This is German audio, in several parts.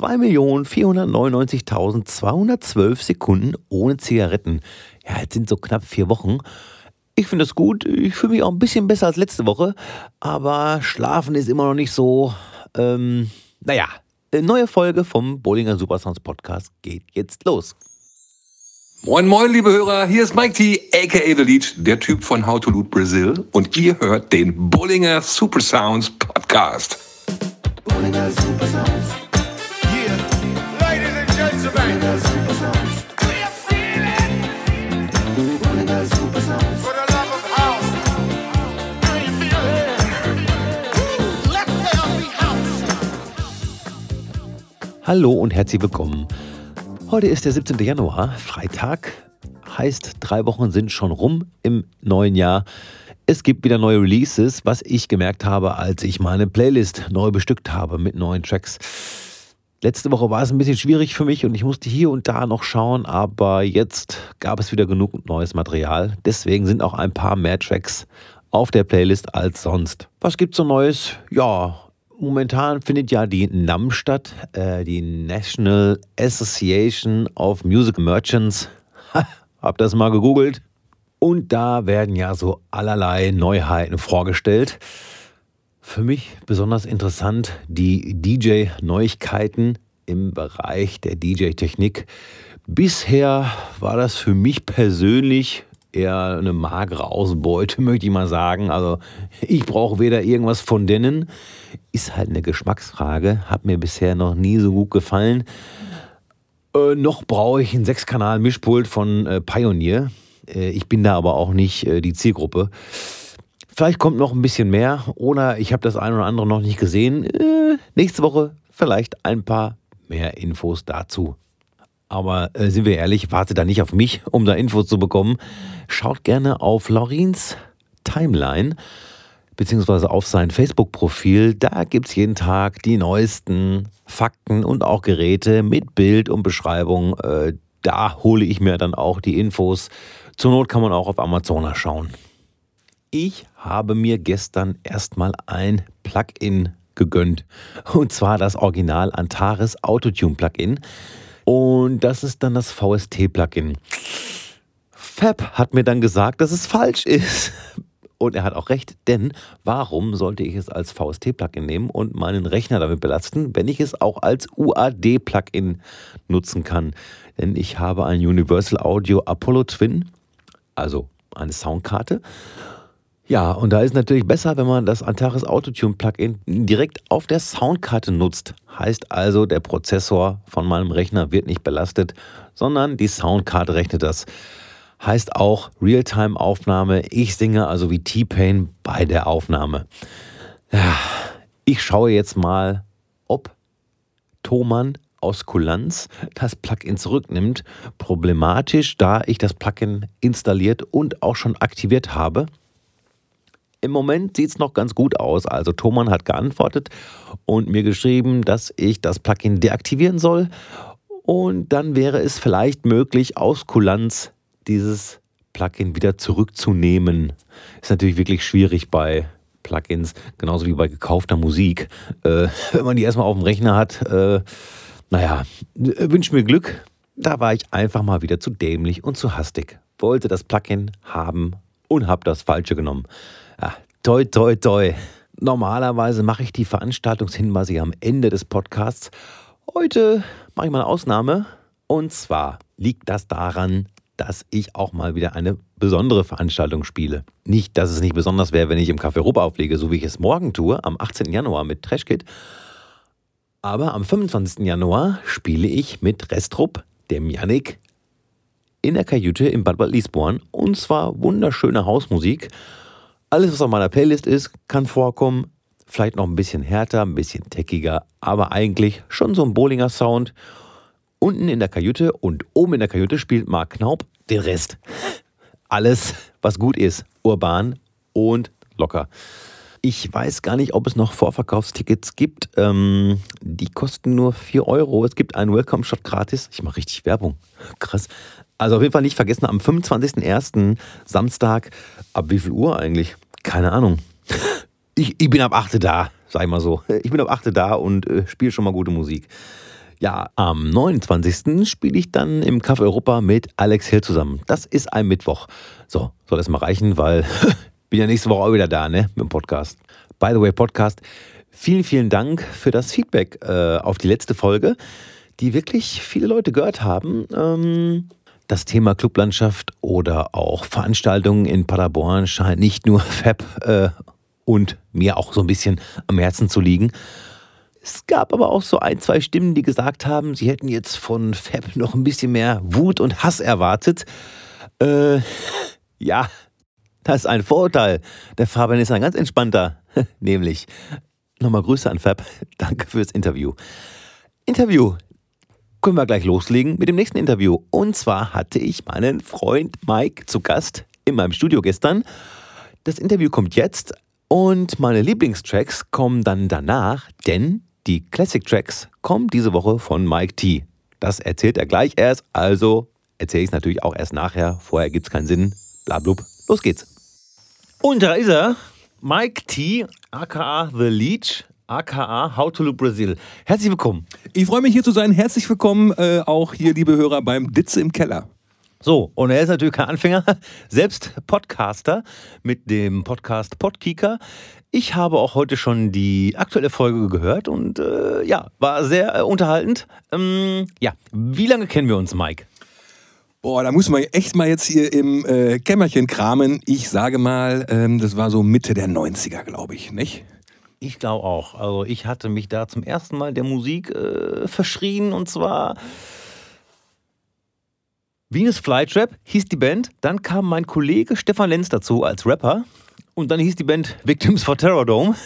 2.499.212 Sekunden ohne Zigaretten. Ja, jetzt sind so knapp vier Wochen. Ich finde das gut. Ich fühle mich auch ein bisschen besser als letzte Woche. Aber schlafen ist immer noch nicht so. Ähm, naja, neue Folge vom Bollinger Supersounds Podcast geht jetzt los. Moin, moin, liebe Hörer, hier ist Mike T, aka The Lead, der Typ von How to Loot Brazil und ihr hört den Bollinger Supersounds Podcast. Bollinger Supersounds. Hallo und herzlich willkommen Heute ist der 17. Januar, Freitag. Heißt, drei Wochen sind schon rum im neuen Jahr. Es gibt wieder neue Releases, was ich gemerkt habe, als ich meine Playlist neu bestückt habe mit neuen Tracks. Letzte Woche war es ein bisschen schwierig für mich und ich musste hier und da noch schauen, aber jetzt gab es wieder genug neues Material. Deswegen sind auch ein paar mehr Tracks auf der Playlist als sonst. Was gibt's so Neues? Ja, momentan findet ja die NAM statt, äh, die National Association of Music Merchants. Hab das mal gegoogelt. Und da werden ja so allerlei Neuheiten vorgestellt. Für mich besonders interessant die DJ-Neuigkeiten im Bereich der DJ-Technik. Bisher war das für mich persönlich eher eine magere Ausbeute, möchte ich mal sagen. Also ich brauche weder irgendwas von denen. Ist halt eine Geschmacksfrage. Hat mir bisher noch nie so gut gefallen. Äh, noch brauche ich einen Sechskanal-Mischpult von äh, Pioneer. Äh, ich bin da aber auch nicht äh, die Zielgruppe. Vielleicht kommt noch ein bisschen mehr oder ich habe das eine oder andere noch nicht gesehen. Äh, nächste Woche vielleicht ein paar mehr Infos dazu. Aber äh, sind wir ehrlich, warte da nicht auf mich, um da Infos zu bekommen. Schaut gerne auf Laurins Timeline beziehungsweise auf sein Facebook-Profil. Da gibt es jeden Tag die neuesten Fakten und auch Geräte mit Bild und Beschreibung. Äh, da hole ich mir dann auch die Infos. Zur Not kann man auch auf Amazon schauen. Ich habe mir gestern erstmal ein Plugin gegönnt. Und zwar das Original Antares Autotune Plugin. Und das ist dann das VST-Plugin. Fab hat mir dann gesagt, dass es falsch ist. Und er hat auch recht, denn warum sollte ich es als VST-Plugin nehmen und meinen Rechner damit belasten, wenn ich es auch als UAD-Plugin nutzen kann? Denn ich habe ein Universal Audio Apollo Twin, also eine Soundkarte. Ja, und da ist natürlich besser, wenn man das Antares Autotune Plugin direkt auf der Soundkarte nutzt. Heißt also, der Prozessor von meinem Rechner wird nicht belastet, sondern die Soundkarte rechnet das. Heißt auch Realtime-Aufnahme. Ich singe also wie T-Pain bei der Aufnahme. Ja, ich schaue jetzt mal, ob Thomann aus Kulanz das Plugin zurücknimmt. Problematisch, da ich das Plugin installiert und auch schon aktiviert habe. Im Moment sieht es noch ganz gut aus. Also Thomann hat geantwortet und mir geschrieben, dass ich das Plugin deaktivieren soll. Und dann wäre es vielleicht möglich, aus Kulanz dieses Plugin wieder zurückzunehmen. Ist natürlich wirklich schwierig bei Plugins, genauso wie bei gekaufter Musik. Äh, wenn man die erstmal auf dem Rechner hat, äh, naja, wünsche mir Glück. Da war ich einfach mal wieder zu dämlich und zu hastig. Wollte das Plugin haben und habe das Falsche genommen. Ja, toi, toi, toi. Normalerweise mache ich die Veranstaltungshinweise am Ende des Podcasts. Heute mache ich mal eine Ausnahme. Und zwar liegt das daran, dass ich auch mal wieder eine besondere Veranstaltung spiele. Nicht, dass es nicht besonders wäre, wenn ich im Café Europa auflege, so wie ich es morgen tue, am 18. Januar mit Trashkit. Aber am 25. Januar spiele ich mit Restrup, dem Yannick, in der Kajüte in Bad Bad Liesborn. Und zwar wunderschöne Hausmusik. Alles, was auf meiner Playlist ist, kann vorkommen. Vielleicht noch ein bisschen härter, ein bisschen teckiger, aber eigentlich schon so ein Bowlinger Sound. Unten in der Kajüte und oben in der Kajüte spielt Mark Knaub den Rest. Alles, was gut ist, urban und locker. Ich weiß gar nicht, ob es noch Vorverkaufstickets gibt. Ähm, die kosten nur 4 Euro. Es gibt einen Welcome-Shot gratis. Ich mache richtig Werbung. Krass. Also auf jeden Fall nicht vergessen, am 25.01. Samstag, ab wie viel Uhr eigentlich? Keine Ahnung. Ich, ich bin ab 8 da, sag ich mal so. Ich bin ab 8 da und äh, spiele schon mal gute Musik. Ja, am 29. spiele ich dann im Café Europa mit Alex Hill zusammen. Das ist ein Mittwoch. So, soll das mal reichen, weil bin ja nächste Woche auch wieder da, ne, mit dem Podcast. By the way, Podcast, vielen, vielen Dank für das Feedback äh, auf die letzte Folge, die wirklich viele Leute gehört haben. Ähm, das Thema Clublandschaft oder auch Veranstaltungen in Paderborn scheint nicht nur Fab äh, und mir auch so ein bisschen am Herzen zu liegen. Es gab aber auch so ein, zwei Stimmen, die gesagt haben, sie hätten jetzt von Fab noch ein bisschen mehr Wut und Hass erwartet. Äh, ja, das ist ein Vorurteil. Der Fabian ist ein ganz entspannter. Nämlich, nochmal Grüße an Fab. Danke fürs Interview. Interview. Können wir gleich loslegen mit dem nächsten Interview. Und zwar hatte ich meinen Freund Mike zu Gast in meinem Studio gestern. Das Interview kommt jetzt und meine Lieblingstracks kommen dann danach, denn die Classic Tracks kommen diese Woche von Mike T. Das erzählt er gleich erst, also erzähle ich es natürlich auch erst nachher. Vorher gibt es keinen Sinn. Blablub. Los geht's. Und da ist er, Mike T, aka The Leech, aka How to Loop Brazil. Herzlich willkommen. Ich freue mich hier zu sein. Herzlich willkommen äh, auch hier, liebe Hörer, beim Ditze im Keller. So, und er ist natürlich kein Anfänger, selbst Podcaster mit dem Podcast Podkicker. Ich habe auch heute schon die aktuelle Folge gehört und äh, ja, war sehr äh, unterhaltend. Ähm, ja, wie lange kennen wir uns, Mike? Boah, da muss man echt mal jetzt hier im äh, Kämmerchen kramen. Ich sage mal, ähm, das war so Mitte der 90er, glaube ich, nicht? Ich glaube auch. Also ich hatte mich da zum ersten Mal der Musik äh, verschrien und zwar Venus Flytrap hieß die Band. Dann kam mein Kollege Stefan Lenz dazu als Rapper. Und dann hieß die Band Victims for Terror Dome.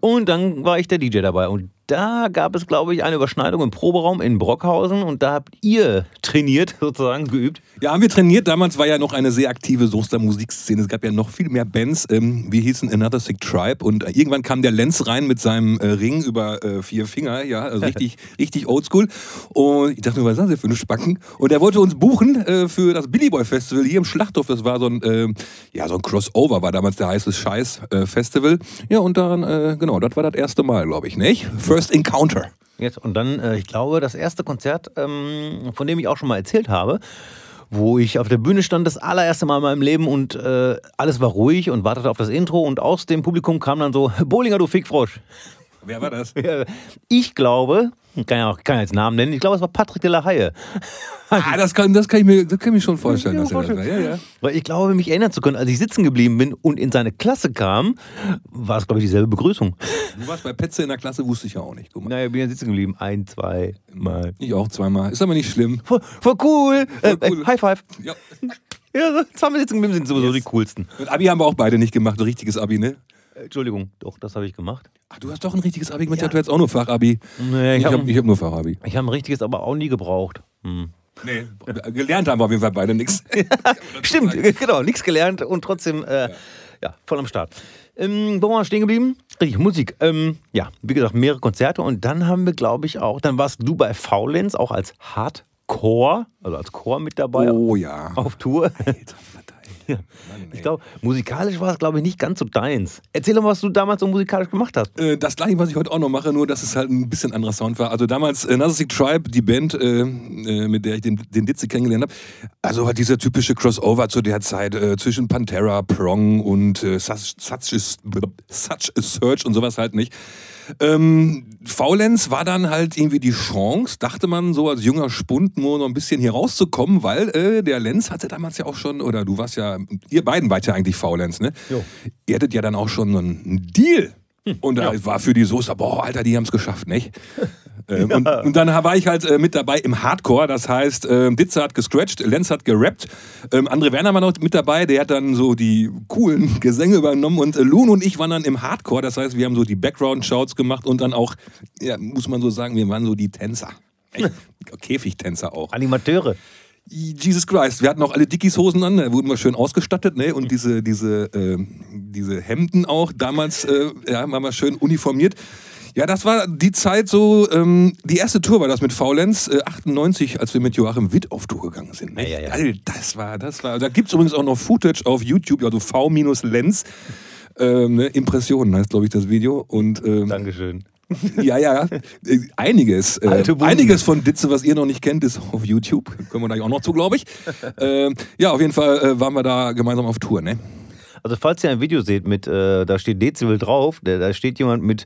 Und dann war ich der DJ dabei. Und da gab es, glaube ich, eine Überschneidung im Proberaum in Brockhausen und da habt ihr trainiert, sozusagen, geübt. Ja, haben wir trainiert. Damals war ja noch eine sehr aktive Soester Musikszene. Es gab ja noch viel mehr Bands. Ähm, wir hießen Another Sick Tribe und äh, irgendwann kam der Lenz rein mit seinem äh, Ring über äh, vier Finger. Ja, also richtig, richtig oldschool. Und ich dachte mir, was ist das für eine Spacken? Und er wollte uns buchen für das Billy Boy Festival hier im Schlachthof. Das war so ein, äh, ja, so ein Crossover, war damals der heiße Scheiß Festival. Ja, und dann, genau, das war das erste Mal, glaube ich, nicht? First Encounter. Jetzt, und dann, äh, ich glaube, das erste Konzert, ähm, von dem ich auch schon mal erzählt habe, wo ich auf der Bühne stand, das allererste Mal in meinem Leben und äh, alles war ruhig und wartete auf das Intro und aus dem Publikum kam dann so, Bowlinger, du Fickfrosch. Wer war das? Ich glaube, kann ja auch kann jetzt Namen nennen, ich glaube, es war Patrick de la Haye. Ah, das kann, das kann, ich, mir, das kann ich mir schon vorstellen. Dass vorstellen. Das war. Ja, ja. Weil ich glaube, mich erinnern zu können, als ich sitzen geblieben bin und in seine Klasse kam, war es, glaube ich, dieselbe Begrüßung. Du warst bei Petze in der Klasse, wusste ich ja auch nicht. Guck mal. Naja, ich bin ja sitzen geblieben. Ein, zwei Mal. Ich auch zweimal. Ist aber nicht schlimm. Voll, voll cool. Voll äh, cool. Äh, High Five. Ja. ja, zweimal sitzen geblieben sind sowieso yes. die coolsten. Und Abi haben wir auch beide nicht gemacht, ein richtiges Abi, ne? Entschuldigung, doch, das habe ich gemacht. Ach, du hast doch ein richtiges Abi gemacht, ja. du hast auch nur Fachabi. Nee, ich, ich habe hab, hab nur Fachabi. Ich habe ein richtiges aber auch nie gebraucht. Hm. Nee, gelernt haben wir auf jeden Fall beide nichts. Stimmt, genau, nichts gelernt und trotzdem äh, ja. ja. voll am Start. Ähm, wo waren wir stehen geblieben? Richtig, Musik. Ähm, ja, wie gesagt, mehrere Konzerte und dann haben wir, glaube ich, auch, dann warst du bei Faulenz auch als Hardcore, also als Chor mit dabei. Oh ja. Auf Tour. Alter, ja. ich glaube, musikalisch war es, glaube ich, nicht ganz so deins. Erzähl doch mal, was du damals so musikalisch gemacht hast. Äh, das gleiche, was ich heute auch noch mache, nur dass es halt ein bisschen anderer Sound war. Also damals äh, Narcissistic Tribe, die Band, äh, äh, mit der ich den, den Ditzi kennengelernt habe, also halt dieser typische Crossover zu der Zeit äh, zwischen Pantera, Prong und äh, such, such, is, such a Search und sowas halt nicht. Ähm, Faulenz war dann halt irgendwie die Chance, dachte man so als junger Spund nur noch ein bisschen hier rauszukommen, weil äh, der Lenz hatte damals ja auch schon, oder du warst ja, ihr beiden wart ja eigentlich Faulenz, ne? Jo. Ihr hattet ja dann auch schon einen Deal. Hm, und da ja. war für die Soße, boah, Alter, die haben es geschafft, nicht? Ähm, ja. und, und, dann war ich halt äh, mit dabei im Hardcore, das heißt, äh, Ditze hat gescratcht, Lenz hat gerappt, ähm, André Werner war noch mit dabei, der hat dann so die coolen Gesänge übernommen und äh, Loon und ich waren dann im Hardcore, das heißt, wir haben so die Background-Shouts gemacht und dann auch, ja, muss man so sagen, wir waren so die Tänzer. Käfigtänzer auch. Animateure. Jesus Christ, wir hatten auch alle Dickies-Hosen an, da wurden wir schön ausgestattet, ne? Und diese, diese, äh, diese Hemden auch, damals, äh, ja, waren wir schön uniformiert. Ja, das war die Zeit so, ähm, die erste Tour war das mit Faulenz, äh, 98, als wir mit Joachim Witt auf Tour gegangen sind. Ne? Ja, ja, ja. Das war, das war, da gibt es übrigens auch noch Footage auf YouTube, also V-Lenz. Ähm, ne? Impressionen heißt, glaube ich, das Video. Und, ähm, Dankeschön. Ja, ja, äh, einiges. Äh, einiges von Ditze, was ihr noch nicht kennt, ist auf YouTube. Können wir gleich auch noch zu, glaube ich. Äh, ja, auf jeden Fall äh, waren wir da gemeinsam auf Tour, ne? Also falls ihr ein Video seht mit, äh, da steht Dezibel drauf, da, da, steht jemand mit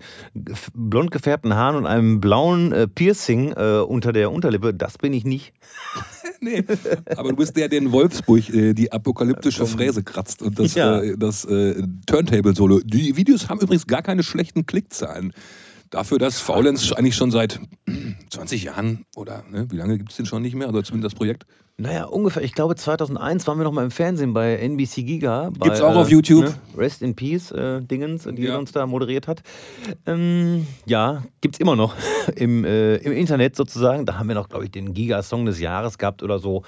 blond gefärbten Haaren und einem blauen äh, Piercing äh, unter der Unterlippe, das bin ich nicht. nee, aber du bist der, der in Wolfsburg äh, die apokalyptische Fräse kratzt und das, ja. Äh, das äh, Turntable-Solo. Die Videos haben übrigens gar keine schlechten Klickzahlen. Dafür, dass Faulenz eigentlich schon seit 20 Jahren oder ne, wie lange gibt es den schon nicht mehr, oder zumindest das Projekt? Naja, ungefähr. Ich glaube, 2001 waren wir noch mal im Fernsehen bei NBC Giga. Bei, Gibt's auch äh, auf YouTube. Ne? Rest in Peace, äh, Dingens, die ja. uns da moderiert hat. Ähm, ja, gibt's immer noch im, äh, im Internet sozusagen. Da haben wir noch, glaube ich, den Giga-Song des Jahres gehabt oder so.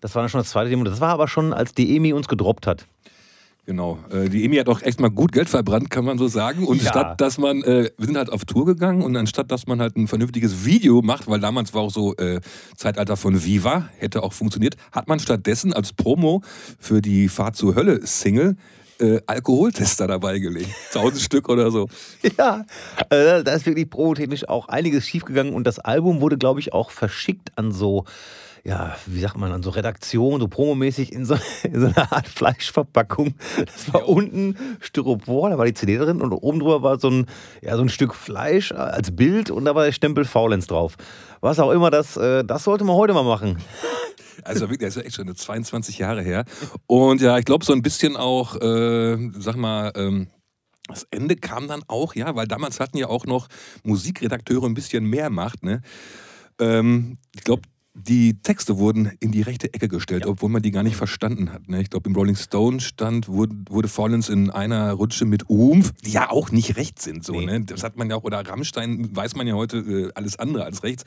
Das war dann schon das zweite Demo. Das war aber schon, als die EMI uns gedroppt hat. Genau. Äh, die EMI hat auch echt mal gut Geld verbrannt, kann man so sagen. Und ja. statt dass man, äh, wir sind halt auf Tour gegangen und anstatt dass man halt ein vernünftiges Video macht, weil damals war auch so äh, Zeitalter von Viva, hätte auch funktioniert, hat man stattdessen als Promo für die Fahrt zur Hölle Single äh, Alkoholtester dabei gelegt. Tausend Stück oder so. Ja, äh, da ist wirklich protechnisch auch einiges schiefgegangen und das Album wurde, glaube ich, auch verschickt an so ja, wie sagt man, an so Redaktion, so promomäßig in so, in so einer Art Fleischverpackung. Das war unten Styropor, da war die CD drin und oben drüber war so ein, ja, so ein Stück Fleisch als Bild und da war der Stempel Faulenz drauf. Was auch immer das, äh, das sollte man heute mal machen. Also wirklich, das ist echt schon 22 Jahre her. Und ja, ich glaube so ein bisschen auch, äh, sag mal, ähm, das Ende kam dann auch, ja, weil damals hatten ja auch noch Musikredakteure ein bisschen mehr Macht, ne? Ähm, ich glaube, die Texte wurden in die rechte Ecke gestellt, ja. obwohl man die gar nicht verstanden hat. Ne? Ich glaube, im Rolling Stone stand, wurde, wurde Fallens in einer Rutsche mit Umf, die ja auch nicht rechts sind. So, nee. ne? Das hat man ja auch, oder Rammstein weiß man ja heute äh, alles andere als rechts.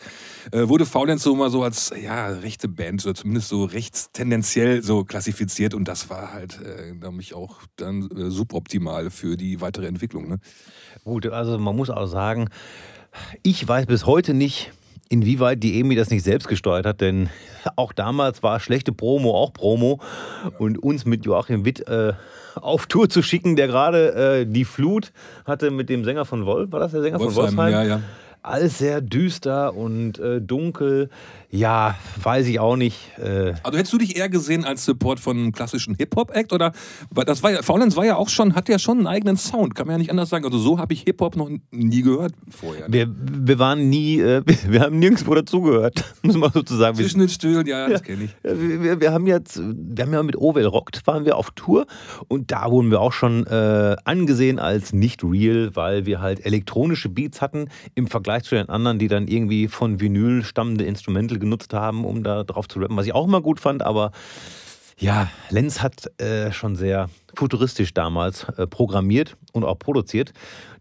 Äh, wurde Fallens so mal so als ja, rechte Band oder zumindest so rechts tendenziell so klassifiziert und das war halt, äh, glaube ich, auch dann äh, suboptimal für die weitere Entwicklung. Ne? Gut, also man muss auch sagen, ich weiß bis heute nicht, inwieweit die EMI das nicht selbst gesteuert hat, denn auch damals war schlechte Promo auch Promo und uns mit Joachim Witt äh, auf Tour zu schicken, der gerade äh, die Flut hatte mit dem Sänger von Wolf, war das der Sänger Wolfsheim, von Wolfsheim? Ja, ja alles sehr düster und äh, dunkel. Ja, weiß ich auch nicht. Äh also hättest du dich eher gesehen als Support von einem klassischen Hip-Hop-Act oder das war ja, Faulenz war ja auch schon, hat ja schon einen eigenen Sound, kann man ja nicht anders sagen. Also so habe ich Hip-Hop noch nie gehört vorher. Ne? Wir, wir waren nie, äh, wir haben nirgendwo dazugehört, muss man sozusagen. Zwischen den Stühlen, ja, das kenne ich. Wir, wir, haben jetzt, wir haben ja mit Ovel Rockt waren wir auf Tour und da wurden wir auch schon äh, angesehen als nicht real, weil wir halt elektronische Beats hatten im Vergleich Vergleich zu den anderen, die dann irgendwie von Vinyl stammende Instrumente genutzt haben, um da drauf zu rappen, was ich auch immer gut fand, aber ja, Lenz hat äh, schon sehr futuristisch damals äh, programmiert und auch produziert.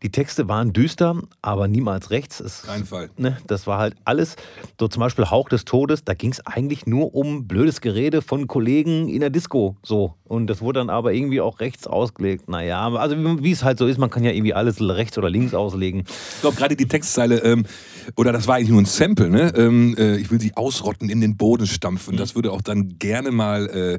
Die Texte waren düster, aber niemals rechts. Es, Kein Fall. Ne, das war halt alles, so zum Beispiel Hauch des Todes, da ging es eigentlich nur um blödes Gerede von Kollegen in der Disco. So. Und das wurde dann aber irgendwie auch rechts ausgelegt. Naja, also wie es halt so ist, man kann ja irgendwie alles rechts oder links auslegen. Ich glaube, gerade die Textzeile, ähm, oder das war eigentlich nur ein Sample, ne? Ähm, äh, ich will sie ausrotten, in den Boden stampfen. Mhm. Das würde auch dann gerne mal. Äh,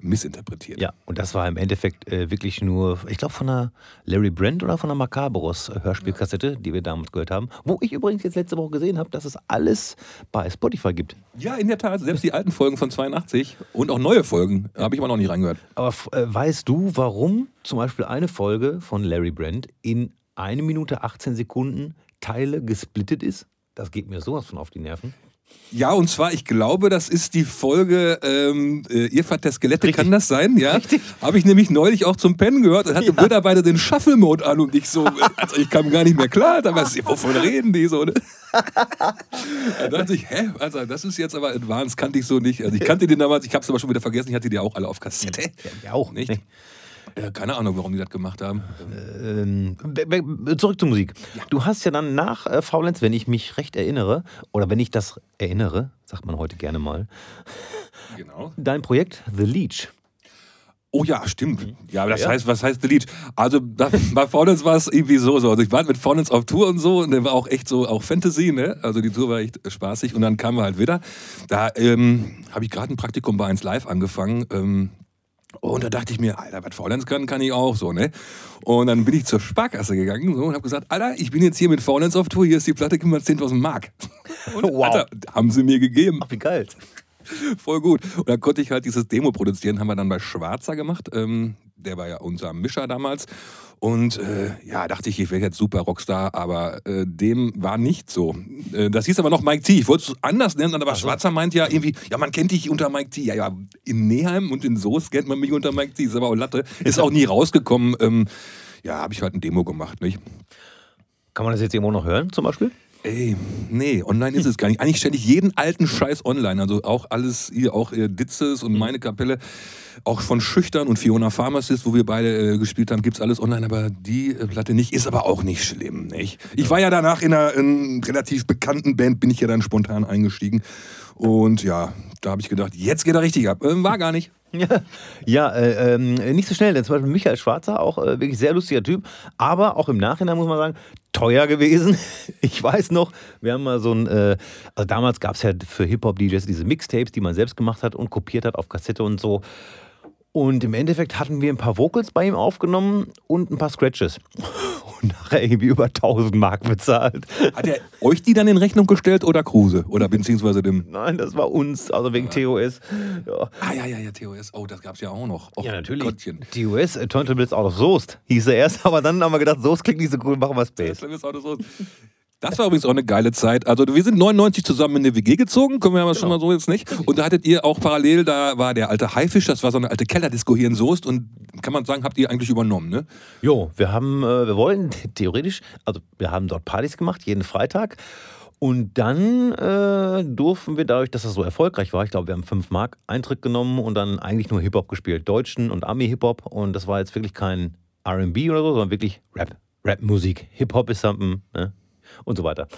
missinterpretiert. Ja, und das war im Endeffekt äh, wirklich nur, ich glaube, von einer Larry Brent oder von einer Macaboros Hörspielkassette, ja. die wir damals gehört haben. Wo ich übrigens jetzt letzte Woche gesehen habe, dass es alles bei Spotify gibt. Ja, in der Tat. Selbst die alten Folgen von 82 und auch neue Folgen habe ich aber noch nicht reingehört. Aber äh, weißt du, warum zum Beispiel eine Folge von Larry Brent in 1 Minute 18 Sekunden Teile gesplittet ist? Das geht mir sowas von auf die Nerven. Ja, und zwar, ich glaube, das ist die Folge ähm, äh, Irrfahrt der Skelette, Richtig. kann das sein? Ja. Habe ich nämlich neulich auch zum Pennen gehört und hatte ja. mittlerweile den Shuffle-Mode an und ich so, also ich kam gar nicht mehr klar, da war wovon reden die so? Ne? da dachte ich, hä, also das ist jetzt aber advanced, kannte ich so nicht. Also ich kannte den damals, ich habe es aber schon wieder vergessen, ich hatte die auch alle auf Kassette. Ja, auch nicht. Nee. Äh, keine Ahnung, warum die das gemacht haben. Ähm, zurück zur Musik. Ja. Du hast ja dann nach äh, Faulenz, wenn ich mich recht erinnere, oder wenn ich das erinnere, sagt man heute gerne mal, genau. dein Projekt The Leech. Oh ja, stimmt. Mhm. Ja, das ja. heißt, was heißt The Leech? Also das, bei Faulenz war es irgendwie so, so. Also ich war mit Faulenz auf Tour und so und der war auch echt so, auch Fantasy, ne? Also die Tour war echt spaßig und dann kamen wir halt wieder. Da ähm, habe ich gerade ein Praktikum bei 1 Live angefangen. Ähm, Und da dachte ich mir, Alter, was Faulenz kann, kann ich auch so, ne? Und dann bin ich zur Sparkasse gegangen so, und habe gesagt, Alter, ich bin jetzt hier mit Faulenz auf Tour, hier ist die Platte, gib mal 10.000 Mark. Und, Wow. Alter, haben sie mir gegeben. Ach, wie geil. Voll gut. Und dann konnte ich halt dieses Demo produzieren, haben wir dann bei Schwarzer gemacht. Ähm, der war ja unser Mischer damals. Und äh, ja, dachte ich, ich wäre jetzt super Rockstar, aber äh, dem war nicht so. Äh, das hieß aber noch Mike T. Ich wollte es anders nennen, aber Schwarzer meint ja irgendwie, ja, man kennt dich unter Mike T. Ja, ja, in Neheim und in Soest kennt man mich unter Mike T. Ist aber auch Latte. Ist auch nie rausgekommen. Ähm, ja, habe ich halt ein Demo gemacht, nicht? Kann man das jetzt irgendwo noch hören, zum Beispiel? Ey, nee, online ist es gar nicht. Eigentlich stelle ich jeden alten Scheiß online. Also auch alles, hier auch äh, Ditzes und meine Kapelle. Auch von Schüchtern und Fiona Pharmacist, wo wir beide äh, gespielt haben, gibt's alles online, aber die äh, Platte nicht, ist aber auch nicht schlimm. Nicht? Ich war ja danach in einer in relativ bekannten Band, bin ich ja dann spontan eingestiegen. Und ja, da habe ich gedacht, jetzt geht er richtig ab. Ähm, war gar nicht. Ja, ja äh, ähm, nicht so schnell. Denn zum Beispiel Michael Schwarzer, auch äh, wirklich sehr lustiger Typ, aber auch im Nachhinein muss man sagen, teuer gewesen. Ich weiß noch, wir haben mal so ein, äh, also damals gab es ja für Hip-Hop-DJs diese Mixtapes, die man selbst gemacht hat und kopiert hat auf Kassette und so. Und im Endeffekt hatten wir ein paar Vocals bei ihm aufgenommen und ein paar Scratches. Und nachher irgendwie über 1000 Mark bezahlt. Hat er euch die dann in Rechnung gestellt oder Kruse? Oder beziehungsweise dem. Nein, das war uns, also wegen TOS. Ja. Ah, ja, ja, ja, TOS. Oh, das gab's ja auch noch. Och, Ja, natürlich. Gottchen. TOS, äh, Turntables Out of Soest, hieß er erst, aber dann haben wir gedacht, Soest klingt nicht so cool, machen wir Space. Schlimmes Auto so. Das war übrigens auch eine geile Zeit. Also wir sind 99 zusammen in eine WG gezogen, können wir aber schon mal so jetzt nicht. Und da hattet ihr auch parallel, da war der alte Haifisch, das war so eine alte Kellerdisco hier in Soest und kann man sagen, habt ihr eigentlich übernommen, ne? Jo, wir haben, äh, wir wollen theoretisch, also wir haben dort Partys gemacht, jeden Freitag. Und dann äh, durften wir dadurch, dass das so erfolgreich war, ich glaube, wir haben 5 Mark Eintritt genommen und dann eigentlich nur Hip-Hop gespielt. Deutschen und Ami-Hip-Hop. Und das war jetzt wirklich kein RB oder so, sondern wirklich Rap. Rap-Musik. Hip-Hop ist something, ne? Und so weiter.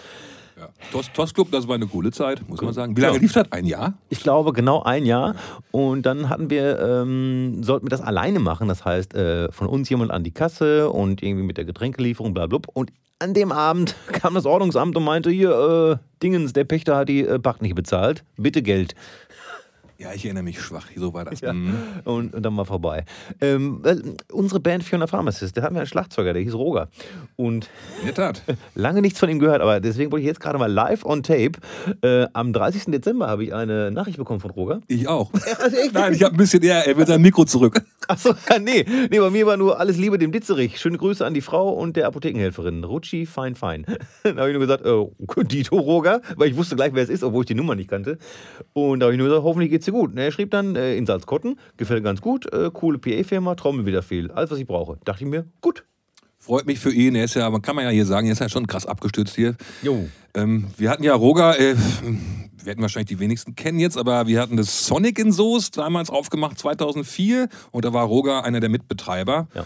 Ja. Toss Club, das war eine coole Zeit, muss man sagen. Wie lange lief das? Ein Jahr? Ich glaube, genau ein Jahr. Und dann hatten wir, ähm, sollten wir das alleine machen. Das heißt, äh, von uns jemand an die Kasse und irgendwie mit der Getränkelieferung, bla, bla. Und an dem Abend kam das Ordnungsamt und meinte, hier, äh, Dingens, der Pächter hat die äh, Pacht nicht bezahlt. Bitte Geld. Ja, ich erinnere mich schwach. So war das. Ja. Mhm. Und, und dann war vorbei. Ähm, äh, unsere Band Fiona Pharmacist, der hatten wir einen Schlagzeuger, der hieß Roger. Und In der Tat. lange nichts von ihm gehört, aber deswegen wollte ich jetzt gerade mal live on tape. Äh, am 30. Dezember habe ich eine Nachricht bekommen von Roger. Ich auch. Also? Nein, ich habe ein bisschen, ja, er will sein Mikro zurück. Achso, nee. Nee, bei mir war nur alles Liebe dem Ditzerich. Schöne Grüße an die Frau und der Apothekenhelferin. Rutschi, fein, fein. Dann habe ich nur gesagt, äh, Dito Roger, weil ich wusste gleich, wer es ist, obwohl ich die Nummer nicht kannte. Und da habe ich nur gesagt, hoffentlich geht's dir gut. Und er schrieb dann, äh, in Salzkotten, gefällt ganz gut, äh, coole PA-Firma, Trommel wieder viel. Alles, was ich brauche. Dachte ich mir, gut. Freut mich für ihn. Er ist ja, man kann man ja hier sagen, er ist ja schon krass abgestürzt hier. Jo. Ähm, wir hatten ja Roger, äh, werden wahrscheinlich die wenigsten kennen jetzt, aber wir hatten das Sonic in Soest damals aufgemacht, 2004. Und da war Roger einer der Mitbetreiber. Ja.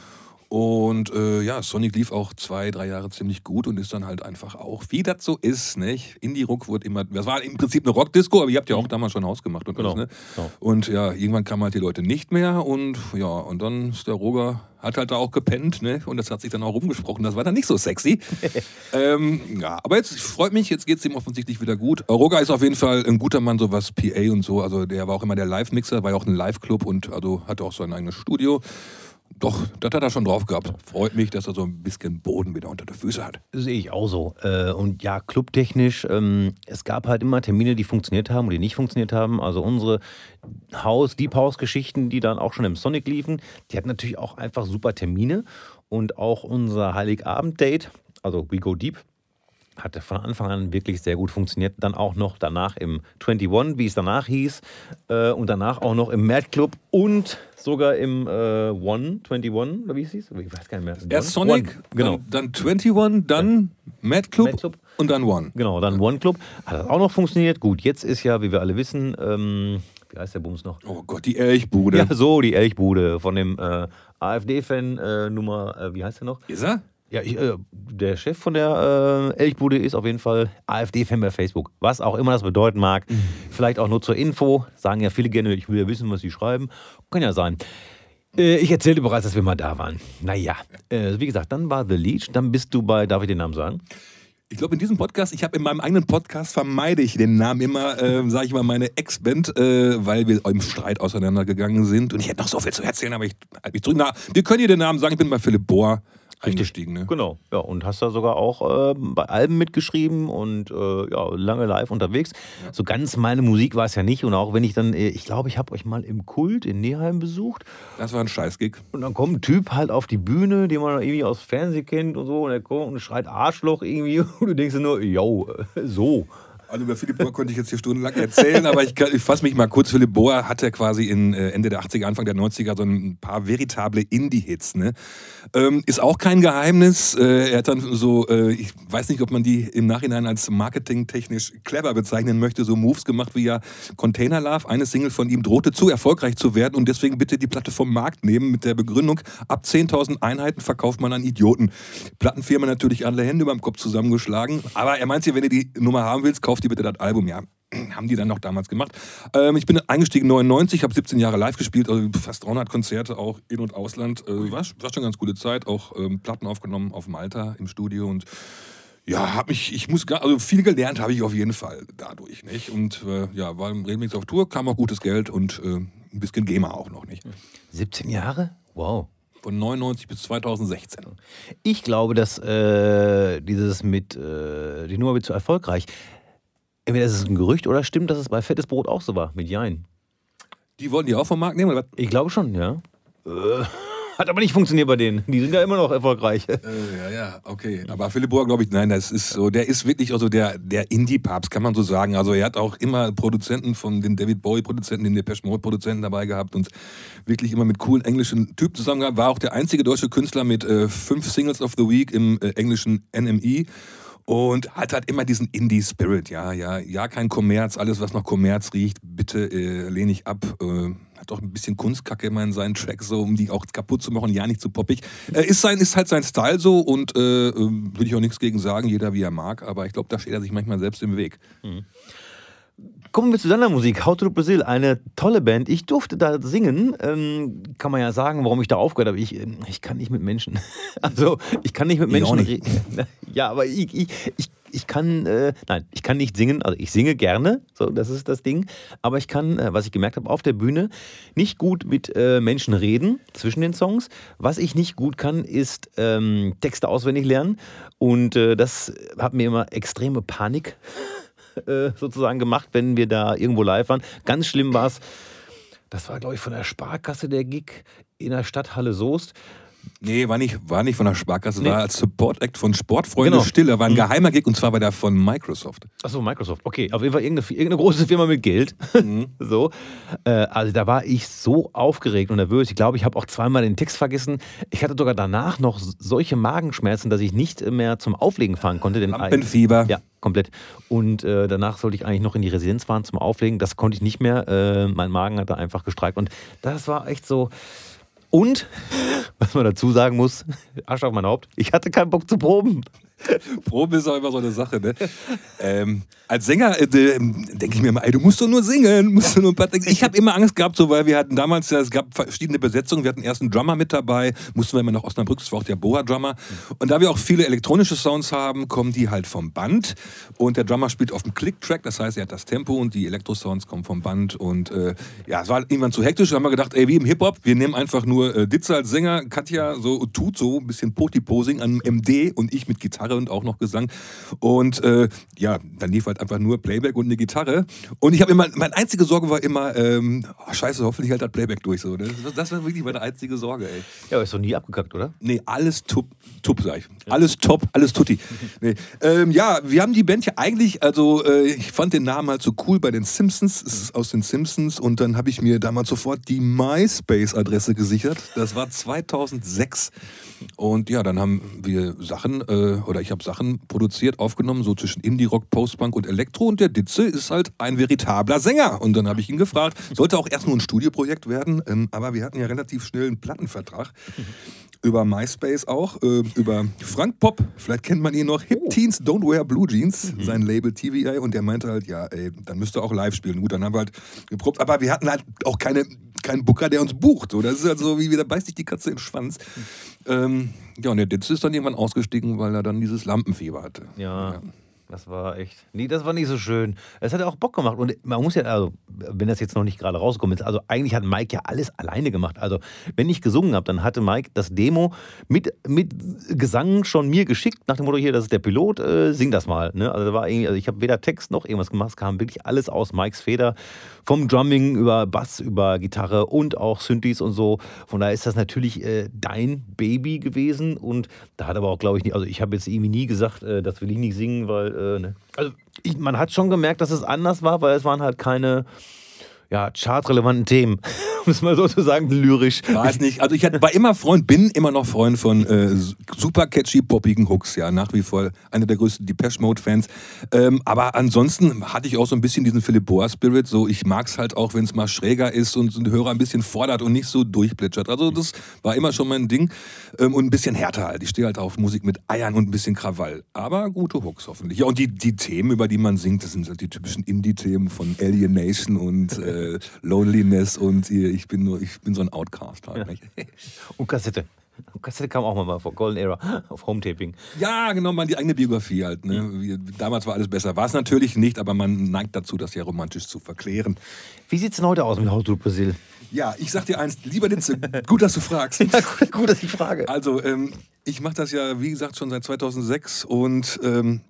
Und äh, ja, Sonic lief auch zwei, drei Jahre ziemlich gut und ist dann halt einfach auch, wie das so ist, nicht? Indie-Rock wurde immer, das war im Prinzip eine Rockdisco, aber ihr habt ja auch damals schon Haus gemacht und Genau, alles, ne? genau. Und ja, irgendwann kamen halt die Leute nicht mehr und ja, und dann ist der Roger, hat halt da auch gepennt, ne? Und das hat sich dann auch rumgesprochen, das war dann nicht so sexy. ähm, ja, aber jetzt freut mich, jetzt geht es ihm offensichtlich wieder gut. Roger ist auf jeden Fall ein guter Mann, so was PA und so, also der war auch immer der Live-Mixer, war ja auch ein Live-Club und also hatte auch sein eigenes Studio. Doch, das hat er schon drauf gehabt. Freut mich, dass er so ein bisschen Boden wieder unter der Füße hat. Sehe ich auch so. Äh, Und ja, clubtechnisch, ähm, es gab halt immer Termine, die funktioniert haben und die nicht funktioniert haben. Also unsere Haus, Deep House-Geschichten, die dann auch schon im Sonic liefen, die hatten natürlich auch einfach super Termine. Und auch unser Heiligabend-Date, also We Go Deep, hatte von Anfang an wirklich sehr gut funktioniert. Dann auch noch danach im 21, wie es danach hieß. Äh, und danach auch noch im Mad Club und sogar im äh, One, 21, oder wie es hieß? Ich weiß gar nicht mehr. Erst One? Sonic, One, genau. dann, dann 21, dann Mad Club, Mad Club. und dann One. Genau, dann One Club. Hat das auch noch funktioniert? Gut, jetzt ist ja, wie wir alle wissen, ähm, wie heißt der Bums noch? Oh Gott, die Elchbude. Ja, so, die Elchbude von dem äh, AfD-Fan äh, Nummer, äh, wie heißt der noch? Ist er? Ja, ich, äh, der Chef von der äh, Elchbude ist auf jeden Fall AfD-Fan bei Facebook. Was auch immer das bedeuten mag. Vielleicht auch nur zur Info. Sagen ja viele gerne, ich will ja wissen, was sie schreiben. Kann ja sein. Äh, ich erzählte bereits, dass wir mal da waren. Naja, äh, wie gesagt, dann war The Leech. Dann bist du bei, darf ich den Namen sagen? Ich glaube, in diesem Podcast, ich habe in meinem eigenen Podcast vermeide ich den Namen immer, äh, sage ich mal, meine Ex-Band, äh, weil wir im Streit auseinandergegangen sind. Und ich hätte noch so viel zu erzählen, aber ich halte mich zurück. Na, wir können hier den Namen sagen, ich bin bei Philipp Bohr eingestiegen. Ne? Genau, ja, und hast da sogar auch äh, bei Alben mitgeschrieben und äh, ja, lange live unterwegs. Ja. So ganz meine Musik war es ja nicht und auch wenn ich dann, äh, ich glaube, ich habe euch mal im Kult in Neheim besucht. Das war ein Scheißgig. Und dann kommt ein Typ halt auf die Bühne, den man irgendwie aus Fernsehen kennt und so und er kommt und schreit Arschloch irgendwie und du denkst dir nur, yo, so. Also über Philipp Bohr konnte ich jetzt hier stundenlang erzählen, aber ich, ich fasse mich mal kurz. Philipp Bohr hatte quasi in äh, Ende der 80er, Anfang der 90er so ein paar veritable Indie-Hits. Ne? Ähm, ist auch kein Geheimnis. Äh, er hat dann so, äh, ich weiß nicht, ob man die im Nachhinein als marketingtechnisch clever bezeichnen möchte, so Moves gemacht wie ja Container Love. Eine Single von ihm drohte zu erfolgreich zu werden und deswegen bitte die Platte vom Markt nehmen mit der Begründung, ab 10.000 Einheiten verkauft man an Idioten. Plattenfirma natürlich alle Hände beim Kopf zusammengeschlagen. Aber er meint ja, wenn du die Nummer haben willst, kauf die bitte das Album. Ja, haben die dann noch damals gemacht. Ähm, ich bin eingestiegen 99, habe 17 Jahre live gespielt, also fast 300 Konzerte, auch in- und ausland. Äh, war, war, schon eine ganz gute Zeit, auch ähm, Platten aufgenommen auf Malta im Studio und ja, habe mich, ich muss gar, also viel gelernt habe ich auf jeden Fall dadurch, nicht? Und äh, ja, war regelmäßig auf Tour, kam auch gutes Geld und äh, ein bisschen Gamer auch noch, nicht? 17 Jahre? Wow. Von 99 bis 2016. Ich glaube, dass äh, dieses mit, äh, die Nummer wird zu erfolgreich Entweder ist es ein Gerücht oder stimmt, dass es bei Fettes Brot auch so war, mit Jein. Die wollten die auch vom Markt nehmen, oder was? Ich glaube schon, ja. Äh, hat aber nicht funktioniert bei denen. Die sind ja immer noch erfolgreich. Äh, ja, ja, okay. Aber Philipp Bohr, glaube ich, nein, das ist so, der ist wirklich also der, der Indie-Papst, kann man so sagen. Also er hat auch immer Produzenten von den David Bowie-Produzenten, den Depeche Mode-Produzenten dabei gehabt und wirklich immer mit coolen englischen Typen zusammen gehabt. War auch der einzige deutsche Künstler mit äh, fünf Singles of the Week im äh, englischen NME und hat halt immer diesen Indie-Spirit, ja, ja, ja, kein Kommerz, alles, was nach Kommerz riecht, bitte äh, lehne ich ab. Äh, hat doch ein bisschen Kunstkacke immer in seinen Tracks, so, um die auch kaputt zu machen, ja, nicht zu poppig. Äh, ist, sein, ist halt sein Style so und äh, ähm, will ich auch nichts gegen sagen, jeder wie er mag, aber ich glaube, da steht er sich manchmal selbst im Weg. Mhm. Kommen wir zu deiner Musik, How to Brazil, eine tolle Band. Ich durfte da singen, ähm, kann man ja sagen, warum ich da aufgehört habe. Ich, ähm, ich kann nicht mit Menschen. Also ich kann nicht mit Menschen reden. Ja, aber ich, ich, ich, ich kann, äh, nein, ich kann nicht singen. Also ich singe gerne, so das ist das Ding. Aber ich kann, äh, was ich gemerkt habe, auf der Bühne nicht gut mit äh, Menschen reden zwischen den Songs. Was ich nicht gut kann, ist ähm, Texte auswendig lernen. Und äh, das hat mir immer extreme Panik äh, sozusagen gemacht, wenn wir da irgendwo live waren. Ganz schlimm war es, das war, glaube ich, von der Sparkasse der Gig in der Stadthalle Soest. Nee, war nicht, war nicht von der Sparkasse, nee. war als Support-Act von Sportfreunde genau. Stille, war ein mhm. geheimer Gig und zwar war der von Microsoft. Achso, Microsoft, okay. Auf jeden Fall irgendeine, irgendeine große Firma mit Geld. Mhm. so. Äh, also da war ich so aufgeregt und nervös. Ich glaube, ich habe auch zweimal den Text vergessen. Ich hatte sogar danach noch solche Magenschmerzen, dass ich nicht mehr zum Auflegen fahren konnte. Lampenfieber. Ja, komplett. Und äh, danach sollte ich eigentlich noch in die Residenz fahren zum Auflegen. Das konnte ich nicht mehr. Äh, mein Magen hat da einfach gestreikt. Und das war echt so. Und, was man dazu sagen muss, Arsch auf mein Haupt, ich hatte keinen Bock zu proben. Proben ist auch immer so eine Sache, ne? ähm, als Sänger äh, denke ich mir immer, ey, du musst doch nur singen, musst du nur ein paar Ich habe immer Angst gehabt, so, weil wir hatten damals, ja, es gab verschiedene Besetzungen, wir hatten erst einen Drummer mit dabei, mussten wir immer nach Osnabrück, das war auch der Boa-Drummer. Und da wir auch viele elektronische Sounds haben, kommen die halt vom Band. Und der Drummer spielt auf dem Click-Track, das heißt, er hat das Tempo und die Elektro-Sounds kommen vom Band. Und äh, ja, es war irgendwann zu hektisch, da haben wir gedacht, ey, wie im Hip-Hop, wir nehmen einfach nur äh, Ditze als Sänger, Katja so tut so ein bisschen Poti-Posing an MD und ich mit Gitarre und auch noch Gesang. Und äh, ja, dann lief halt einfach nur Playback und eine Gitarre. Und ich habe immer, meine einzige Sorge war immer, ähm, oh, scheiße, hoffentlich hält das Playback durch. So. Das, das war wirklich meine einzige Sorge, ey. Ja, aber ist doch nie abgekackt, oder? Nee, alles tup, tup sag ich. Alles top, alles tutti. nee. ähm, ja, wir haben die Band ja eigentlich, also äh, ich fand den Namen halt so cool bei den Simpsons. Es ist aus den Simpsons und dann habe ich mir damals sofort die MySpace-Adresse gesichert. Das war 2006. Und ja, dann haben wir Sachen, äh, oder ich habe Sachen produziert, aufgenommen, so zwischen Indie-Rock, Postpunk und Elektro. Und der Ditze ist halt ein veritabler Sänger. Und dann habe ich ihn gefragt, sollte auch erst nur ein Studioprojekt werden, ähm, aber wir hatten ja relativ schnell einen Plattenvertrag. über MySpace auch, äh, über Frank Pop, vielleicht kennt man ihn noch, Hip Teens Don't Wear Blue Jeans, mhm. sein Label TVI und der meinte halt, ja, ey, dann müsst ihr auch live spielen. Gut, dann haben wir halt geprobt, aber wir hatten halt auch keine keinen Booker, der uns bucht. So, das ist halt so, wie da beißt sich die Katze den Schwanz. Ähm, ja, und der Ditz ist dann irgendwann ausgestiegen, weil er dann dieses Lampenfieber hatte. ja. ja. Das war echt. Nee, das war nicht so schön. Es hat auch Bock gemacht. Und man muss ja, also, wenn das jetzt noch nicht gerade rausgekommen ist, also eigentlich hat Mike ja alles alleine gemacht. Also, wenn ich gesungen habe, dann hatte Mike das Demo mit, mit Gesang schon mir geschickt, nach dem Motto hier, das ist der Pilot, äh, sing das mal. Ne? Also, war irgendwie, also ich habe weder Text noch irgendwas gemacht. Es kam wirklich alles aus Mikes Feder. Vom Drumming über Bass, über Gitarre und auch Synthes und so. Von daher ist das natürlich äh, dein Baby gewesen. Und da hat aber auch, glaube ich, nicht, also ich habe jetzt irgendwie nie gesagt, äh, das will ich nicht singen, weil äh, ne? Also ich, man hat schon gemerkt, dass es anders war, weil es waren halt keine ja, chartrelevanten Themen, um es mal so zu sagen, lyrisch. Weiß nicht. Also ich war immer Freund, bin immer noch Freund von äh, super catchy, poppigen Hooks, ja, nach wie vor einer der größten Depeche Mode-Fans. Ähm, aber ansonsten hatte ich auch so ein bisschen diesen Philipp Boa-Spirit. So, ich mag es halt auch, wenn es mal schräger ist und den Hörer ein bisschen fordert und nicht so durchplätschert. Also das war immer schon mein Ding. Ähm, und ein bisschen härter halt. Ich stehe halt auf Musik mit Eiern und ein bisschen Krawall. Aber gute Hooks hoffentlich. Ja, und die, die Themen, über die man singt, das sind halt die typischen Indie-Themen von Alienation und äh, äh, Loneliness und ich bin nur, ich bin so ein Outcast halt. Ja. Und Kassette. Kassette kam auch mal vor Golden Era auf Home-Taping. Ja, genau, mal die eigene Biografie halt. Ne? Mhm. Damals war alles besser. War es natürlich nicht, aber man neigt dazu, das ja romantisch zu verklären. Wie sieht es denn heute aus mit How to Brasil? Ja, ich sag dir eins, lieber Litze, gut, dass du fragst. ja, gut, gut, dass ich frage. Also, ähm, ich mache das ja, wie gesagt, schon seit 2006 und ähm,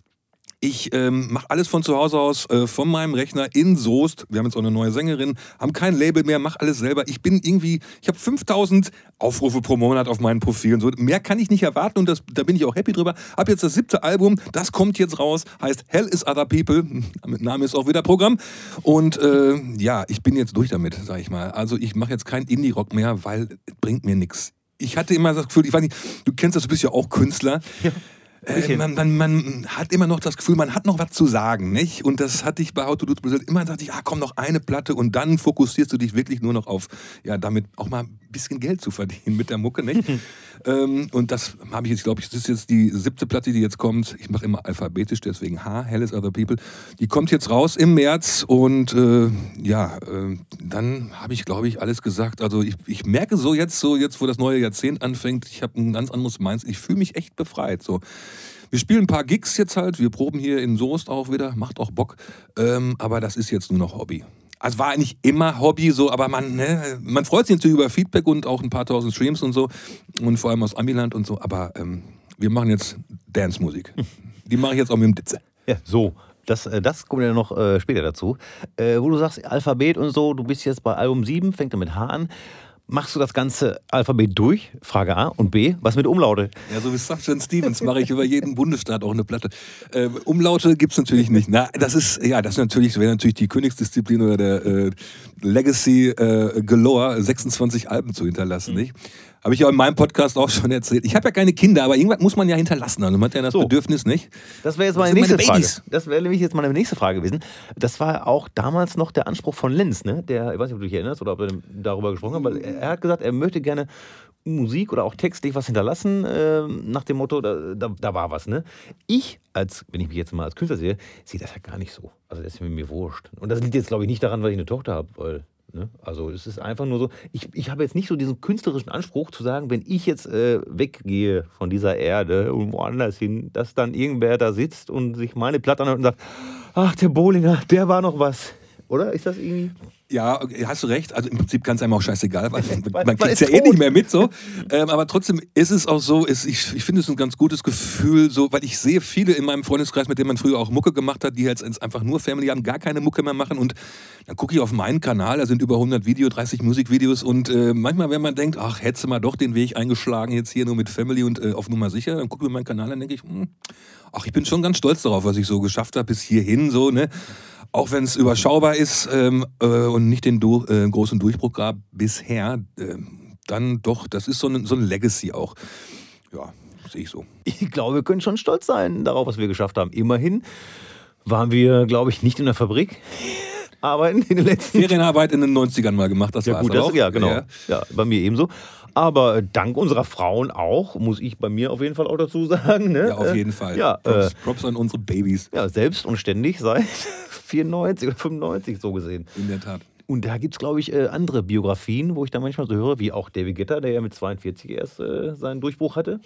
ich ähm, mache alles von zu Hause aus, äh, von meinem Rechner in Soest. Wir haben jetzt auch eine neue Sängerin, haben kein Label mehr, mache alles selber. Ich bin irgendwie, ich habe 5000 Aufrufe pro Monat auf meinen Profilen. So, mehr kann ich nicht erwarten und das, da bin ich auch happy drüber. Hab jetzt das siebte Album, das kommt jetzt raus, heißt Hell is Other People. Mit Name ist auch wieder Programm. Und äh, ja, ich bin jetzt durch damit, sag ich mal. Also ich mache jetzt keinen Indie-Rock mehr, weil es bringt mir nichts. Ich hatte immer das Gefühl, ich weiß nicht, du kennst das, du bist ja auch Künstler. Ja. Äh, man, man, man, hat immer noch das Gefühl, man hat noch was zu sagen, nicht? Und das hatte ich bei How to Do Brazil immer, dachte ich, ah, komm, noch eine Platte und dann fokussierst du dich wirklich nur noch auf, ja, damit auch mal bisschen Geld zu verdienen mit der Mucke, nicht? ähm, und das habe ich jetzt, glaube ich, das ist jetzt die siebte Platte, die jetzt kommt. Ich mache immer alphabetisch, deswegen H, Hell is Other People. Die kommt jetzt raus im März und äh, ja, äh, dann habe ich, glaube ich, alles gesagt. Also ich, ich merke so jetzt, so jetzt, wo das neue Jahrzehnt anfängt, ich habe ein ganz anderes Mindset. Ich fühle mich echt befreit. So. Wir spielen ein paar Gigs jetzt halt. Wir proben hier in Soest auch wieder. Macht auch Bock. Ähm, aber das ist jetzt nur noch Hobby. Also war eigentlich immer Hobby so, aber man, ne, man freut sich natürlich über Feedback und auch ein paar tausend Streams und so. Und vor allem aus Amiland und so. Aber ähm, wir machen jetzt Dance-Musik. Die mache ich jetzt auch mit dem Ditze. Ja, so. Das, äh, das kommt ja noch äh, später dazu. Äh, wo du sagst, Alphabet und so, du bist jetzt bei Album 7, fängt er mit H an. Machst du das ganze Alphabet durch? Frage A. Und B, was mit Umlaute? Ja, so wie Sgt. Stevens mache ich über jeden Bundesstaat auch eine Platte. Äh, Umlaute gibt es natürlich nicht. Na, das ist, ja, das ist natürlich, wäre natürlich die Königsdisziplin oder der äh, Legacy äh, Galore, 26 Alben zu hinterlassen, mhm. nicht? Habe ich ja in meinem Podcast auch schon erzählt. Ich habe ja keine Kinder, aber irgendwas muss man ja hinterlassen. Also man hat ja das so. Bedürfnis nicht. Das wäre jetzt meine nächste meine Frage. Das wäre nämlich jetzt meine nächste Frage gewesen. Das war auch damals noch der Anspruch von Lenz, ne? Der, ich weiß nicht, ob du dich erinnerst oder ob er darüber gesprochen hat, weil er hat gesagt, er möchte gerne Musik oder auch textlich was hinterlassen, äh, nach dem Motto, da, da, da, war was, ne? Ich, als, wenn ich mich jetzt mal als Künstler sehe, sehe das ja gar nicht so. Also das ist mir wurscht. Und das liegt jetzt, glaube ich, nicht daran, weil ich eine Tochter habe, weil Ne? Also es ist einfach nur so, ich, ich habe jetzt nicht so diesen künstlerischen Anspruch zu sagen, wenn ich jetzt äh, weggehe von dieser Erde und woanders hin, dass dann irgendwer da sitzt und sich meine Platte anhört und sagt, ach, der Bowlinger, der war noch was. Oder ist das irgendwie... Ja, hast du recht. Also im Prinzip kann es einem auch scheißegal, weil man, man kriegt es ja tot. eh nicht mehr mit. So. Ähm, aber trotzdem ist es auch so, ist, ich, ich finde es ein ganz gutes Gefühl, so, weil ich sehe viele in meinem Freundeskreis, mit denen man früher auch Mucke gemacht hat, die jetzt einfach nur Family haben, gar keine Mucke mehr machen. Und dann gucke ich auf meinen Kanal, da sind über 100 Videos, 30 Musikvideos. Und äh, manchmal, wenn man denkt, ach, hättest du mal doch den Weg eingeschlagen, jetzt hier nur mit Family und äh, auf Nummer sicher, dann gucke ich mir meinen Kanal an, denke ich, hm, ach, ich bin schon ganz stolz darauf, was ich so geschafft habe bis hierhin. So, ne? Auch wenn es überschaubar ist ähm, äh, und nicht den du äh, großen Durchbruch gab bisher, äh, dann doch, das ist so ein, so ein Legacy auch. Ja, sehe ich so. Ich glaube, wir können schon stolz sein darauf, was wir geschafft haben. Immerhin waren wir, glaube ich, nicht in der Fabrik. Arbeiten in den letzten Ferienarbeit in den 90ern mal gemacht, das ja, war gut, das, Ja, genau. Ja. ja, bei mir ebenso. Aber dank unserer Frauen auch, muss ich bei mir auf jeden Fall auch dazu sagen. Ne? Ja, auf jeden Fall. Ja, Props, äh, Props an unsere Babys. Ja, selbst und ständig seit 94 oder 95 so gesehen. In der Tat. Und da gibt es, glaube ich, äh, andere Biografien, wo ich da manchmal so höre, wie auch David Guetta, der ja mit 42 erst äh, seinen Durchbruch hatte.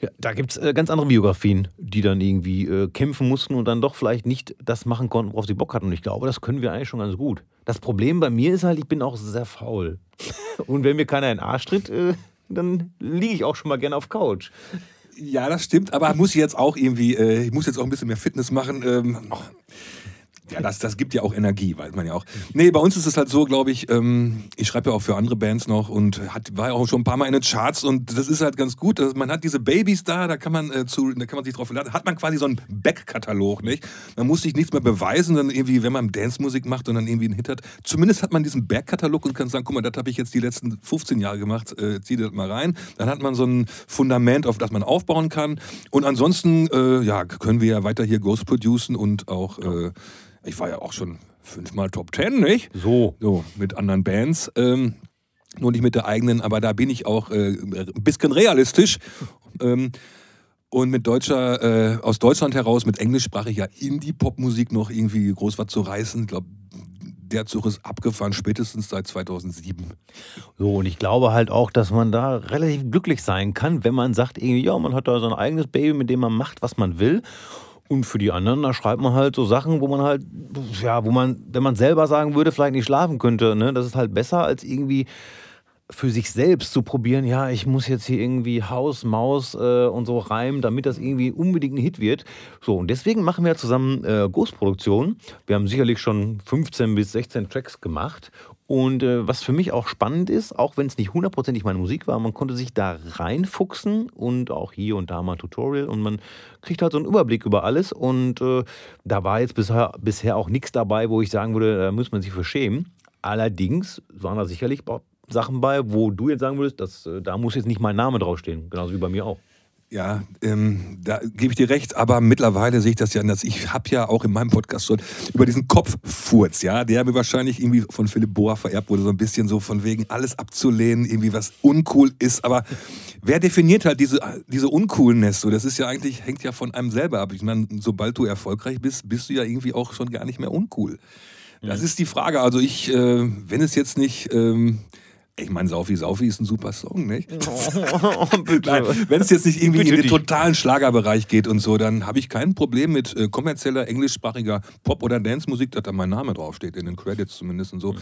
Ja, da gibt es äh, ganz andere Biografien, die dann irgendwie äh, kämpfen mussten und dann doch vielleicht nicht das machen konnten, worauf sie Bock hatten. Und ich glaube, das können wir eigentlich schon ganz gut. Das Problem bei mir ist halt, ich bin auch sehr faul. und wenn mir keiner in den Arsch tritt, äh, dann liege ich auch schon mal gerne auf Couch. Ja, das stimmt, aber muss ich jetzt auch irgendwie, äh, ich muss jetzt auch ein bisschen mehr Fitness machen. Ähm, ja, das, das gibt ja auch Energie, weiß man ja auch. Nee, bei uns ist es halt so, glaube ich, ähm, ich schreibe ja auch für andere Bands noch und hat, war ja auch schon ein paar Mal in den Charts und das ist halt ganz gut. Also man hat diese Babys da, da kann man, äh, zu, da kann man sich drauf verlassen. Hat man quasi so einen Backkatalog, nicht? Man muss sich nichts mehr beweisen, dann irgendwie, wenn man Dance-Musik macht und dann irgendwie einen Hit hat. Zumindest hat man diesen Backkatalog und kann sagen, guck mal, das habe ich jetzt die letzten 15 Jahre gemacht, äh, zieh das mal rein. Dann hat man so ein Fundament, auf das man aufbauen kann. Und ansonsten, äh, ja, können wir ja weiter hier Ghost producen und auch äh, ich war ja auch schon fünfmal Top Ten, nicht? So. So, mit anderen Bands. Ähm, nur nicht mit der eigenen, aber da bin ich auch äh, ein bisschen realistisch. Ähm, und mit deutscher, äh, aus Deutschland heraus, mit englischsprachiger Indie-Pop-Musik noch irgendwie groß was zu reißen. Ich glaube, der Zug ist abgefahren, spätestens seit 2007. So, und ich glaube halt auch, dass man da relativ glücklich sein kann, wenn man sagt, irgendwie, ja, man hat da so ein eigenes Baby, mit dem man macht, was man will. Und für die anderen, da schreibt man halt so Sachen, wo man halt, ja, wo man, wenn man selber sagen würde, vielleicht nicht schlafen könnte. Ne? Das ist halt besser, als irgendwie für sich selbst zu probieren, ja, ich muss jetzt hier irgendwie Haus, Maus äh, und so reimen, damit das irgendwie unbedingt ein Hit wird. So, und deswegen machen wir zusammen äh, Ghostproduktion. Wir haben sicherlich schon 15 bis 16 Tracks gemacht und äh, was für mich auch spannend ist, auch wenn es nicht hundertprozentig meine Musik war, man konnte sich da reinfuchsen und auch hier und da mal Tutorial und man kriegt halt so einen Überblick über alles. Und äh, da war jetzt bisher, bisher auch nichts dabei, wo ich sagen würde, da muss man sich für schämen. Allerdings waren da sicherlich Sachen bei, wo du jetzt sagen würdest, dass, äh, da muss jetzt nicht mein Name draufstehen. Genauso wie bei mir auch. Ja, ähm, da gebe ich dir recht, aber mittlerweile sehe ich das ja anders. Ich habe ja auch in meinem Podcast schon über diesen Kopffurz, ja, der mir wahrscheinlich irgendwie von Philipp Bohr vererbt wurde, so ein bisschen so von wegen alles abzulehnen, irgendwie was uncool ist. Aber wer definiert halt diese, diese Uncoolness? So, das ist ja eigentlich, hängt ja von einem selber ab. Ich meine, sobald du erfolgreich bist, bist du ja irgendwie auch schon gar nicht mehr uncool. Das ist die Frage. Also ich, äh, wenn es jetzt nicht... Ähm, ich meine, Saufi Saufi ist ein super Song, nicht? Oh, Wenn es jetzt nicht irgendwie bitte in den totalen Schlagerbereich geht und so, dann habe ich kein Problem mit äh, kommerzieller englischsprachiger Pop- oder Dance-Musik, dass da mein Name draufsteht, in den Credits zumindest und so. Mhm.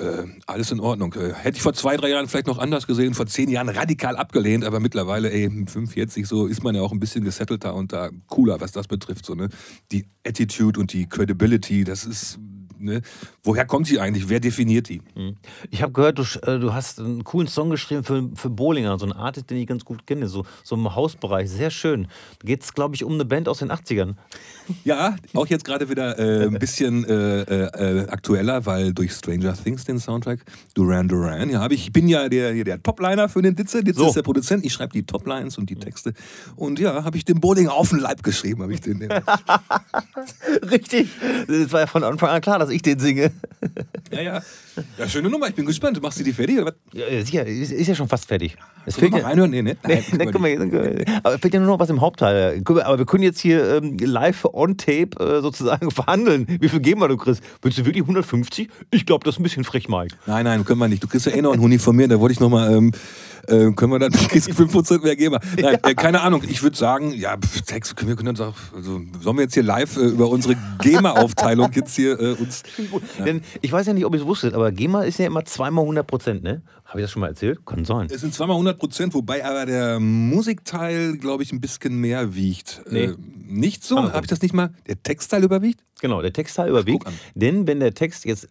Äh, alles in Ordnung. Äh, hätte ich vor zwei, drei Jahren vielleicht noch anders gesehen, vor zehn Jahren radikal abgelehnt, aber mittlerweile, ey, 45 so, ist man ja auch ein bisschen gesettelter und da cooler, was das betrifft. So, ne? Die Attitude und die Credibility, das ist ne? woher kommt sie eigentlich? Wer definiert die? Mhm. Ich habe gehört, du, äh, du, hast einen coolen Song geschrieben für, für Bowlinger, so einen Artist, den ich ganz gut kenne, so, so im Hausbereich. Sehr schön. Da geht es, glaube ich, um eine Band aus den 80ern. Ja, auch jetzt gerade wieder äh, ein bisschen äh, äh, aktueller, weil durch Stranger Things den Soundtrack, Duran Duran, ja, ich bin ja der, der Topliner für den Ditze. Ditze so. ist der Produzent, ich schreibe die Toplines und die Texte. Und ja, habe ich den Bowlinger auf den Leib geschrieben, habe ich den. Richtig. Das war ja von Anfang an klar, dass dass ich den singe. Ja, ja. Ja, schöne Nummer. Ich bin gespannt. Machst du die fertig? Oder? Ja, sicher. Ist, ist ja schon fast fertig. Es fehlt ja, reinhören? Nee, ne? Nein, nee, können wir, aber fehlt ja nur noch was im Hauptteil. Aber wir können jetzt hier ähm, live on tape äh, sozusagen verhandeln. Wie viel geben wir, du Chris? Willst du wirklich 150? Ich glaube, das ist ein bisschen frech, Mike. Nein, nein, können wir nicht. Du kriegst ja eh noch einen Huni von mir. Da wollte ich nochmal, ähm, äh, können wir dann 5% mehr geben? Nein, äh, keine Ahnung. Ich würde sagen, ja, Text, wir können uns auch, also, sollen wir jetzt hier live äh, über unsere GEMA-Aufteilung jetzt hier äh, uns. Ja. Denn ich weiß ja nicht, ob ihr es wusstet, aber GEMA ist ja immer zweimal 100%, ne? Habe ich das schon mal erzählt? Kann sein. Es sind zweimal 100 Prozent, wobei aber der Musikteil, glaube ich, ein bisschen mehr wiegt. Nee. Äh, nicht so? Habe ich das nicht mal? Der Textteil überwiegt? Genau, der Textteil überwiegt. Denn wenn der Text jetzt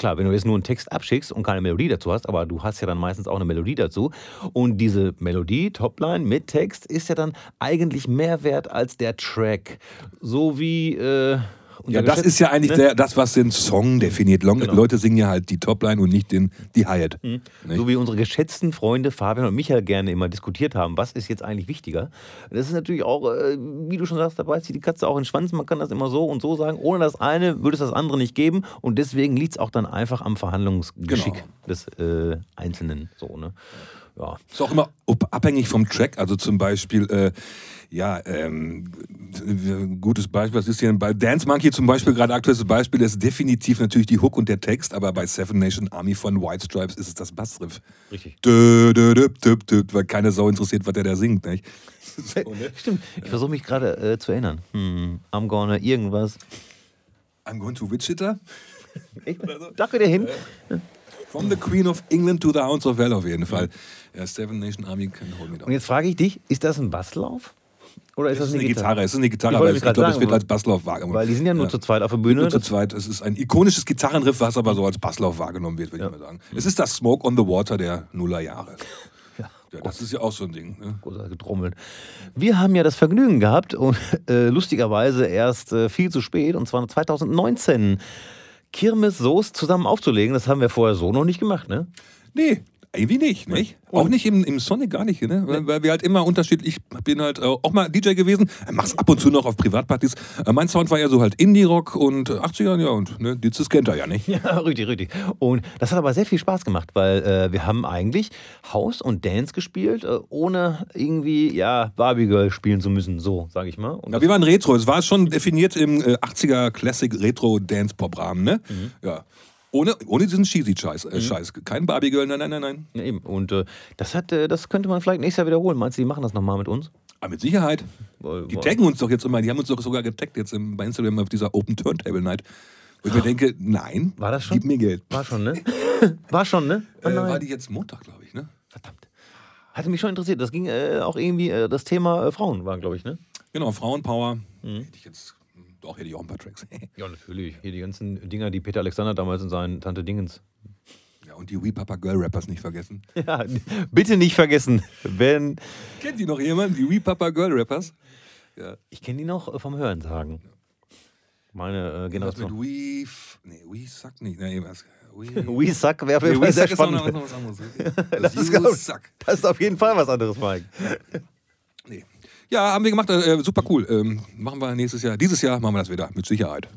klar, wenn du jetzt nur einen Text abschickst und keine Melodie dazu hast, aber du hast ja dann meistens auch eine Melodie dazu. Und diese Melodie, Topline mit Text, ist ja dann eigentlich mehr wert als der Track. So wie. Äh ja, das ist ja eigentlich ne? der, das, was den Song definiert. Long, genau. Leute singen ja halt die Topline und nicht den, die Hi-Hat. Mhm. So wie unsere geschätzten Freunde Fabian und Michael gerne immer diskutiert haben, was ist jetzt eigentlich wichtiger. Das ist natürlich auch, äh, wie du schon sagst, da beißt die Katze auch in den Schwanz. Man kann das immer so und so sagen. Ohne das eine würde es das andere nicht geben. Und deswegen liegt es auch dann einfach am Verhandlungsgeschick genau. des äh, Einzelnen. So, ne? ja. Ist auch immer abhängig vom Track. Also zum Beispiel, äh, ja, ähm, gutes Beispiel, was ist hier bei Dance Monkey zum Beispiel, gerade aktuelles Beispiel, ist definitiv natürlich die Hook und der Text, aber bei Seven Nation Army von White Stripes ist es das Bassriff. Richtig. Dö, dö, dö, dö, dö, weil keine Sau interessiert, was der da singt. Nicht? So, ne? Stimmt. Ich versuche mich gerade äh, zu erinnern. Hm, I'm gonna irgendwas. I'm going to Wichita. Echt? Da geht er hin. From the Queen of England to the Hounds of Hell auf jeden Fall. Ja, Seven Nation Army me down. Und jetzt frage ich dich, ist das ein Basslauf? Oder ist Es das ist eine Gitarre, es ist eine Gitarre, Ich aber ich glaube, es sagen, wird als Basslauf wahrgenommen. Weil die sind ja nur Ja. zu zweit auf der Bühne. Nur zu Das- zweit. Es ist ein ikonisches Gitarrenriff, was aber so als Basslauf wahrgenommen wird, würde ich mal sagen. Es ist das Smoke on the Water der Nullerjahre. Ja, das ist ja auch so ein Ding. Ne? getrommelt. Wir haben ja das Vergnügen gehabt und äh, lustigerweise erst äh, viel zu spät, und zwar 2019, Kirmes Soest zusammen aufzulegen. Das haben wir vorher so noch nicht gemacht, ne? Nee, irgendwie nicht, nicht? Auch nicht im, im Sonic gar nicht, ne? Weil, weil wir halt immer unterschiedlich, ich bin halt äh, auch mal DJ gewesen, äh, mach's ab und zu noch auf Privatpartys. Äh, mein Sound war ja so halt Indie-Rock und äh, 80er, ja, und ne, das kennt er ja nicht. Ja, richtig, richtig. Und das hat aber sehr viel Spaß gemacht, weil äh, wir haben eigentlich House und Dance gespielt, äh, ohne irgendwie, ja, Barbie Girl spielen zu müssen, so, sage ich mal. Und Ja, wir waren Retro, es war schon definiert im äh, 80er Classic Retro Dance Pop Rahmen, ne? Ja. Ohne, ohne diesen cheesy Scheiß, äh, Scheiß. Kein Barbie Girl, nein, nein, nein, nein. Ja, eben. Und äh, das, hat, äh, das könnte man vielleicht nächstes Jahr wiederholen. Meinst du, die machen das nochmal mit uns? Aber mit Sicherheit. Woll- Die taggen uns doch jetzt immer, die haben uns doch sogar getaggt jetzt im, bei Instagram auf dieser Open Turntable Night. Wo ich mir denke, nein, War das schon? gib mir Geld. War schon, ne? War schon, ne? Oh Äh, war die jetzt Montag, glaube ich, ne? Verdammt. Hatte mich schon interessiert. Das ging äh, auch irgendwie, äh, das Thema äh, Frauen war, glaube ich, ne? Genau, Frauenpower. Mhm. Hätte ich jetzt, doch, hätte ich auch ein paar Tracks. Ja, natürlich. Hier die ganzen Dinger, die Peter Alexander damals in seinen Tante Dingens. ja, und die Wee Papa Girl Rappers nicht vergessen. Ja, bitte nicht vergessen, wenn. Kennt die noch jemand, die Wee Papa Girl Rappers? Ja. Ich kenne die noch vom Hören sagen. Meine äh, Was mit Generation. Wee, nee, Wee Suck nicht. Nee, was? Wee, We Suck wäre nee, sehr Suck ist noch, spannend. noch was anderes. Das Das ist, glaub- Suck. das ist auf jeden Fall was anderes, Mike. Nee. Ja, haben wir gemacht, äh, super cool. Ähm, machen wir nächstes Jahr, dieses Jahr machen wir das wieder, mit Sicherheit.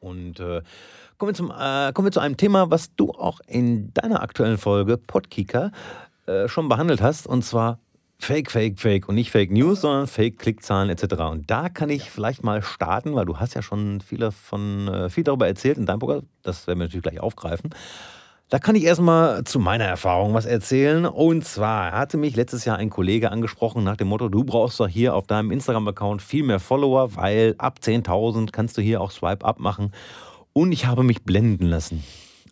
Und äh, kommen, wir zum, äh, kommen wir zu einem Thema, was du auch in deiner aktuellen Folge Podkicker äh, schon behandelt hast, und zwar Fake, Fake, Fake und nicht Fake News, sondern Fake Klickzahlen etc. Und da kann ich vielleicht mal starten, weil du hast ja schon viele von, äh, viel darüber erzählt in deinem Programm. Das werden wir natürlich gleich aufgreifen. Da kann ich erstmal zu meiner Erfahrung was erzählen. Und zwar hatte mich letztes Jahr ein Kollege angesprochen nach dem Motto, du brauchst doch hier auf deinem Instagram-Account viel mehr Follower, weil ab 10.000 kannst du hier auch Swipe Up machen. Und ich habe mich blenden lassen.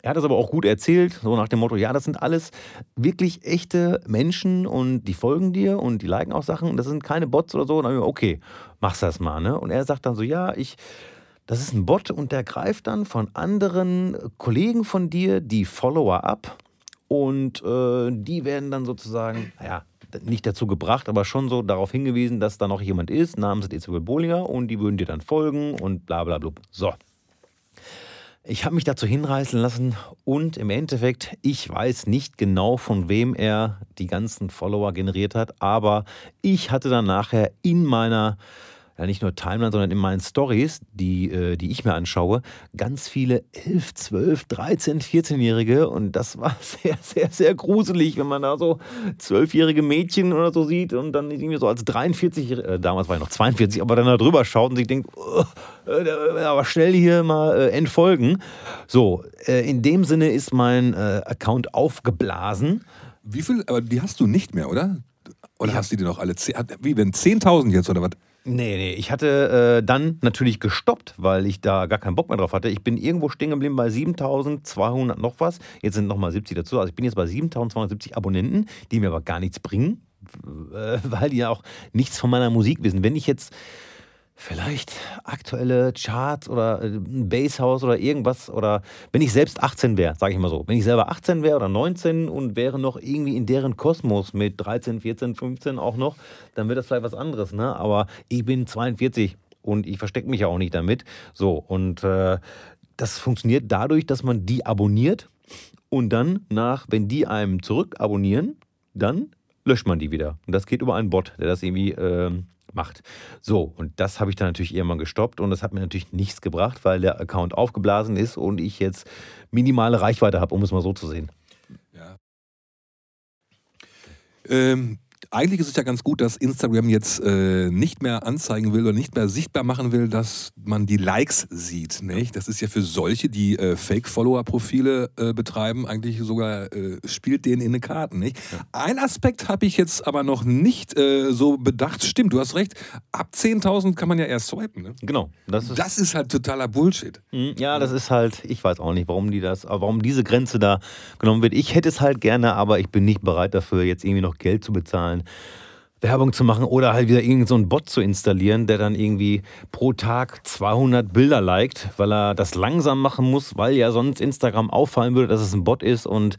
Er hat das aber auch gut erzählt, so nach dem Motto, ja, das sind alles wirklich echte Menschen und die folgen dir und die liken auch Sachen. Das sind keine Bots oder so. Und dann hab ich mir, okay, mach's das mal. Ne? Und er sagt dann so, ja, ich, das ist ein Bot und der greift dann von anderen Kollegen von dir die Follower ab und äh, die werden dann sozusagen, naja, nicht dazu gebracht, aber schon so darauf hingewiesen, dass da noch jemand ist, namens Isabel Bollinger und die würden dir dann folgen und bla bla bla. So. Ich habe mich dazu hinreißen lassen und im Endeffekt, ich weiß nicht genau, von wem er die ganzen Follower generiert hat, aber ich hatte dann nachher in meiner, ja nicht nur Timeline, sondern in meinen Stories, die, äh, die ich mir anschaue, ganz viele 11, 12, 13, 14-Jährige und das war sehr, sehr, sehr gruselig, wenn man da so 12-jährige Mädchen oder so sieht und dann irgendwie so als 43, äh, damals war ich noch 42, aber dann da drüber schaut und sich denkt, oh, äh, aber schnell hier mal entfolgen. So, in dem Sinne ist mein Account aufgeblasen. Wie viel, aber die hast du nicht mehr, oder? Oder hast du die noch alle? Wie, wenn 10.000 jetzt oder was? Nee, nee, ich hatte äh, dann natürlich gestoppt, weil ich da gar keinen Bock mehr drauf hatte. Ich bin irgendwo stehen geblieben bei 7200 noch was. Jetzt sind nochmal 70 dazu. Also ich bin jetzt bei 7270 Abonnenten, die mir aber gar nichts bringen, äh, weil die ja auch nichts von meiner Musik wissen. Wenn ich jetzt vielleicht aktuelle Charts oder äh, Basshouse oder irgendwas oder wenn ich selbst 18 wäre, sage ich mal so, wenn ich selber 18 wäre oder 19 und wäre noch irgendwie in deren Kosmos mit 13, 14, 15 auch noch, dann wäre das vielleicht was anderes, ne? Aber ich bin 42 und ich verstecke mich ja auch nicht damit. So und äh, das funktioniert dadurch, dass man die abonniert und dann nach, wenn die einem zurück abonnieren, dann löscht man die wieder. Und das geht über einen Bot, der das irgendwie ähm, macht. So, und das habe ich dann natürlich irgendwann gestoppt und das hat mir natürlich nichts gebracht, weil der Account aufgeblasen ist und ich jetzt minimale Reichweite habe, um es mal so zu sehen. Ja. Ähm, eigentlich ist es ja ganz gut, dass Instagram jetzt äh, nicht mehr anzeigen will oder nicht mehr sichtbar machen will, dass man die Likes sieht. Nicht? Das ist ja für solche, die äh, Fake-Follower-Profile äh, betreiben, eigentlich sogar äh, spielt denen in den Karten. Nicht? Ja. Ein Aspekt habe ich jetzt aber noch nicht äh, so bedacht. Stimmt, du hast recht. Ab 10.000 kann man ja erst swipen. Ne? Genau. Das ist, das ist halt totaler Bullshit. Mhm, ja, das ist halt, ich weiß auch nicht, warum die das, warum diese Grenze da genommen wird. Ich hätte es halt gerne, aber ich bin nicht bereit dafür, jetzt irgendwie noch Geld zu bezahlen. Werbung zu machen oder halt wieder irgendeinen so Bot zu installieren, der dann irgendwie pro Tag 200 Bilder liked, weil er das langsam machen muss, weil ja sonst Instagram auffallen würde, dass es ein Bot ist und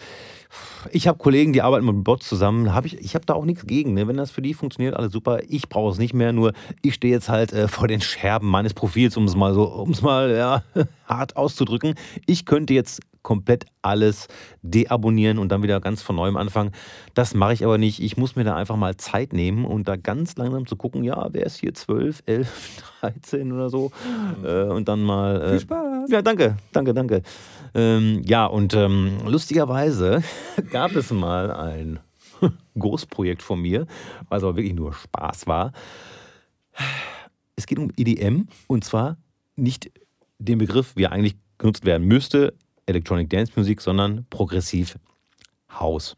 ich habe Kollegen, die arbeiten mit Bots zusammen. Hab ich ich habe da auch nichts gegen. Ne? Wenn das für die funktioniert, alles super. Ich brauche es nicht mehr. Nur ich stehe jetzt halt äh, vor den Scherben meines Profils, um es mal so, um es mal ja, hart auszudrücken. Ich könnte jetzt komplett alles deabonnieren und dann wieder ganz von neuem anfangen. Das mache ich aber nicht. Ich muss mir da einfach mal Zeit nehmen und da ganz langsam zu gucken, ja, wer ist hier 12, 11, 13 oder so. Äh, und dann mal. Äh, Viel Spaß. Ja, danke, danke, danke. Ähm, ja, und ähm, lustigerweise gab es mal ein Großprojekt von mir, was aber wirklich nur Spaß war. Es geht um EDM und zwar nicht den Begriff, wie er eigentlich genutzt werden müsste, Electronic Dance Musik, sondern Progressiv House.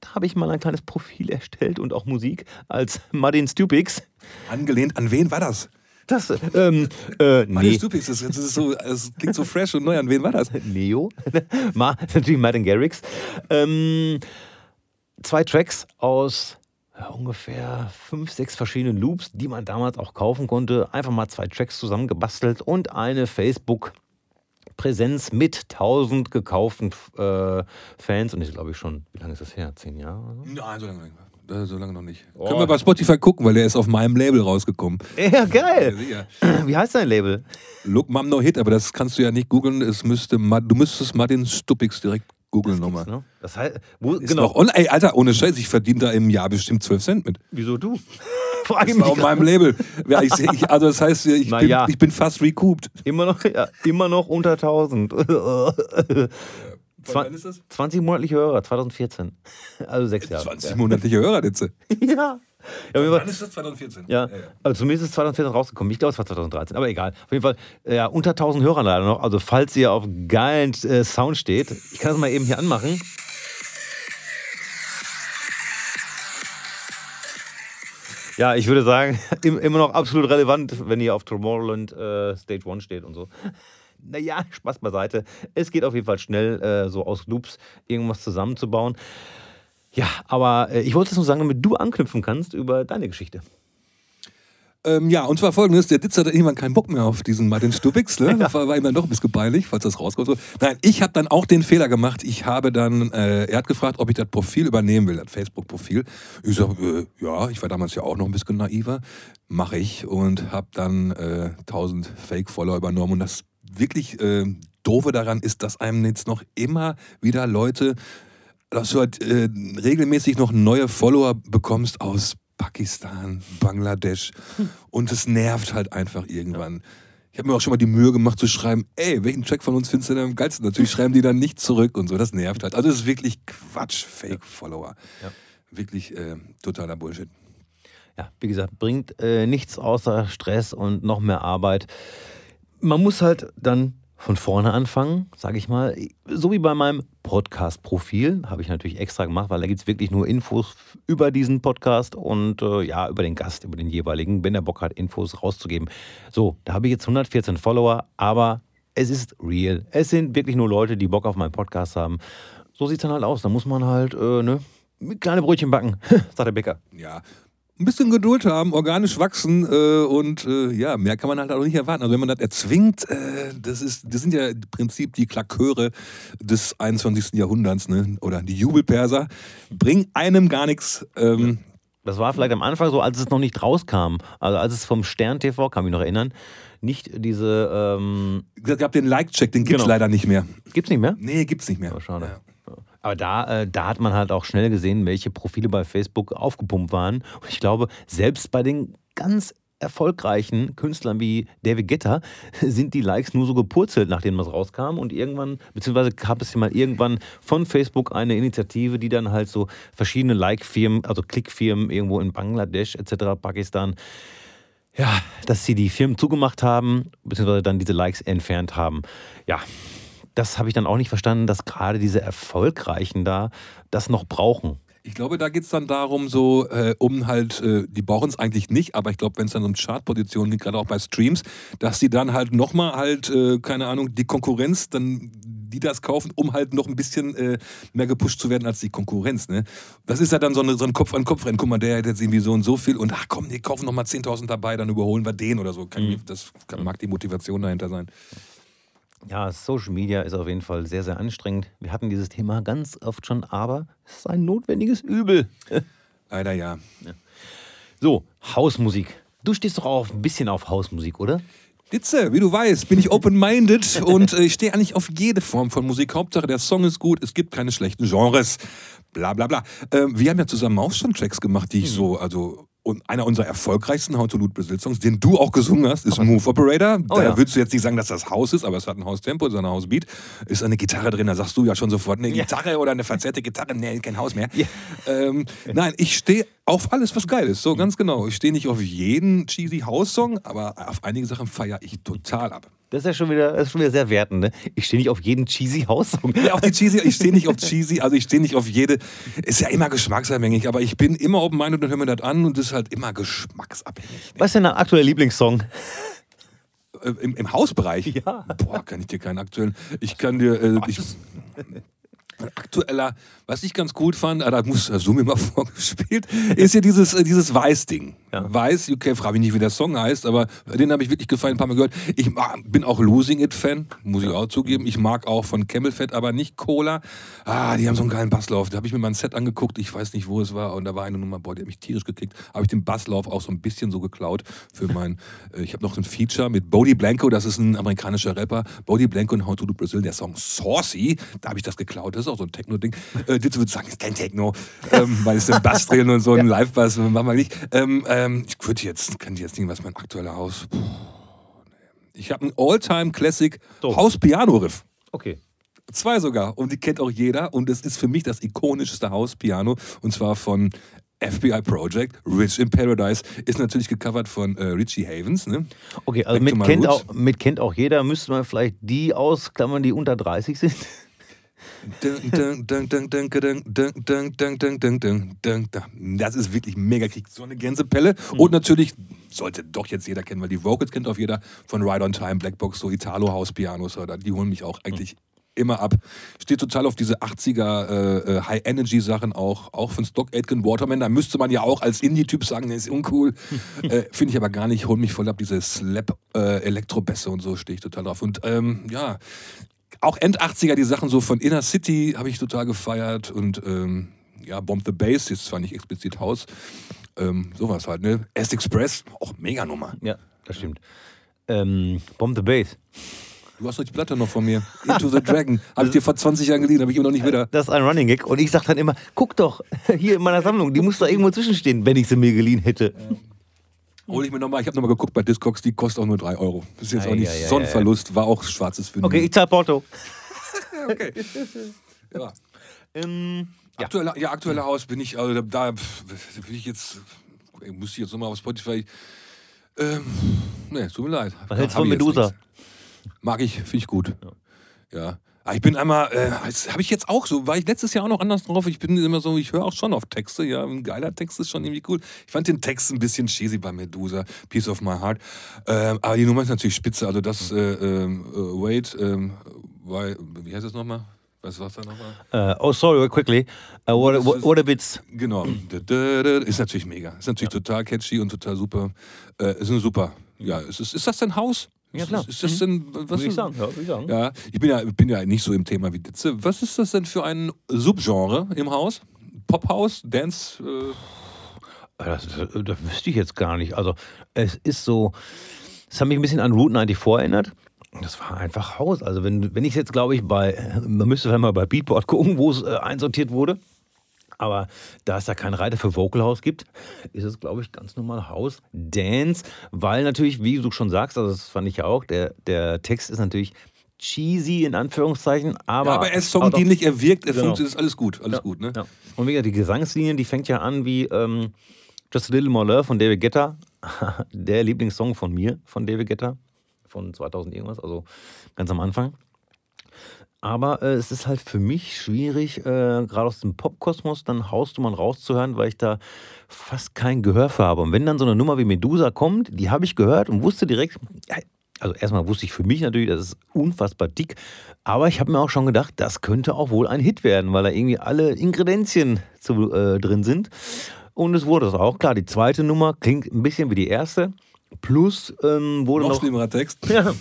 Da habe ich mal ein kleines Profil erstellt und auch Musik als Martin Stupix. Angelehnt an wen war das? Das, ähm, äh, nee. Stupix, das, das, ist so, das klingt so fresh und neu. An wen war das? Neo. natürlich Martin Garrix. Ähm, zwei Tracks aus ungefähr fünf, sechs verschiedenen Loops, die man damals auch kaufen konnte. Einfach mal zwei Tracks zusammengebastelt und eine Facebook- Präsenz mit 1000 gekauften äh, Fans. Und ich glaube ich schon, wie lange ist das her? Zehn Jahre? Nein, so lange nicht. So lange noch nicht. Oh. Können wir bei Spotify gucken, weil der ist auf meinem Label rausgekommen. Ja, geil. Ja, Wie heißt dein Label? Look Mom No Hit, aber das kannst du ja nicht googeln. Es müsste, du müsstest Martin Stuppix direkt googeln nochmal. Ne? Das heißt, wo, ist genau. Noch, ey, Alter, ohne Scheiß, ich verdiene da im Jahr bestimmt 12 Cent mit. Wieso du? Das war auf meinem Label. Ja, ich, ich, also das heißt, ich, bin, ja. ich bin fast recouped. Immer noch, ja, immer noch unter 1000. Wann ist das? 20 monatliche Hörer, 2014. Also sechs Jahre. 20 monatliche Hörer, Ditze. ja. Ja, Wann ist das 2014? Ja, ja, ja. Also zumindest ist 2014 rausgekommen. Ich glaube, es war 2013, aber egal. Auf jeden Fall, ja, unter 1000 Hörern leider noch. Also, falls ihr auf geilen äh, Sound steht, ich kann es mal eben hier anmachen. Ja, ich würde sagen, immer noch absolut relevant, wenn ihr auf Tomorrowland äh, Stage 1 steht und so. Naja, Spaß beiseite. Es geht auf jeden Fall schnell, äh, so aus Loops irgendwas zusammenzubauen. Ja, aber äh, ich wollte es nur sagen, damit du anknüpfen kannst über deine Geschichte. Ähm, ja, und zwar folgendes: Der Ditz hatte irgendwann keinen Bock mehr auf diesen Martin Stubix. Ne? Ja. War, war ihm dann doch ein bisschen peinlich, falls das rauskommt. Nein, ich habe dann auch den Fehler gemacht. Ich habe dann, äh, er hat gefragt, ob ich das Profil übernehmen will, das Facebook-Profil. Ich sage, äh, ja, ich war damals ja auch noch ein bisschen naiver. Mache ich und habe dann äh, 1000 Fake-Follower übernommen. Und das wirklich äh, Doofe daran ist, dass einem jetzt noch immer wieder Leute dass du halt äh, regelmäßig noch neue Follower bekommst aus Pakistan, Bangladesch und es nervt halt einfach irgendwann. Ich habe mir auch schon mal die Mühe gemacht zu schreiben, ey, welchen Track von uns findest du denn am geilsten? Natürlich schreiben die dann nicht zurück und so, das nervt halt. Also es ist wirklich Quatsch, Fake-Follower. Ja. Wirklich äh, totaler Bullshit. Ja, wie gesagt, bringt äh, nichts außer Stress und noch mehr Arbeit. Man muss halt dann von vorne anfangen, sage ich mal. So wie bei meinem Podcast-Profil, habe ich natürlich extra gemacht, weil da gibt es wirklich nur Infos über diesen Podcast und äh, ja, über den Gast, über den jeweiligen, wenn er Bock hat, Infos rauszugeben. So, da habe ich jetzt 114 Follower, aber es ist real. Es sind wirklich nur Leute, die Bock auf meinen Podcast haben. So sieht es dann halt aus. Da muss man halt, äh, ne, kleine Brötchen backen, sagt der Bäcker. Ja, ein bisschen Geduld haben, organisch wachsen äh, und äh, ja, mehr kann man halt auch nicht erwarten. Also wenn man das erzwingt, äh, das, ist, das sind ja im Prinzip die Klaköre des 21. Jahrhunderts ne? oder die Jubelperser, bringen einem gar nichts. Ähm, das war vielleicht am Anfang so, als es noch nicht rauskam. Also als es vom Stern TV, kann mich noch erinnern, nicht diese... Ähm es gab den Like-Check, den gibt es genau. leider nicht mehr. Gibt es nicht mehr? Nee, gibt es nicht mehr. Oh, schade. Ja. Aber da, äh, da hat man halt auch schnell gesehen, welche Profile bei Facebook aufgepumpt waren. Und ich glaube, selbst bei den ganz erfolgreichen Künstlern wie David Guetta sind die Likes nur so gepurzelt, nachdem das rauskam. Und irgendwann, beziehungsweise gab es ja mal irgendwann von Facebook eine Initiative, die dann halt so verschiedene Like-Firmen, also Klickfirmen irgendwo in Bangladesch etc., Pakistan, ja, dass sie die Firmen zugemacht haben, beziehungsweise dann diese Likes entfernt haben. Ja, das habe ich dann auch nicht verstanden, dass gerade diese Erfolgreichen da das noch brauchen. Ich glaube, da geht es dann darum, so äh, um halt, äh, die brauchen es eigentlich nicht, aber ich glaube, wenn es dann um Chartpositionen geht, gerade auch bei Streams, dass sie dann halt nochmal halt, äh, keine Ahnung, die Konkurrenz, dann die das kaufen, um halt noch ein bisschen äh, mehr gepusht zu werden als die Konkurrenz. Ne? Das ist ja dann so, eine, so ein Kopf-an-Kopf-Rennen. Guck mal, der hat jetzt irgendwie so und so viel und ach komm, die kaufen nochmal 10.000 dabei, dann überholen wir den oder so. Kann, mhm. Das kann, mag die Motivation dahinter sein. Ja, Social Media ist auf jeden Fall sehr, sehr anstrengend. Wir hatten dieses Thema ganz oft schon, aber es ist ein notwendiges Übel. Leider ja. ja. So, Hausmusik. Du stehst doch auch ein bisschen auf Hausmusik, oder? Ditze, wie du weißt, bin ich open-minded und äh, ich stehe eigentlich auf jede Form von Musik. Hauptsache, der Song ist gut, es gibt keine schlechten Genres. Bla bla bla. Äh, wir haben ja zusammen auch schon Tracks gemacht, die ich mhm. so, also und einer unserer erfolgreichsten How to Loot Brazil Songs, den du auch gesungen hast, ist Move Operator. Oh, da ja. würdest du jetzt nicht sagen, dass das Haus ist, aber es hat ein Haustempo, es ist ein Hausbeat. Ist eine Gitarre drin, da sagst du ja schon sofort, eine ja. Gitarre oder eine verzerrte Gitarre, nee, kein Haus mehr. Ja. Ähm, nein, ich stehe auf alles, was geil ist. So ganz genau. Ich stehe nicht auf jeden cheesy House-Song, aber auf einige Sachen feiere ich total ab. Das ist ja schon wieder, das ist schon wieder sehr wertend, ne? Ich stehe nicht auf jeden cheesy Haussong. Ja, auch die cheesy, ich stehe nicht auf cheesy, also ich stehe nicht auf jede. Ist ja immer geschmacksabhängig, aber ich bin immer open-minded und höre mir das an und das ist halt immer geschmacksabhängig. Ne? Was ist denn dein aktueller Lieblingssong? Äh, Im, Im Hausbereich? Ja. Boah, kann ich dir keinen aktuellen. Ich kann dir. Äh, ich, aktueller, was ich ganz gut fand, ah, da muss so mir mal vorgespielt, ist ja dieses, äh, dieses Weiß-Ding. Ja. Weiß, okay, frage mich nicht, wie der Song heißt, aber den habe ich wirklich gefallen, ein paar Mal gehört. Ich bin auch Losing It-Fan, muss ich auch zugeben. Ich mag auch von Camel Fat, aber nicht Cola. Ah, die haben so einen geilen Basslauf. Da habe ich mir mal ein Set angeguckt, ich weiß nicht, wo es war, und da war eine Nummer, boah, die hat mich tierisch gekickt. Habe ich den Basslauf auch so ein bisschen so geklaut für mein, äh, ich habe noch ein Feature mit Bodie Blanco, das ist ein amerikanischer Rapper. Bodie Blanco und How to Do Brazil, der Song Saucy, da habe ich das geklaut. Das ist auch so ein Techno-Ding. Äh, Ditze würde sagen, ist kein Techno, ähm, weil es ein Bass drin und so ein Live-Bass, machen wir nicht. Ähm, ähm, ich würde jetzt, kann ich jetzt nicht, was mein aktueller Haus. Puh, ich habe ein All-Time-Classic. Haus-Piano-Riff. Okay. Zwei sogar. Und die kennt auch jeder. Und es ist für mich das ikonischste Haus-Piano. Und zwar von FBI Project, Rich in Paradise, ist natürlich gecovert von äh, Richie Havens. Ne? Okay, also mit kennt, auch, mit kennt auch jeder. Müsste man vielleicht die ausklammern, die unter 30 sind? Das ist wirklich mega, kriegt so eine Gänsepelle. Und natürlich sollte doch jetzt jeder kennen, weil die Vocals kennt auf jeder von Ride on Time, Blackbox, so Italo House Pianos, die holen mich auch eigentlich immer ab. Steht total auf diese 80er äh, High Energy Sachen auch, auch von Stock Aitken Waterman. Da müsste man ja auch als Indie-Typ sagen, der ist uncool. äh, Finde ich aber gar nicht, hol mich voll ab. Diese Slap äh, Elektrobässe und so stehe ich total drauf. Und ähm, ja, auch End 80er, die Sachen so von Inner City habe ich total gefeiert und ähm, ja, Bomb the Bass, jetzt zwar nicht explizit Haus, ähm, sowas halt, ne? S-Express, auch mega Nummer. Ja, das stimmt. Ähm, Bomb the Bass. Du hast doch die Platte noch von mir. Into the Dragon. Habe ich dir vor 20 Jahren geliehen, habe ich immer noch nicht wieder. Das ist ein Running Gag. Und ich sage dann immer, guck doch, hier in meiner Sammlung, die muss da irgendwo zwischenstehen, wenn ich sie mir geliehen hätte. Hol ich mir nochmal, ich habe nochmal geguckt bei Discogs, die kostet auch nur 3 Euro. Das ist jetzt auch nicht so ein Verlust, war auch schwarzes Finden. Okay, ich zahle Porto. okay. Ja. Ähm, ja. Aktuelle, ja, aktuelle Haus bin ich, also da, da bin ich jetzt, ich muss ich jetzt nochmal auf Spotify. Ähm, nee, tut mir leid. Was hältst du von Medusa? Mag ich, finde ich gut. Ja. ja. Ah, ich bin einmal, äh, habe ich jetzt auch so, war ich letztes Jahr auch noch anders drauf. Ich bin immer so, ich höre auch schon auf Texte. Ja, ein geiler Text ist schon irgendwie cool. Ich fand den Text ein bisschen cheesy bei Medusa, Piece of My Heart. Ähm, aber die Nummer ist natürlich spitze. Also das, äh, ähm, äh, Wait, ähm, why, wie heißt das nochmal? Was war's da nochmal? Uh, oh, sorry, quickly. Uh, what, what, what a bits. Genau. Ist natürlich mega. Ist natürlich ja. total catchy und total super. Äh, ist eine super. Ja, ist, ist, ist das dein Haus? Ja, klar. Ist das denn, was ich sagen, ja, ich sagen. Ja, ich bin ja, bin ja nicht so im Thema wie Ditze. Was ist das denn für ein Subgenre im Haus? Pophaus, Dance? Äh das, das, das, wüsste ich jetzt gar nicht. Also, es ist so, es hat mich ein bisschen an Route 94 erinnert. Das war einfach Haus. Also, wenn, wenn ich jetzt, glaube ich, bei, man müsste mal bei Beatboard gucken, wo es äh, einsortiert wurde. Aber da es da keinen Reiter für Vocal House gibt, ist es, glaube ich, ganz normal House Dance, weil natürlich, wie du schon sagst, also das fand ich ja auch, der, der Text ist natürlich cheesy in Anführungszeichen, aber. Ja, aber er ist songdienlich, er wirkt, er Genau. funktioniert, ist alles gut, alles Ja, gut, ne? Ja. Und wie gesagt, die Gesangslinien, die fängt ja an wie ähm, Just a Little More Love von David Guetta. Der Lieblingssong von mir, von David Guetta. Von 2000 irgendwas, also ganz am Anfang. Aber äh, es ist halt für mich schwierig, äh, gerade aus dem Popkosmos dann Hausnummern rauszuhören, weil ich da fast kein Gehör für habe. Und wenn dann so eine Nummer wie Medusa kommt, die habe ich gehört und wusste direkt, also erstmal wusste ich für mich natürlich, das ist unfassbar dick, aber ich habe mir auch schon gedacht, das könnte auch wohl ein Hit werden, weil da irgendwie alle Ingredienzien zu, äh, drin sind. Und es wurde es auch. Klar, die zweite Nummer klingt ein bisschen wie die erste. Plus ähm, wurde Noch noch schlimmerer Text. ja.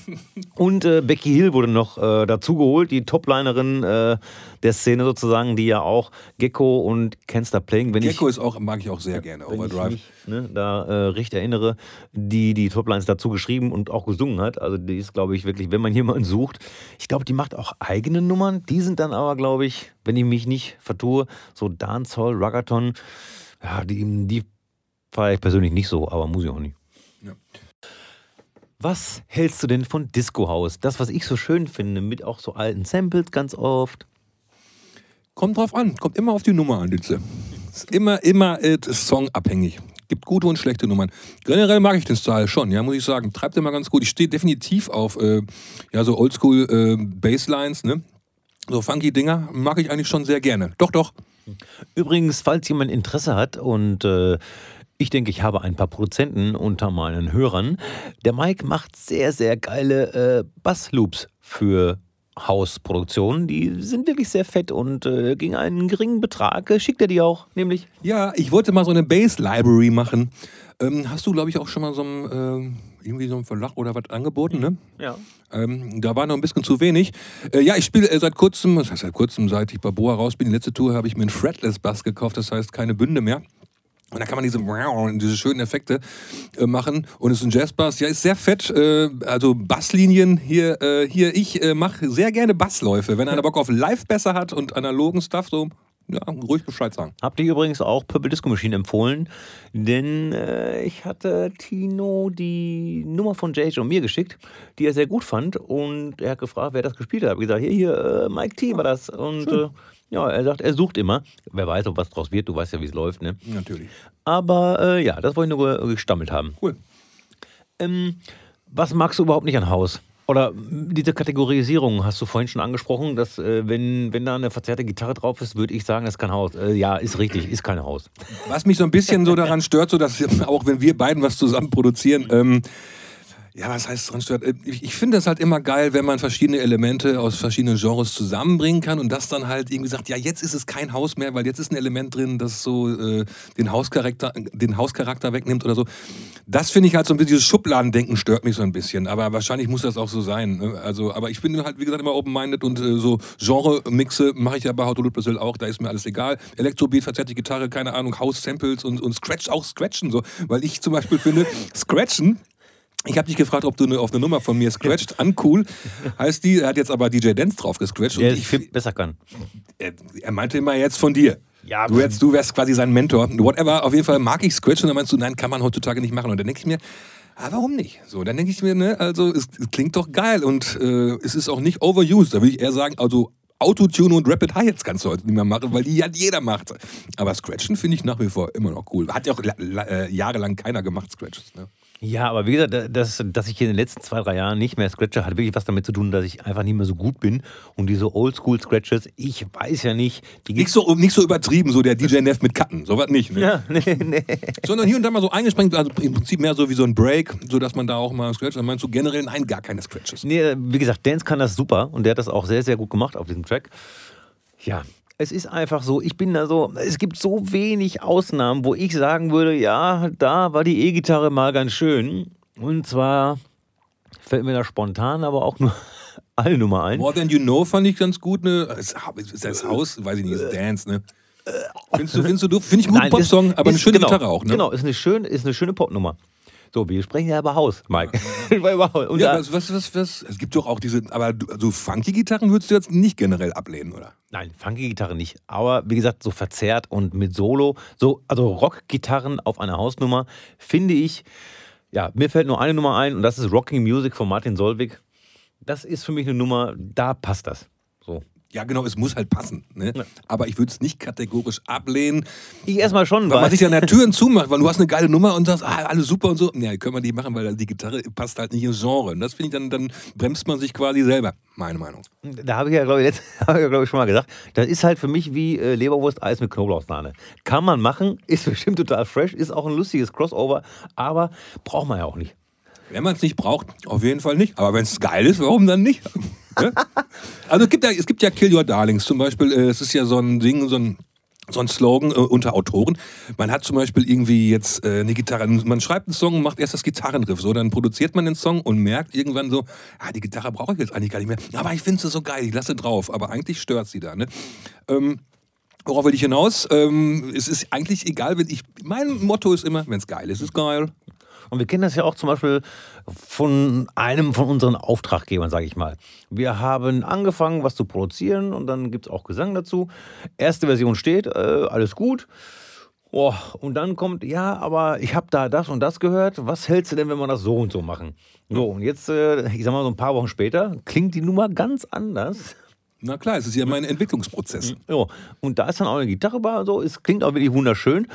Und äh, Becky Hill wurde noch äh, dazugeholt, die Toplinerin äh, der Szene sozusagen, die ja auch Gecko und Can't Stop Playing, wenn Gecko ich, ist auch, mag ich auch sehr gerne, wenn ich Overdrive. mich ne, da äh, recht erinnere, die die Toplines dazu geschrieben und auch gesungen hat. Also die ist, glaube ich, wirklich, wenn man jemanden sucht, ich glaube, die macht auch eigene Nummern. Die sind dann aber, glaube ich, wenn ich mich nicht vertue, so Dancehall, Ruggathon, ja, die, die feiere ich persönlich nicht so, aber muss ich auch nicht. Was hältst du denn von Disco House? Das, was ich so schön finde, mit auch so alten Samples ganz oft. Kommt drauf an, kommt immer auf die Nummer an, Litze. Ist immer, immer äh, songabhängig. Gibt gute und schlechte Nummern. Generell mag ich den Style schon, ja, muss ich sagen. Treibt immer ganz gut. Ich stehe definitiv auf äh, ja, so Oldschool äh, Basslines, ne? So funky Dinger mag ich eigentlich schon sehr gerne. Doch, doch. Übrigens, falls jemand Interesse hat und äh, ich denke, ich habe ein paar Produzenten unter meinen Hörern. Der Mike macht sehr, sehr geile äh, Bassloops für Hausproduktionen. Die sind wirklich sehr fett und äh, gegen einen geringen Betrag äh, schickt er die auch, nämlich. Ja, ich wollte mal so eine Bass-Library machen. Ähm, hast du, glaube ich, auch schon mal so ein, ähm, irgendwie so ein Verlag oder was angeboten, ne? Ja. Ähm, da war noch ein bisschen zu wenig. Äh, ja, ich spiele äh, seit kurzem, das heißt seit kurzem, seit ich bei Boa raus bin, die letzte Tour habe ich mir einen Fretless-Bass gekauft, das heißt keine Bünde mehr. Und da kann man diese, diese schönen Effekte äh, machen. Und es ist ein Jazzbass. Ja, ist sehr fett. Äh, also Basslinien hier. Äh, hier ich äh, mache sehr gerne Bassläufe. Wenn einer Bock auf live besser hat und analogen Stuff, so ja, ruhig Bescheid sagen. Habt ihr übrigens auch Purple Disco Machine empfohlen, denn äh, ich hatte Tino die Nummer von JJ und mir geschickt, die er sehr gut fand und er hat gefragt, wer das gespielt hat. Ich habe gesagt, hier, hier, äh, Mike T war das und äh, ja, er sagt, er sucht immer. Wer weiß, ob was draus wird, du weißt ja, wie es läuft, ne? Natürlich. Aber äh, ja, das wollte ich nur ge- gestammelt haben. Cool. Ähm, was magst du überhaupt nicht an Haus? Oder diese Kategorisierung hast du vorhin schon angesprochen, dass äh, wenn, wenn da eine verzerrte Gitarre drauf ist, würde ich sagen, das ist kein Haus. Äh, ja, ist richtig, ist kein Haus. Was mich so ein bisschen so daran stört, so dass auch wenn wir beiden was zusammen produzieren, ähm, ja, was heißt dran stört? Äh, Ich, finde das halt immer geil, wenn man verschiedene Elemente aus verschiedenen Genres zusammenbringen kann und das dann halt irgendwie sagt, ja, jetzt ist es kein Haus mehr, weil jetzt ist ein Element drin, das so äh, den, Hauscharakter, den Hauscharakter wegnimmt oder so. Das finde ich halt so ein bisschen, dieses Schubladendenken stört mich so ein bisschen. Aber wahrscheinlich muss das auch so sein. ne? Also, aber ich bin halt, wie gesagt, immer open-minded und äh, so Genre-Mixe mache ich ja bei How to Loot Brazil auch, da ist mir alles egal. Elektrobeat, verzerrte Gitarre, keine Ahnung, House-Samples und, und Scratch, auch Scratchen so. Weil ich zum Beispiel finde, Scratchen ich habe dich gefragt, ob du eine, auf eine Nummer von mir scratcht. Uncool heißt die. Er hat jetzt aber DJ Dance drauf gescratcht. Und Der ich, viel besser kann. er, er meinte immer jetzt von dir. Ja, du, jetzt, du wärst quasi sein Mentor. Whatever, auf jeden Fall mag ich Scratch. Und dann meinst du, nein, kann man heutzutage nicht machen. Und dann denke ich mir, ah, warum nicht? So, dann denke ich mir, ne, also es, es klingt doch geil und äh, es ist auch nicht overused. Da würde ich eher sagen, also Autotune und Rapid Hi-Hats kannst du heute nicht mehr machen, weil die ja jeder macht. Aber Scratchen finde ich nach wie vor immer noch cool. Hat ja auch äh, jahrelang keiner gemacht, Scratches. Ne? Ja, aber wie gesagt, das, dass ich hier in den letzten zwei, drei Jahren nicht mehr scratche, hat wirklich was damit zu tun, dass ich einfach nicht mehr so gut bin. Und diese Oldschool-Scratches, ich weiß ja nicht, die Nicht so, nicht so übertrieben, so der DJ Neff mit Cutten, sowas nicht. Ne? Ja, nee, nee. Sondern hier und da mal so eingesprengt, also im Prinzip mehr so wie so ein Break, sodass man da auch mal scratcht. Dann meinst du generell, nein, gar keine Scratches. Nee, wie gesagt, Dance kann das super und der hat das auch sehr, sehr gut gemacht auf diesem Track. Ja, es ist einfach so, ich bin da so, es gibt so wenig Ausnahmen, wo ich sagen würde, ja, da war die E-Gitarre mal ganz schön. Und zwar fällt mir da spontan aber auch nur eine Nummer ein. More Than You Know fand ich ganz gut. Ne? Ist ist das Haus? Weiß ich nicht, ist Dance, ne? Findest du, findest du, finde ich einen guten Popsong, ist- aber eine ist- schöne genau, Gitarre auch, ne? Genau, ist eine schöne, ist eine schöne Popnummer. So, wir sprechen ja über Haus, Mike. und Ja, da, was, was, was, was? Es gibt doch auch diese, aber so funky Gitarren würdest du jetzt nicht generell ablehnen, oder? nein, Funky-Gitarre nicht. Aber wie gesagt, so verzerrt und mit Solo, so, also Rock-Gitarren auf einer Hausnummer, finde ich, ja, mir fällt nur eine Nummer ein und das ist Rocking Music von Martin Solvig. Das ist für mich eine Nummer, da passt das. So. Ja, genau, es muss halt passen. Ne? Ja. Aber ich würde es nicht kategorisch ablehnen, Ich erstmal schon, weil man weil. sich dann ja Türen zumacht, weil du hast eine geile Nummer und sagst, ah, alles super und so. Ja, können wir nicht machen, weil die Gitarre passt halt nicht ins Genre. Und das finde ich dann, dann bremst man sich quasi selber, meine Meinung. Da habe ich ja, glaube ich, letzt, habe ich ja, glaube ich, schon mal gesagt. Das ist halt für mich wie äh, Leberwurst-Eis mit Knoblauchsahne. Kann man machen, ist bestimmt total fresh, ist auch ein lustiges Crossover, aber braucht man ja auch nicht. Wenn man es nicht braucht, auf jeden Fall nicht. Aber wenn es geil ist, warum dann nicht? Ne? also es gibt, ja, es gibt ja Kill Your Darlings zum Beispiel. Äh, es ist ja so ein Ding, so ein, so ein Slogan äh, unter Autoren. Man hat zum Beispiel irgendwie jetzt äh, eine Gitarre, man schreibt einen Song und macht erst das Gitarrenriff. So, dann produziert man den Song und merkt irgendwann so, ah, die Gitarre brauche ich jetzt eigentlich gar nicht mehr. Aber ich finde sie so geil, ich lasse drauf. Aber eigentlich stört sie da. Ne? Ähm, Worauf will ich hinaus? Ähm, es ist eigentlich egal, wenn ich. Mein Motto ist immer, wenn es geil ist, ist geil. Und wir kennen das ja auch zum Beispiel von einem von unseren Auftraggebern, sage ich mal. Wir haben angefangen, was zu produzieren und dann gibt es auch Gesang dazu. Erste Version steht, äh, alles gut. Boah, und dann kommt, ja, aber ich habe da das und das gehört. Was hältst du denn, wenn wir das so und so machen? So, und jetzt, äh, ich sag mal, so ein paar Wochen später, klingt die Nummer ganz anders. Na klar, es ist ja mein Entwicklungsprozess. Ja, und da ist dann auch eine Gitarre bei, so, es klingt auch wirklich wunderschön.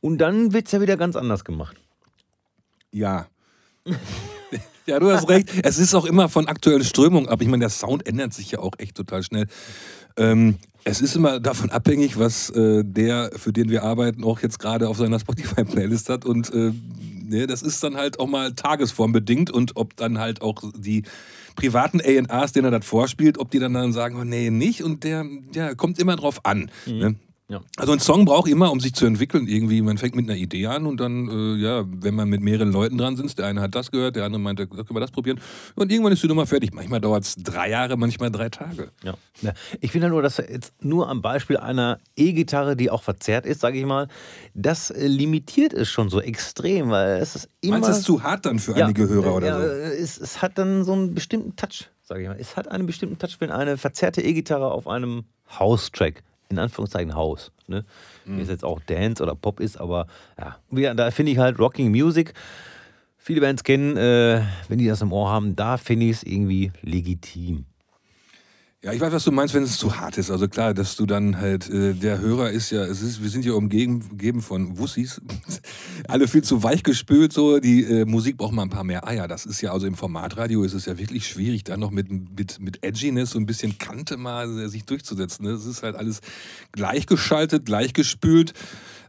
Und dann wird es ja wieder ganz anders gemacht. Ja. ja, du hast recht. Es ist auch immer von aktuellen Strömungen ab. Ich meine, der Sound ändert sich ja auch echt total schnell. Ähm, es ist immer davon abhängig, was äh, der, für den wir arbeiten, auch jetzt gerade auf seiner Spotify-Playlist hat. Und äh, ne, das ist dann halt auch mal tagesformbedingt und ob dann halt auch die privaten A&Rs, denen er das vorspielt, ob die dann, dann sagen, oh, nee, nicht. Und der ja, kommt immer drauf an. Ne? Ja. Also ein Song braucht immer, um sich zu entwickeln, irgendwie, man fängt mit einer Idee an und dann, äh, ja, wenn man mit mehreren Leuten dran sitzt, der eine hat das gehört, der andere meinte, können wir das probieren. Und irgendwann ist die Nummer fertig. Manchmal dauert es drei Jahre, manchmal drei Tage. Ja. Ja, Ich finde nur, dass jetzt nur am Beispiel einer E-Gitarre, die auch verzerrt ist, sage ich mal, das äh, limitiert es schon so extrem, weil es ist immer. Meinst du, es ist zu hart dann für Ja, einige Hörer oder ja, so? Es, es hat dann so einen bestimmten Touch, sage ich mal. Es hat einen bestimmten Touch, wenn eine verzerrte E-Gitarre auf einem House-Track, in Anführungszeichen House, ne? Mhm. wie es jetzt auch Dance oder Pop ist, aber ja, da finde ich halt Rocking Music. Viele Bands kennen, äh, wenn die das im Ohr haben, da finde ich es irgendwie legitim. Ja, ich weiß, was du meinst, wenn es zu hart ist. Also klar, dass du dann halt, äh, der Hörer ist ja, es ist, wir sind ja umgeben von Wussis, alle viel zu weich gespült, so, die äh, Musik braucht mal ein paar mehr Eier. Das ist ja, also im Formatradio ist es ja wirklich schwierig, da noch mit, mit, mit Edginess so ein bisschen Kante mal äh, sich durchzusetzen. Ne? Ist halt alles gleichgeschaltet, gleichgespült.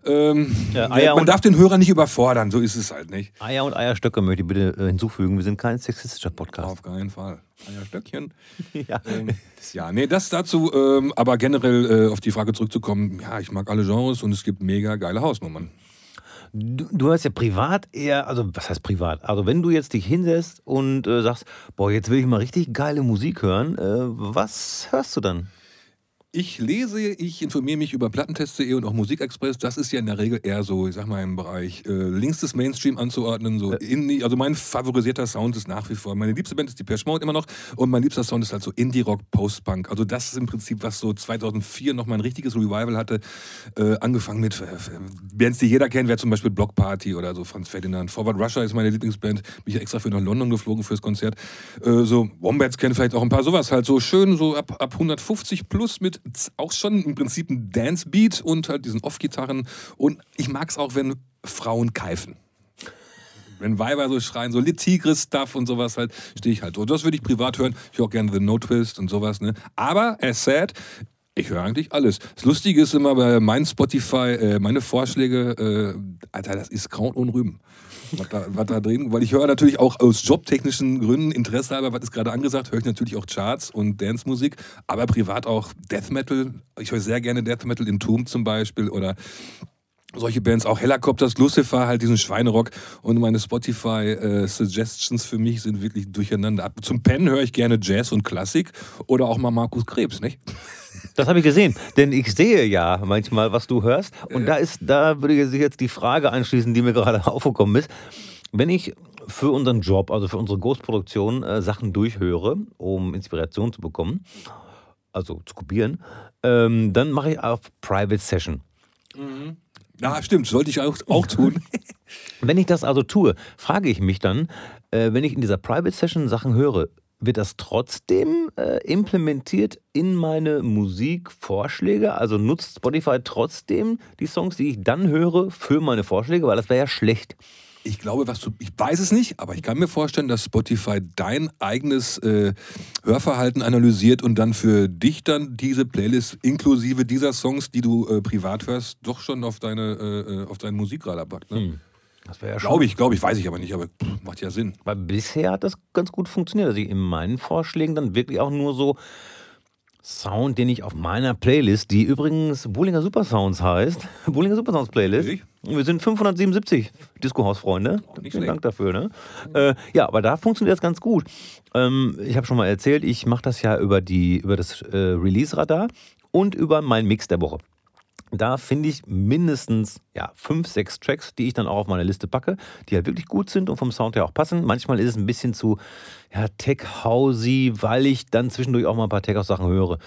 Ähm, Ja, Eier man darf den Hörer nicht überfordern, so ist es halt nicht. Eier und Eierstöcke möchte ich bitte äh, hinzufügen. Wir sind kein sexistischer Podcast. Auf keinen Fall. Eierstöckchen. Ja. Ähm, ja, nee, das dazu, ähm, aber generell äh, auf die Frage zurückzukommen, ja, ich mag alle Genres und es gibt mega geile Hausnummern. Du, du hörst ja privat eher, also was heißt privat? Also wenn du jetzt dich hinsetzt und äh, sagst, boah, jetzt will ich mal richtig geile Musik hören, äh, was hörst du dann? Ich lese, ich informiere mich über Plattentest.de und auch Musikexpress. Das ist ja in der Regel eher so, ich sag mal, im Bereich äh, links des Mainstream anzuordnen. So Indie, also mein favorisierter Sound ist nach wie vor. Meine liebste Band ist die Depeche Mode immer noch und mein liebster Sound ist halt so Indie-Rock, Post-Punk. Also das ist im Prinzip, was so 2004 noch mal ein richtiges Revival hatte. Äh, angefangen mit äh, Bands, die jeder kennt, wäre zum Beispiel Block Party oder so Franz Ferdinand. Forward Russia ist meine Lieblingsband. Bin ich extra für nach London geflogen fürs Konzert. Äh, so Wombats kennen vielleicht auch ein paar sowas halt so schön so ab, ab 150 plus mit auch schon im Prinzip ein Dance-Beat und halt diesen Off-Gitarren. Und ich mag es auch, wenn Frauen keifen. Wenn Weiber so schreien, so Tigris-Stuff und sowas halt, stehe ich halt. Und das würde ich privat hören. Ich höre auch gerne The No Twist und sowas. Ne? Aber, as said, ich höre eigentlich alles. Das Lustige ist immer bei meinen Spotify, äh, meine Vorschläge, äh, Alter, das ist Kraut und Rüben. Was da, was da drin, weil ich höre natürlich auch aus jobtechnischen Gründen, Interesse halber, was ist gerade angesagt, höre ich natürlich auch Charts und Dance-Musik, aber privat auch Death Metal. Ich höre sehr gerne Death Metal, Entombed zum Beispiel oder solche Bands, auch Helicopters, Lucifer, halt diesen Schweinerock und meine Spotify-Suggestions für mich sind wirklich durcheinander. Zum Pennen höre ich gerne Jazz und Klassik oder auch mal Markus Krebs, nicht? Das habe ich gesehen, denn ich sehe ja manchmal, was du hörst. Und da ist, da würde sich jetzt die Frage anschließen, die mir gerade aufgekommen ist. Wenn ich für unseren Job, also für unsere Ghostproduktion, äh, Sachen durchhöre, um Inspiration zu bekommen, also zu kopieren, ähm, dann mache ich auf Private Session. Ja, stimmt, sollte ich auch, auch tun. Wenn ich das also tue, frage ich mich dann, äh, wenn ich in dieser Private Session Sachen höre, wird das trotzdem äh, implementiert in meine Musikvorschläge? Also nutzt Spotify trotzdem die Songs, die ich dann höre, für meine Vorschläge? Weil das wäre ja schlecht. Ich glaube, was du, ich weiß es nicht, aber ich kann mir vorstellen, dass Spotify dein eigenes äh, Hörverhalten analysiert und dann für dich dann diese Playlist inklusive dieser Songs, die du äh, privat hörst, doch schon auf deine äh, äh auf deinen Musikradar packt. Ne? Das wäre ja Glaube ich, glaube ich, weiß ich aber nicht, aber pff, macht ja Sinn. Weil bisher hat das ganz gut funktioniert. Also in meinen Vorschlägen dann wirklich auch nur so Sound, den ich auf meiner Playlist, die übrigens Bullinger Super Sounds heißt, Bullinger Super Sounds Playlist. Wirklich? Wir sind 577 Disco-Haus-Freunde. Vielen schlecht. Dank dafür. Ne? Äh, ja, aber da funktioniert das ganz gut. Ähm, ich habe schon mal erzählt, ich mache das ja über, die, über das äh, Release-Radar und über meinen Mix der Woche. Da finde ich mindestens ja, fünf, sechs Tracks, die ich dann auch auf meine Liste packe, die halt wirklich gut sind und vom Sound her auch passen. Manchmal ist es ein bisschen zu ja, tech-housey, weil ich dann zwischendurch auch mal ein paar Tech-House-Sachen höre.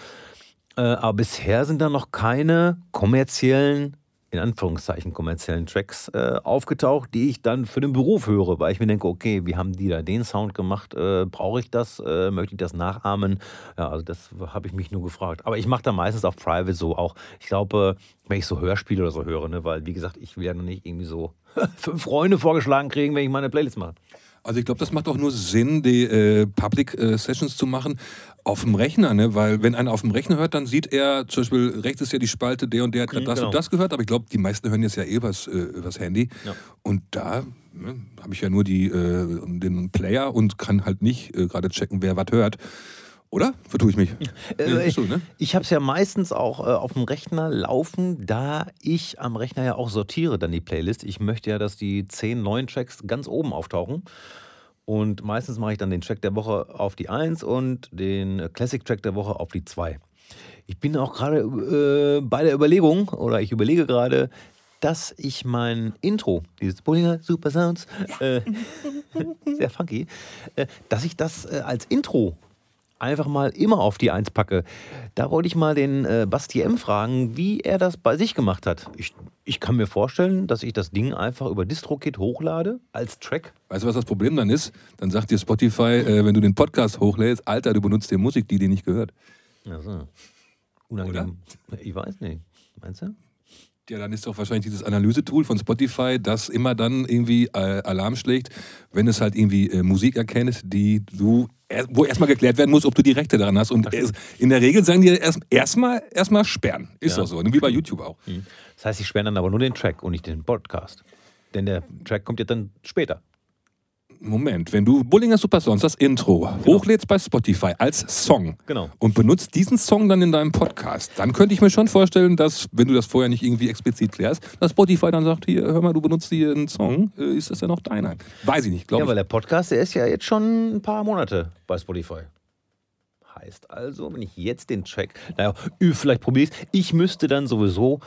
Äh, aber bisher sind da noch keine kommerziellen, in Anführungszeichen kommerziellen Tracks äh, aufgetaucht, die ich dann für den Beruf höre, weil ich mir denke, okay, wie haben die da den Sound gemacht? Äh, Brauche ich das? Äh, möchte ich das nachahmen? Ja, also das habe ich mich nur gefragt. Aber ich mache da meistens auf Private so auch. Ich glaube, wenn ich so Hörspiele oder so höre, ne, weil wie gesagt, ich will ja noch nicht irgendwie so fünf Freunde vorgeschlagen kriegen, wenn ich meine Playlist mache. Also ich glaube, das macht auch nur Sinn, die äh, Public äh, Sessions zu machen auf dem Rechner, ne? Weil wenn einer auf dem Rechner hört, dann sieht er, zum Beispiel rechts ist ja die Spalte, der und der hat gerade das genau. und das gehört, aber ich glaube, die meisten hören jetzt ja eh übers, äh, übers Handy. Ja. Und da ne, habe ich ja nur die, äh, den Player und kann halt nicht äh, gerade checken, wer was hört. Oder? Vertue ich mich? Äh, so, ne? Ich habe es ja meistens auch äh, auf dem Rechner laufen, da ich am Rechner ja auch sortiere dann die Playlist. Ich möchte ja, dass die zehn neuen Tracks ganz oben auftauchen. Und meistens mache ich dann den Track der Woche auf die 1 und den äh, Classic Track der Woche auf die 2. Ich bin auch gerade äh, bei der Überlegung, oder ich überlege gerade, dass ich mein Intro, dieses Bullinger Super Sounds, äh, sehr funky, äh, dass ich das äh, als Intro einfach mal immer auf die Eins packe. Da wollte ich mal den äh, Basti M fragen, wie er das bei sich gemacht hat. Ich, ich kann mir vorstellen, dass ich das Ding einfach über DistroKit hochlade als Track. Weißt du, was das Problem dann ist? Dann sagt dir Spotify, äh, wenn du den Podcast hochlädst, Alter, du benutzt die Musik, die dir nicht gehört. Also, unangenehm. Ich weiß nicht. Meinst du? Ja, dann ist doch wahrscheinlich dieses Analysetool von Spotify, das immer dann irgendwie äh, Alarm schlägt, wenn es halt irgendwie äh, Musik erkennt, die du, er, wo erstmal geklärt werden muss, ob du die Rechte daran hast. Und es, in der Regel sagen die erst- erstmal erstmal sperren. Ist Ja. doch so, ne? wie bei YouTube auch. Das heißt, ich sperre dann aber nur den Track und nicht den Podcast. Denn der Track kommt ja dann später. Moment, wenn du Bullinger Super Songs, das Intro, hochlädst bei Spotify als Song Genau. und benutzt diesen Song dann in deinem Podcast, dann könnte ich mir schon vorstellen, dass, wenn du das vorher nicht irgendwie explizit klärst, dass Spotify dann sagt, hier, hör mal, du benutzt hier einen Song, äh, ist das ja noch deiner? Weiß ich nicht, glaube Ja, ich. weil der Podcast, der ist ja jetzt schon ein paar Monate bei Spotify. Heißt also, wenn ich jetzt den Track, naja, vielleicht probiere ich es. Ich müsste dann sowieso,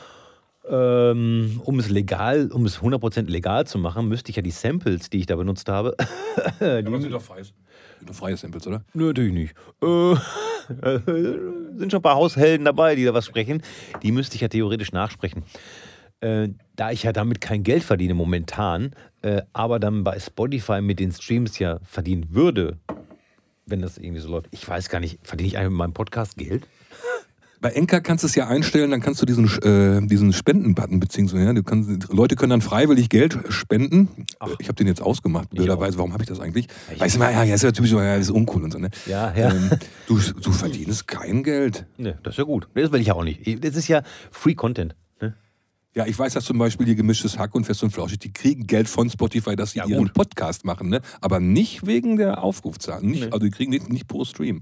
um es legal, um es 100% legal zu machen, müsste ich ja die Samples, die ich da benutzt habe, Aber sind doch freie, sind doch freie Samples, oder? Nö, natürlich nicht. Äh, sind schon ein paar Haushelden dabei, die da was sprechen. Die müsste ich ja theoretisch nachsprechen. Äh, da ich ja damit kein Geld verdiene momentan, äh, aber dann bei Spotify mit den Streams ja verdienen würde, wenn das irgendwie so läuft. Ich weiß gar nicht, verdiene ich eigentlich mit meinem Podcast Geld? Bei Enka kannst du es ja einstellen, dann kannst du diesen, äh, diesen Spenden-Button, beziehungsweise ja, kannst, Leute können dann freiwillig Geld spenden. Ich habe den jetzt ausgemacht, blöderweise. Warum habe ich das eigentlich? Ich weißt du mal, ja, ja, ist ja typisch, ja, das ist uncool und so, ne? Ja, ja. Ähm, du, du verdienst kein Geld. Ne, das ist ja gut. Das will ich ja auch nicht. Das ist ja Free Content. Ja, ich weiß, dass zum Beispiel die gemischtes Hack und Fest und Flauschig, die kriegen Geld von Spotify, dass sie Ja, ihren. Podcast machen, ne? Aber nicht wegen der Aufrufzahlen. Nicht, Also die kriegen nicht, nicht pro Stream.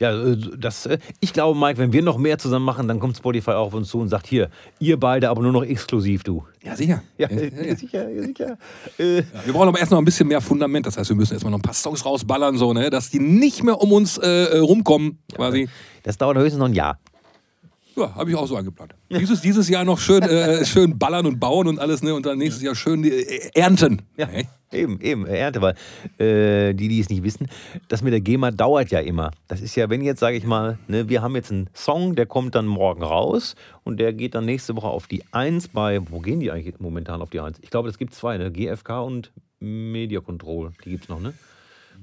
Ja, äh, das, äh, ich glaube, Mike, wenn wir noch mehr zusammen machen, dann kommt Spotify auch auf uns zu und sagt: Hier, ihr beide, aber nur noch exklusiv, du. Ja, sicher. Ja, Ja, ja, ja. sicher, ja, sicher. Äh, Ja, wir brauchen aber erst noch ein bisschen mehr Fundament. Das heißt, wir müssen erstmal noch ein paar Songs rausballern, so, ne? dass die nicht mehr um uns äh, äh, rumkommen, quasi. das dauert höchstens noch ein Jahr. Ja, habe ich auch so eingeplant. Dieses, dieses Jahr noch schön, äh, schön ballern und bauen und alles, ne? Und dann nächstes Jahr schön äh, ernten. Ja, eben, eben, Ernte, weil äh, die, die es nicht wissen, das mit der GEMA dauert ja immer. Das ist ja, wenn jetzt, sage ich mal, ne, wir haben jetzt einen Song, der kommt dann morgen raus und der geht dann nächste Woche auf die 1 bei, wo gehen die eigentlich momentan auf die 1? Ich glaube, es gibt zwei, ne? GFK und Media Control, die gibt es noch, ne?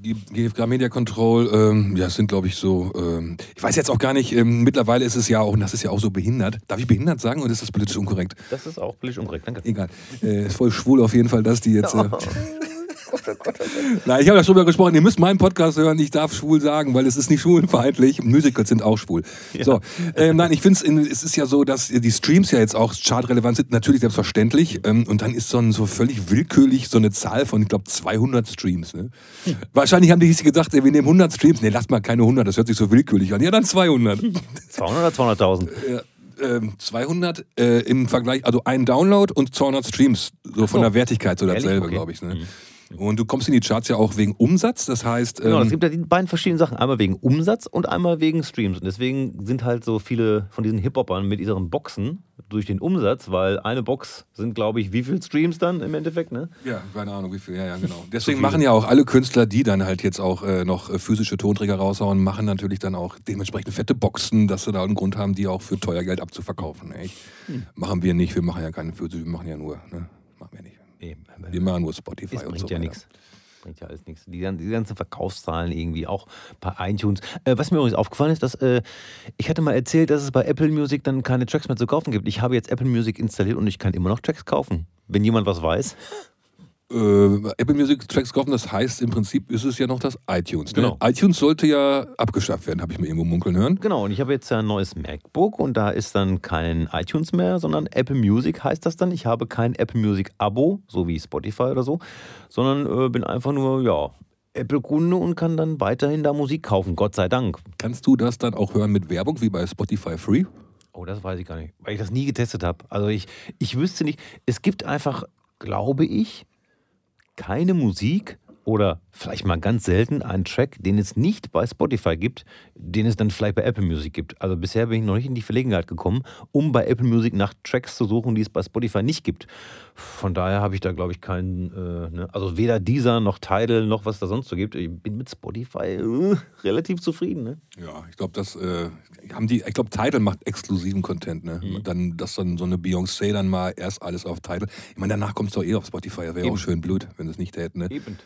Die GFK Media Control, ähm, ja, es sind glaube ich so, ähm, ich weiß jetzt auch gar nicht, ähm, mittlerweile ist es ja auch, und das ist ja auch so behindert. Darf ich behindert sagen oder ist das politisch unkorrekt? Das ist auch politisch unkorrekt, danke. Egal. Äh, ist voll schwul auf jeden Fall, dass die jetzt. Äh, Oh Gott, oh Gott, oh Gott. Nein, ich habe ja schon mal gesprochen, ihr müsst meinen Podcast hören, ich darf schwul sagen, weil es ist nicht schwulenfeindlich. Musicals sind auch schwul. So, ähm, nein, ich finde es ist ja so, dass die Streams ja jetzt auch chartrelevant sind, natürlich selbstverständlich. Ähm, und dann ist so, ein, so völlig willkürlich so eine Zahl von, ich glaube, 200 Streams. Ne? Wahrscheinlich haben die sich gedacht, ey, wir nehmen 100 Streams. Nee, lass mal keine 100, das hört sich so willkürlich an. Ja, dann 200. 200 oder 200.000? ähm, 200 äh, im Vergleich, also ein Download und 200 Streams, so von so. der Wertigkeit so dasselbe, Okay. glaube ich. Ne? Und du kommst in die Charts ja auch wegen Umsatz, das heißt, Genau, es ähm, gibt ja die beiden verschiedenen Sachen. Einmal wegen Umsatz und einmal wegen Streams. Und deswegen sind halt so viele von diesen Hip-Hopern mit ihren Boxen durch den Umsatz, weil eine Box sind, glaube ich, wie viel Streams dann im Endeffekt, ne? ja, keine Ahnung, wie viel, ja, ja, genau. Deswegen machen ja auch alle Künstler, die dann halt jetzt auch äh, noch äh, physische Tonträger raushauen, machen natürlich dann auch dementsprechend fette Boxen, dass sie da einen Grund haben, die auch für teuer Geld abzuverkaufen. Hm. Machen wir nicht, wir machen ja keine physische, wir machen ja nur, ne? Machen wir machen nur Spotify und bringt so ja nichts. Bringt ja alles nichts. Die, die ganzen Verkaufszahlen irgendwie auch bei iTunes. Äh, was mir übrigens aufgefallen ist, dass äh, ich hatte mal erzählt, dass es bei Apple Music dann keine Tracks mehr zu kaufen gibt. Ich habe jetzt Apple Music installiert und ich kann immer noch Tracks kaufen. Wenn jemand was weiß. Äh, Apple Music Tracks kaufen, das heißt im Prinzip ist es ja noch das iTunes. Ne? Genau. iTunes sollte ja abgeschafft werden, habe ich mir irgendwo munkeln hören. Genau, und ich habe jetzt ja ein neues MacBook und da ist dann kein iTunes mehr, sondern Apple Music heißt das dann. Ich habe kein Apple Music Abo, so wie Spotify oder so, sondern äh, bin einfach nur, ja, Apple-Kunde und kann dann weiterhin da Musik kaufen, Gott sei Dank. Kannst du das dann auch hören mit Werbung wie bei Spotify Free? Oh, das weiß ich gar nicht, weil ich das nie getestet habe. Also ich, ich wüsste nicht, es gibt einfach, glaube ich, keine Musik oder vielleicht mal ganz selten einen Track, den es nicht bei Spotify gibt, den es dann vielleicht bei Apple Music gibt. Also bisher bin ich noch nicht in die Verlegenheit gekommen, um bei Apple Music nach Tracks zu suchen, die es bei Spotify nicht gibt. Von daher habe ich da, glaube ich, keinen, äh, ne? also weder dieser noch Tidal noch was da sonst so gibt. Ich bin mit Spotify äh, relativ zufrieden. Ne? Ja, ich glaube, das äh, haben die, ich glaube, Tidal macht exklusiven Content, ne? Mhm. Dann, dass dann so eine Beyoncé dann mal erst alles auf Tidal. Ich meine, danach kommt es doch eh auf Spotify, das wäre auch schön blöd, wenn es nicht täten, ne? Eben.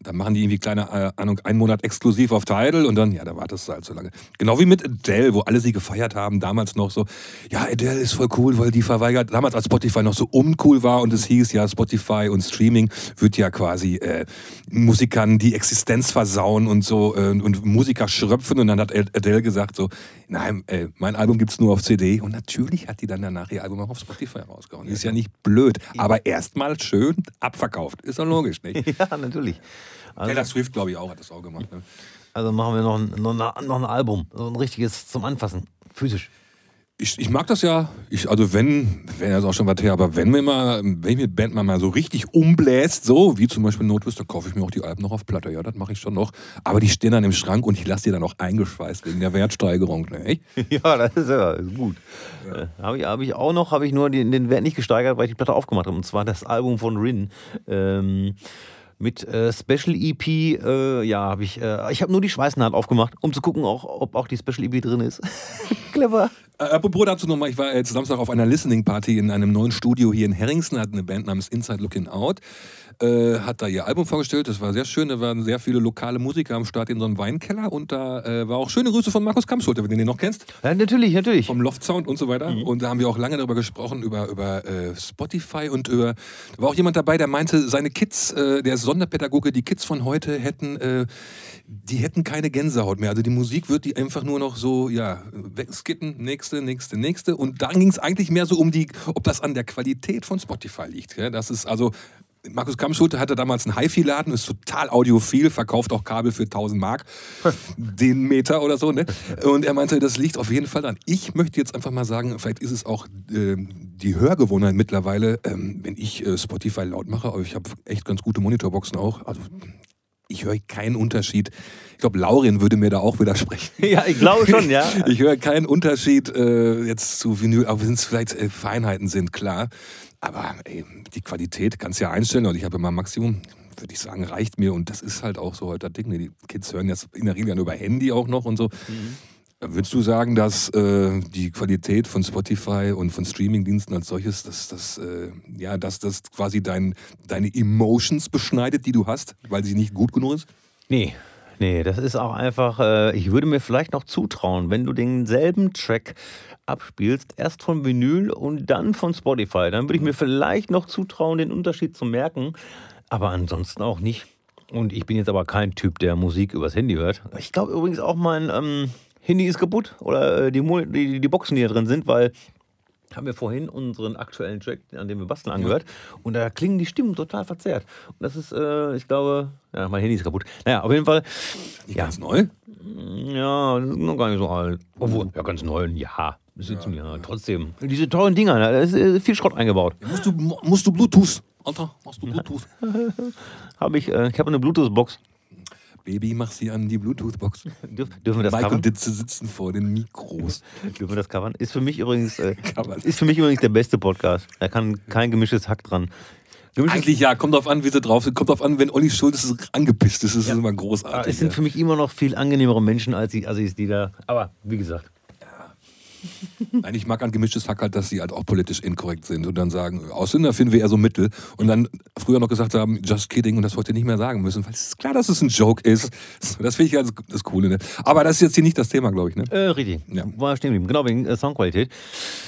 Dann machen die irgendwie kleine äh, Ahnung, einen Monat exklusiv auf Tidal und dann, ja, da wartest du halt so lange. Genau wie mit Adele, wo alle sie gefeiert haben, damals noch so, ja, Adele ist voll cool, weil die verweigert, damals als Spotify noch so uncool war und es hieß, ja, Spotify und Streaming wird ja quasi äh, Musikern die Existenz versauen und so äh, und Musiker schröpfen und dann hat Adele gesagt so, nein, äh, mein Album gibt's nur auf CD und natürlich hat die dann danach ihr Album auch auf Spotify rausgehauen. Ist ja nicht blöd, aber erstmal schön abverkauft. Ist doch logisch, nicht? Ja, natürlich. Also, Taylor Swift, glaube ich, auch, hat das auch gemacht. Ne? Also machen wir noch ein, noch, ein- noch ein Album, so ein richtiges zum Anfassen, physisch. Ich, ich mag das ja. Ich, also wenn, wenn das auch schon was her, aber wenn mir mal, wenn ich mit Band mal, mal so richtig umbläst, so wie zum Beispiel Notwist, dann kaufe ich mir auch die Alben noch auf Platte. Ja, das mache ich schon noch. Aber die stehen dann im Schrank und ich lasse die dann auch eingeschweißt wegen der Wertsteigerung. Ne? Ja, das ist ja gut. Äh, habe ich, hab ich auch noch, habe ich nur den, den Wert nicht gesteigert, weil ich die Platte aufgemacht habe. Und zwar das Album von Rin. Ähm, mit äh, Special EP, äh, ja, habe ich, äh, ich habe nur die Schweißnaht aufgemacht, um zu gucken, auch, ob auch die Special EP drin ist. Clever. Apropos dazu nochmal, ich war jetzt Samstag auf einer Listening Party in einem neuen Studio hier in Herringsen, hat eine Band namens Inside Looking Out, äh, hat da ihr Album vorgestellt, das war sehr schön, da waren sehr viele lokale Musiker am Start in so einem Weinkeller und da äh, war auch schöne Grüße von Markus Kampschulte, wenn du den noch kennst. Ja, natürlich, natürlich. vom Loft Sound und so weiter. Und da haben wir auch lange darüber gesprochen, über, über äh, Spotify und über. Da war auch jemand dabei, der meinte, seine Kids, äh, der ist Sonderpädagoge, die Kids von heute hätten, äh, die hätten keine Gänsehaut mehr. Also die Musik wird die einfach nur noch so, ja, wegskitten, nächste, nächste, nächste. Und dann ging es eigentlich mehr so um die, ob das an der Qualität von Spotify liegt. Ja? Das ist also. Markus Kammschulte hatte damals einen HiFi-Laden, ist total audiophil, verkauft auch Kabel für 1000 Mark, den Meter oder so. Ne? Und er meinte, das liegt auf jeden Fall dran. Ich möchte jetzt einfach mal sagen, vielleicht ist es auch ähm, die Hörgewohnheit mittlerweile, ähm, wenn ich äh, Spotify laut mache, aber ich habe echt ganz gute Monitorboxen auch. Also ich höre keinen Unterschied. Ich glaube, Laurin würde mir da auch widersprechen. Ja, ich glaube schon, ja. ich höre keinen Unterschied äh, jetzt zu Vinyl, auch wenn es vielleicht äh, Feinheiten sind, klar. Aber ey, die Qualität kannst du ja einstellen und ich habe immer Maximum, würde ich sagen, reicht mir. Und das ist halt auch so heute das Ding. Die Kids hören jetzt in der Regel ja nur über Handy auch noch und so. Mhm. Würdest du sagen, dass äh, die Qualität von Spotify und von Streamingdiensten als solches, dass das, äh, ja, dass das quasi dein, deine Emotions beschneidet, die du hast, weil sie nicht gut genug ist? Nee. Nee, das ist auch einfach, äh, ich würde mir vielleicht noch zutrauen, wenn du denselben Track abspielst, erst von Vinyl und dann von Spotify, dann würde ich mir vielleicht noch zutrauen, den Unterschied zu merken, aber ansonsten auch nicht. Und ich bin jetzt aber kein Typ, der Musik übers Handy hört. Ich glaube übrigens auch mein, ähm, Handy ist kaputt oder äh, die, die, die Boxen, die da drin sind, weil haben wir vorhin unseren aktuellen Track, an dem wir basteln, angehört. Ja. Und da klingen die Stimmen total verzerrt. Und das ist, äh, ich glaube, ja, mein Handy ist kaputt. Naja, auf jeden Fall. Ja. ganz neu? Ja, noch gar nicht so alt. Obwohl, ja, ganz neu, ja. Ja, ja, trotzdem. Diese tollen Dinger, da ist äh, viel Schrott eingebaut. Musst du, musst du Bluetooth? Alter, machst du Bluetooth? habe ich, äh, ich habe eine Bluetooth-Box. Baby, mach sie an die Bluetooth-Box. Dürf, dürfen wir das Mike covern? und Ditze sitzen vor den Mikros. dürfen wir das covern? Ist für mich übrigens, äh, ist für mich übrigens der beste Podcast. Da kann kein gemischtes Hack dran. Gemischtes Eigentlich ja, kommt drauf an, wie sie drauf sind. Kommt drauf an, wenn Olli Schulz angepisst ist, ist ja. immer großartig. Es sind für mich immer noch viel angenehmere Menschen als die Assis, die da. Aber wie gesagt. Nein, ich mag an gemischtes Hack halt, dass sie halt auch politisch inkorrekt sind und dann sagen, Ausländer finden wir eher so mittel und dann früher noch gesagt haben, just kidding und das heute nicht mehr sagen müssen, weil es ist klar, dass es ein Joke ist. Das finde ich also das Coole. Ne? Aber das ist jetzt hier nicht das Thema, glaube ich. Ne? Äh, richtig. Ja. War stehen geblieben. Genau, wegen äh, Soundqualität.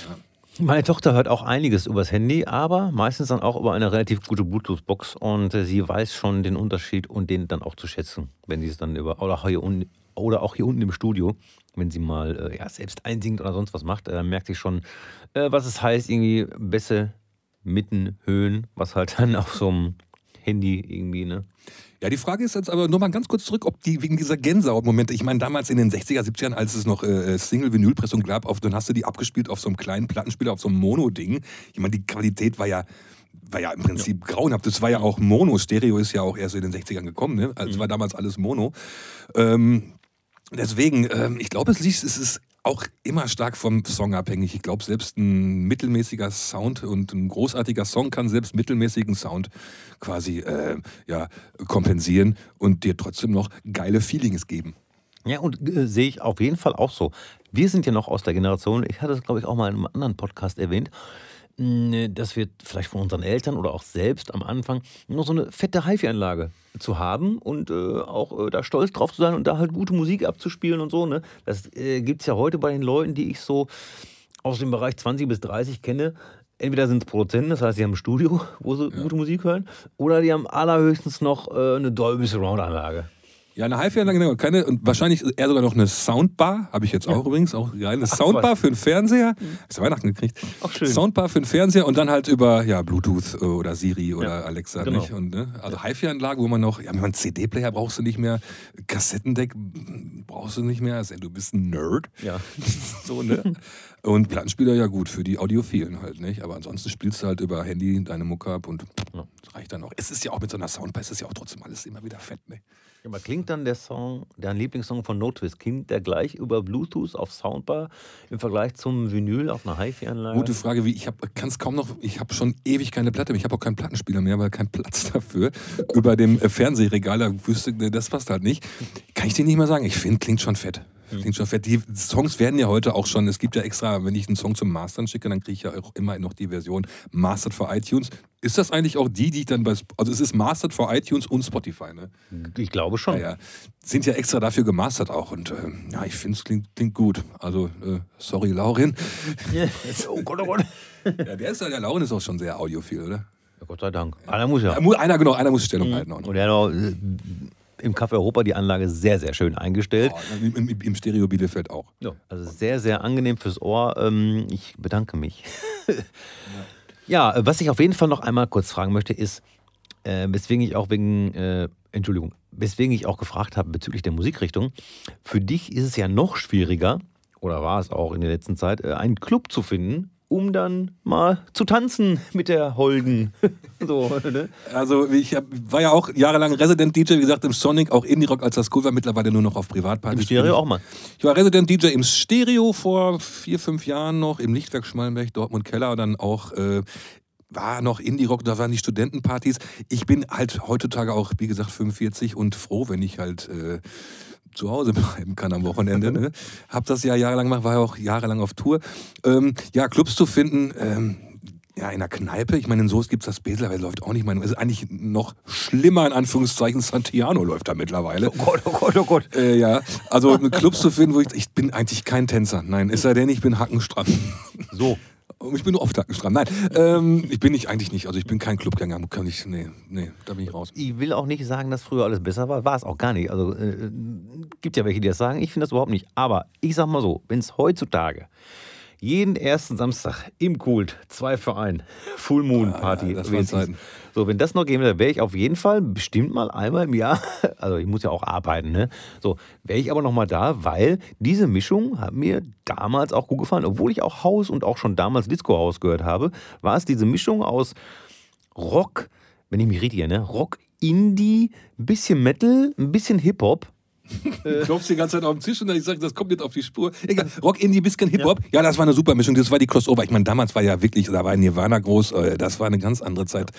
Ja. Meine Tochter hört auch einiges übers Handy, aber meistens dann auch über eine relativ gute Bluetooth-Box und äh, sie weiß schon den Unterschied und den dann auch zu schätzen, wenn sie es dann über oder hier, un, oder auch hier unten im Studio wenn sie mal äh, ja, selbst einsingt oder sonst was macht, äh, merkt sie schon, äh, was es heißt, irgendwie Bässe, Mitten, Höhen, was halt dann auf so einem Handy irgendwie, ne? Ja, die Frage ist jetzt aber nur mal ganz kurz zurück, ob die wegen dieser Gänsehaut-Momente, ich meine, damals in den 60er, 70ern, als es noch äh, Single-Vinyl-Pressung gab, auf, dann hast du die abgespielt auf so einem kleinen Plattenspieler, auf so einem Mono-Ding. Ich meine, die Qualität war ja war ja im Prinzip ja. grauenhaft. Das war ja auch Mono. Stereo ist ja auch erst in den 60ern gekommen. Ne? Also mhm. war damals alles Mono. Ähm, Deswegen, ähm, ich glaube, es, ist auch immer stark vom Song abhängig. Ich glaube, selbst ein mittelmäßiger Sound und ein großartiger Song kann selbst mittelmäßigen Sound quasi äh, ja, kompensieren und dir trotzdem noch geile Feelings geben. Ja, und äh, sehe ich auf jeden Fall auch so. Wir sind ja noch aus der Generation, ich hatte es, glaube ich, auch mal in einem anderen Podcast erwähnt, dass wir vielleicht von unseren Eltern oder auch selbst am Anfang noch so eine fette HiFi-Anlage zu haben und äh, auch äh, da stolz drauf zu sein und da halt gute Musik abzuspielen und so. Ne? Das äh, gibt es ja heute bei den Leuten, die ich so aus dem Bereich 20 bis 30 kenne. Entweder sind es Produzenten, das heißt, sie haben ein Studio, wo sie ja. gute Musik hören, oder die haben allerhöchstens noch äh, eine Dolby Surround-Anlage. Ja, eine HiFi-Anlage, genau. Keine, und wahrscheinlich eher sogar noch eine Soundbar, habe ich jetzt auch übrigens, auch geil. Eine Ach, Soundbar was. für einen Fernseher. Mhm. Hast du Weihnachten gekriegt? Auch schön. Soundbar für einen Fernseher und dann halt über ja, Bluetooth äh, oder Siri oder Alexa. Genau. Nicht? Und, ne? Also HiFi-Anlage, wo man noch, ja, einen CD-Player brauchst du nicht mehr, Kassettendeck brauchst du nicht mehr, also, du bist ein Nerd. Ja. so, ne? Und Plattenspieler ja gut für die Audiophilen halt, nicht? Aber ansonsten spielst du halt über Handy deine Mucke ab und ja. das reicht dann auch. Es ist ja auch mit so einer Soundbar, es ist ja auch trotzdem alles immer wieder fett, ne? Aber klingt dann der Song, dein Lieblingssong von No Twist, klingt der gleich über Bluetooth auf Soundbar im Vergleich zum Vinyl auf einer HiFi-Anlage? Gute Frage, wie ich kann es kaum noch, ich habe schon ewig keine Platte mehr, ich habe auch keinen Plattenspieler mehr, weil kein Platz dafür. über dem äh, Fernsehregal, da wüsste, das passt halt nicht. Kann ich dir nicht mal sagen, ich finde, klingt schon fett. Klingt schon fett. Die Songs werden ja heute auch schon, es gibt ja extra, wenn ich einen Song zum Mastern schicke, dann kriege ich ja auch immer noch die Version Mastered for iTunes. Ist das eigentlich auch die, die ich dann bei, also es ist Mastered for iTunes und Spotify, ne? Ich glaube schon. Ja, ja. Sind ja extra dafür gemastert auch und äh, ja, ich finde es klingt, klingt gut. Also, äh, sorry, Laurin. oh Gott, oh Gott. ja, der, ist, der Laurin ist auch schon sehr audiophil, oder? Ja, Gott sei Dank. Einer muss ja. Einer, genau, einer muss Stellung mhm. halten. Auch. Und er hat auch äh, im Café Europa die Anlage sehr, sehr schön eingestellt. Ja, im, im, Im, Stereo Bielefeld auch. Ja, also sehr, sehr angenehm fürs Ohr. Ähm, ich bedanke mich. ja. ja, was ich auf jeden Fall noch einmal kurz fragen möchte, ist, äh, weswegen ich auch wegen, äh, Entschuldigung, weswegen ich auch gefragt habe bezüglich der Musikrichtung. Für dich ist es ja noch schwieriger, oder war es auch in der letzten Zeit, äh, einen Club zu finden, um dann mal zu tanzen mit der Holden. so, ne? Also ich hab, war ja auch jahrelang Resident DJ, wie gesagt, im Sonic, auch Indie-Rock, als das cool war, mittlerweile nur noch auf Privatpartys. Im Stereo auch mal. Ich war Resident DJ im Stereo vor vier, fünf Jahren noch, im Lichtwerk Schmalenberg, Dortmund Keller, dann auch äh, war noch Indie-Rock, da waren die Studentenpartys. Ich bin halt heutzutage auch, wie gesagt, 45 und froh, wenn ich halt äh, zu Hause bleiben kann am Wochenende. Ne? Hab das ja jahrelang gemacht, war ja auch jahrelang auf Tour. Ähm, ja, Clubs zu finden, ähm, ja, in der Kneipe, ich meine, in Soest gibt es das Besel, aber läuft auch nicht. Es ist eigentlich noch schlimmer, in Anführungszeichen, Santiano läuft da mittlerweile. Oh Gott, oh Gott, oh Gott. Äh, ja, also Clubs zu finden, wo ich, ich bin eigentlich kein Tänzer. Nein, es sei denn, ich bin hackenstramm. So. Ich bin nur oft hackenstramm. Nein, ähm, ich bin ich eigentlich nicht. Also ich bin kein Clubgänger. Kann ich, nee, nee, da bin ich raus. Ich will auch nicht sagen, dass früher alles besser war. War es auch gar nicht. Also äh, gibt ja welche, die das sagen. Ich finde das überhaupt nicht. Aber ich sag mal so, wenn es heutzutage jeden ersten Samstag im Kult, zwei für ein, Full Moon Party. Ja, ja, das so, wenn das noch gehen würde, wäre ich auf jeden Fall bestimmt mal einmal im Jahr, also ich muss ja auch arbeiten, ne? So, wäre ich aber noch mal da, weil diese Mischung hat mir damals auch gut gefallen, obwohl ich auch Haus und auch schon damals Disco Haus gehört habe, war es diese Mischung aus Rock, wenn ich mich richtig erinnere, Rock, Indie, ein bisschen Metal, ein bisschen Hip-Hop klopfst die ganze Zeit auf den Tisch und ich sage, das kommt jetzt auf die Spur. Egal, Rock, Indie, bisschen Hip-Hop. Ja. ja. das war eine super Mischung. Das war die Crossover. Ich meine, damals war ja wirklich, da war Nirvana groß. Äh, das war eine ganz andere Zeit.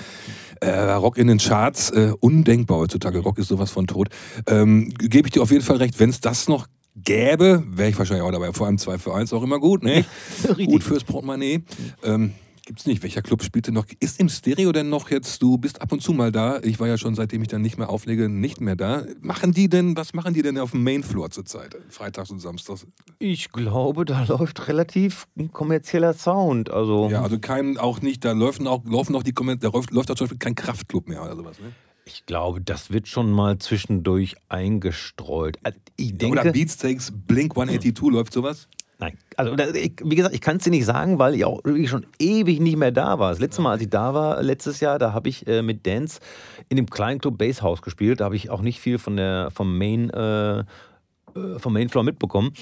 Äh, Rock in den Charts, äh, undenkbar heutzutage. Rock ist sowas von tot. Ähm, Gebe ich dir auf jeden Fall recht, wenn es das noch gäbe, wäre ich wahrscheinlich auch dabei. Vor allem 2 für 1 auch immer gut, ne? gut fürs Portemonnaie. Ähm, Gibt's nicht. Welcher Club spielte noch? Ist im Stereo denn noch jetzt? Du bist ab und zu mal da. Ich war ja schon, seitdem ich dann nicht mehr auflege, nicht mehr da. Machen die denn, was machen die denn auf dem Mainfloor zurzeit? Freitags und Samstags? Ich glaube, da läuft relativ kommerzieller Sound. Also ja, also kein, auch nicht, da laufen auch, laufen auch die da läuft, läuft auch zum Beispiel kein Kraftclub mehr oder sowas, ne? Ich glaube, das wird schon mal zwischendurch eingestreut. Also, ich denke, oder Beatsteaks, Blink 182 hm. läuft sowas? Nein, also wie gesagt, ich kann es dir nicht sagen, weil ich auch wirklich schon ewig nicht mehr da war. Das letzte Mal, als ich da war, letztes Jahr, da habe ich äh, mit Dance in dem kleinen Club Basehouse gespielt. Da habe ich auch nicht viel von der, vom, Main, äh, äh, vom Main Floor mitbekommen.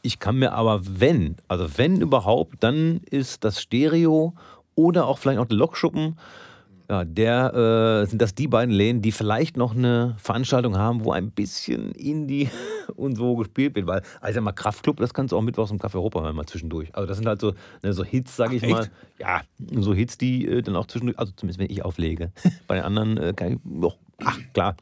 Ich kann mir aber, wenn, also wenn überhaupt, dann ist das Stereo oder auch vielleicht auch der Lokschuppen ja, der äh, sind das die beiden Läden, die vielleicht noch eine Veranstaltung haben, wo ein bisschen Indie und so gespielt wird. Weil, also mal Kraftclub, das kannst du auch mittwochs im Café Europa mal zwischendurch. Also das sind halt so, ne, so Hits, sag ich Ach, mal. Ja, so Hits, die äh, dann auch zwischendurch, also zumindest wenn ich auflege. Bei den anderen äh, kann ich, doch, ach klar,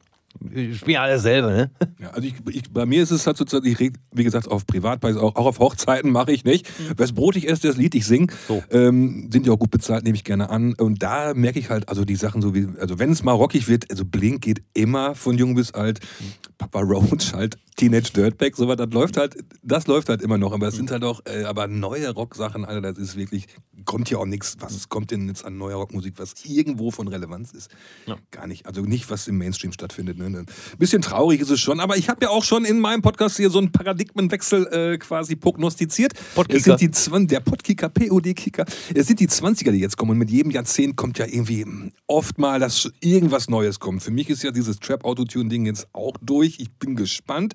ich spiele alles selber, ne? Ja, also ich, ich, bei mir ist es halt sozusagen, ich rede, wie gesagt, auf Privatpreise, auch, auch auf Hochzeiten mache ich nicht. Mhm. Was Brot ich esse, das Lied ich singe, so. ähm, sind ja auch gut bezahlt, nehme ich gerne an. Und da merke ich halt, also die Sachen so wie, also wenn es mal rockig wird, also Blink geht immer von jung bis alt. Mhm. Papa Roach halt Teenage Dirtbag, sowas, das läuft halt, das läuft halt immer noch. Aber es sind halt auch, äh, aber neue Rocksachen, Alter, das ist wirklich, kommt ja auch nichts. Was kommt denn jetzt an neuer Rockmusik, was irgendwo von Relevanz ist? Ja. Gar nicht. Also nicht, was im Mainstream stattfindet. Ne? Ein bisschen traurig ist es schon, aber ich habe ja auch schon in meinem Podcast hier so einen Paradigmenwechsel äh, quasi prognostiziert. Podkicker. Es sind die 20, der Podkicker, POD-Kicker. Es sind die 20er, die jetzt kommen. Und mit jedem Jahrzehnt kommt ja irgendwie oft mal, dass irgendwas Neues kommt. Für mich ist ja dieses Trap-Autotune-Ding jetzt auch durch. Ich bin gespannt.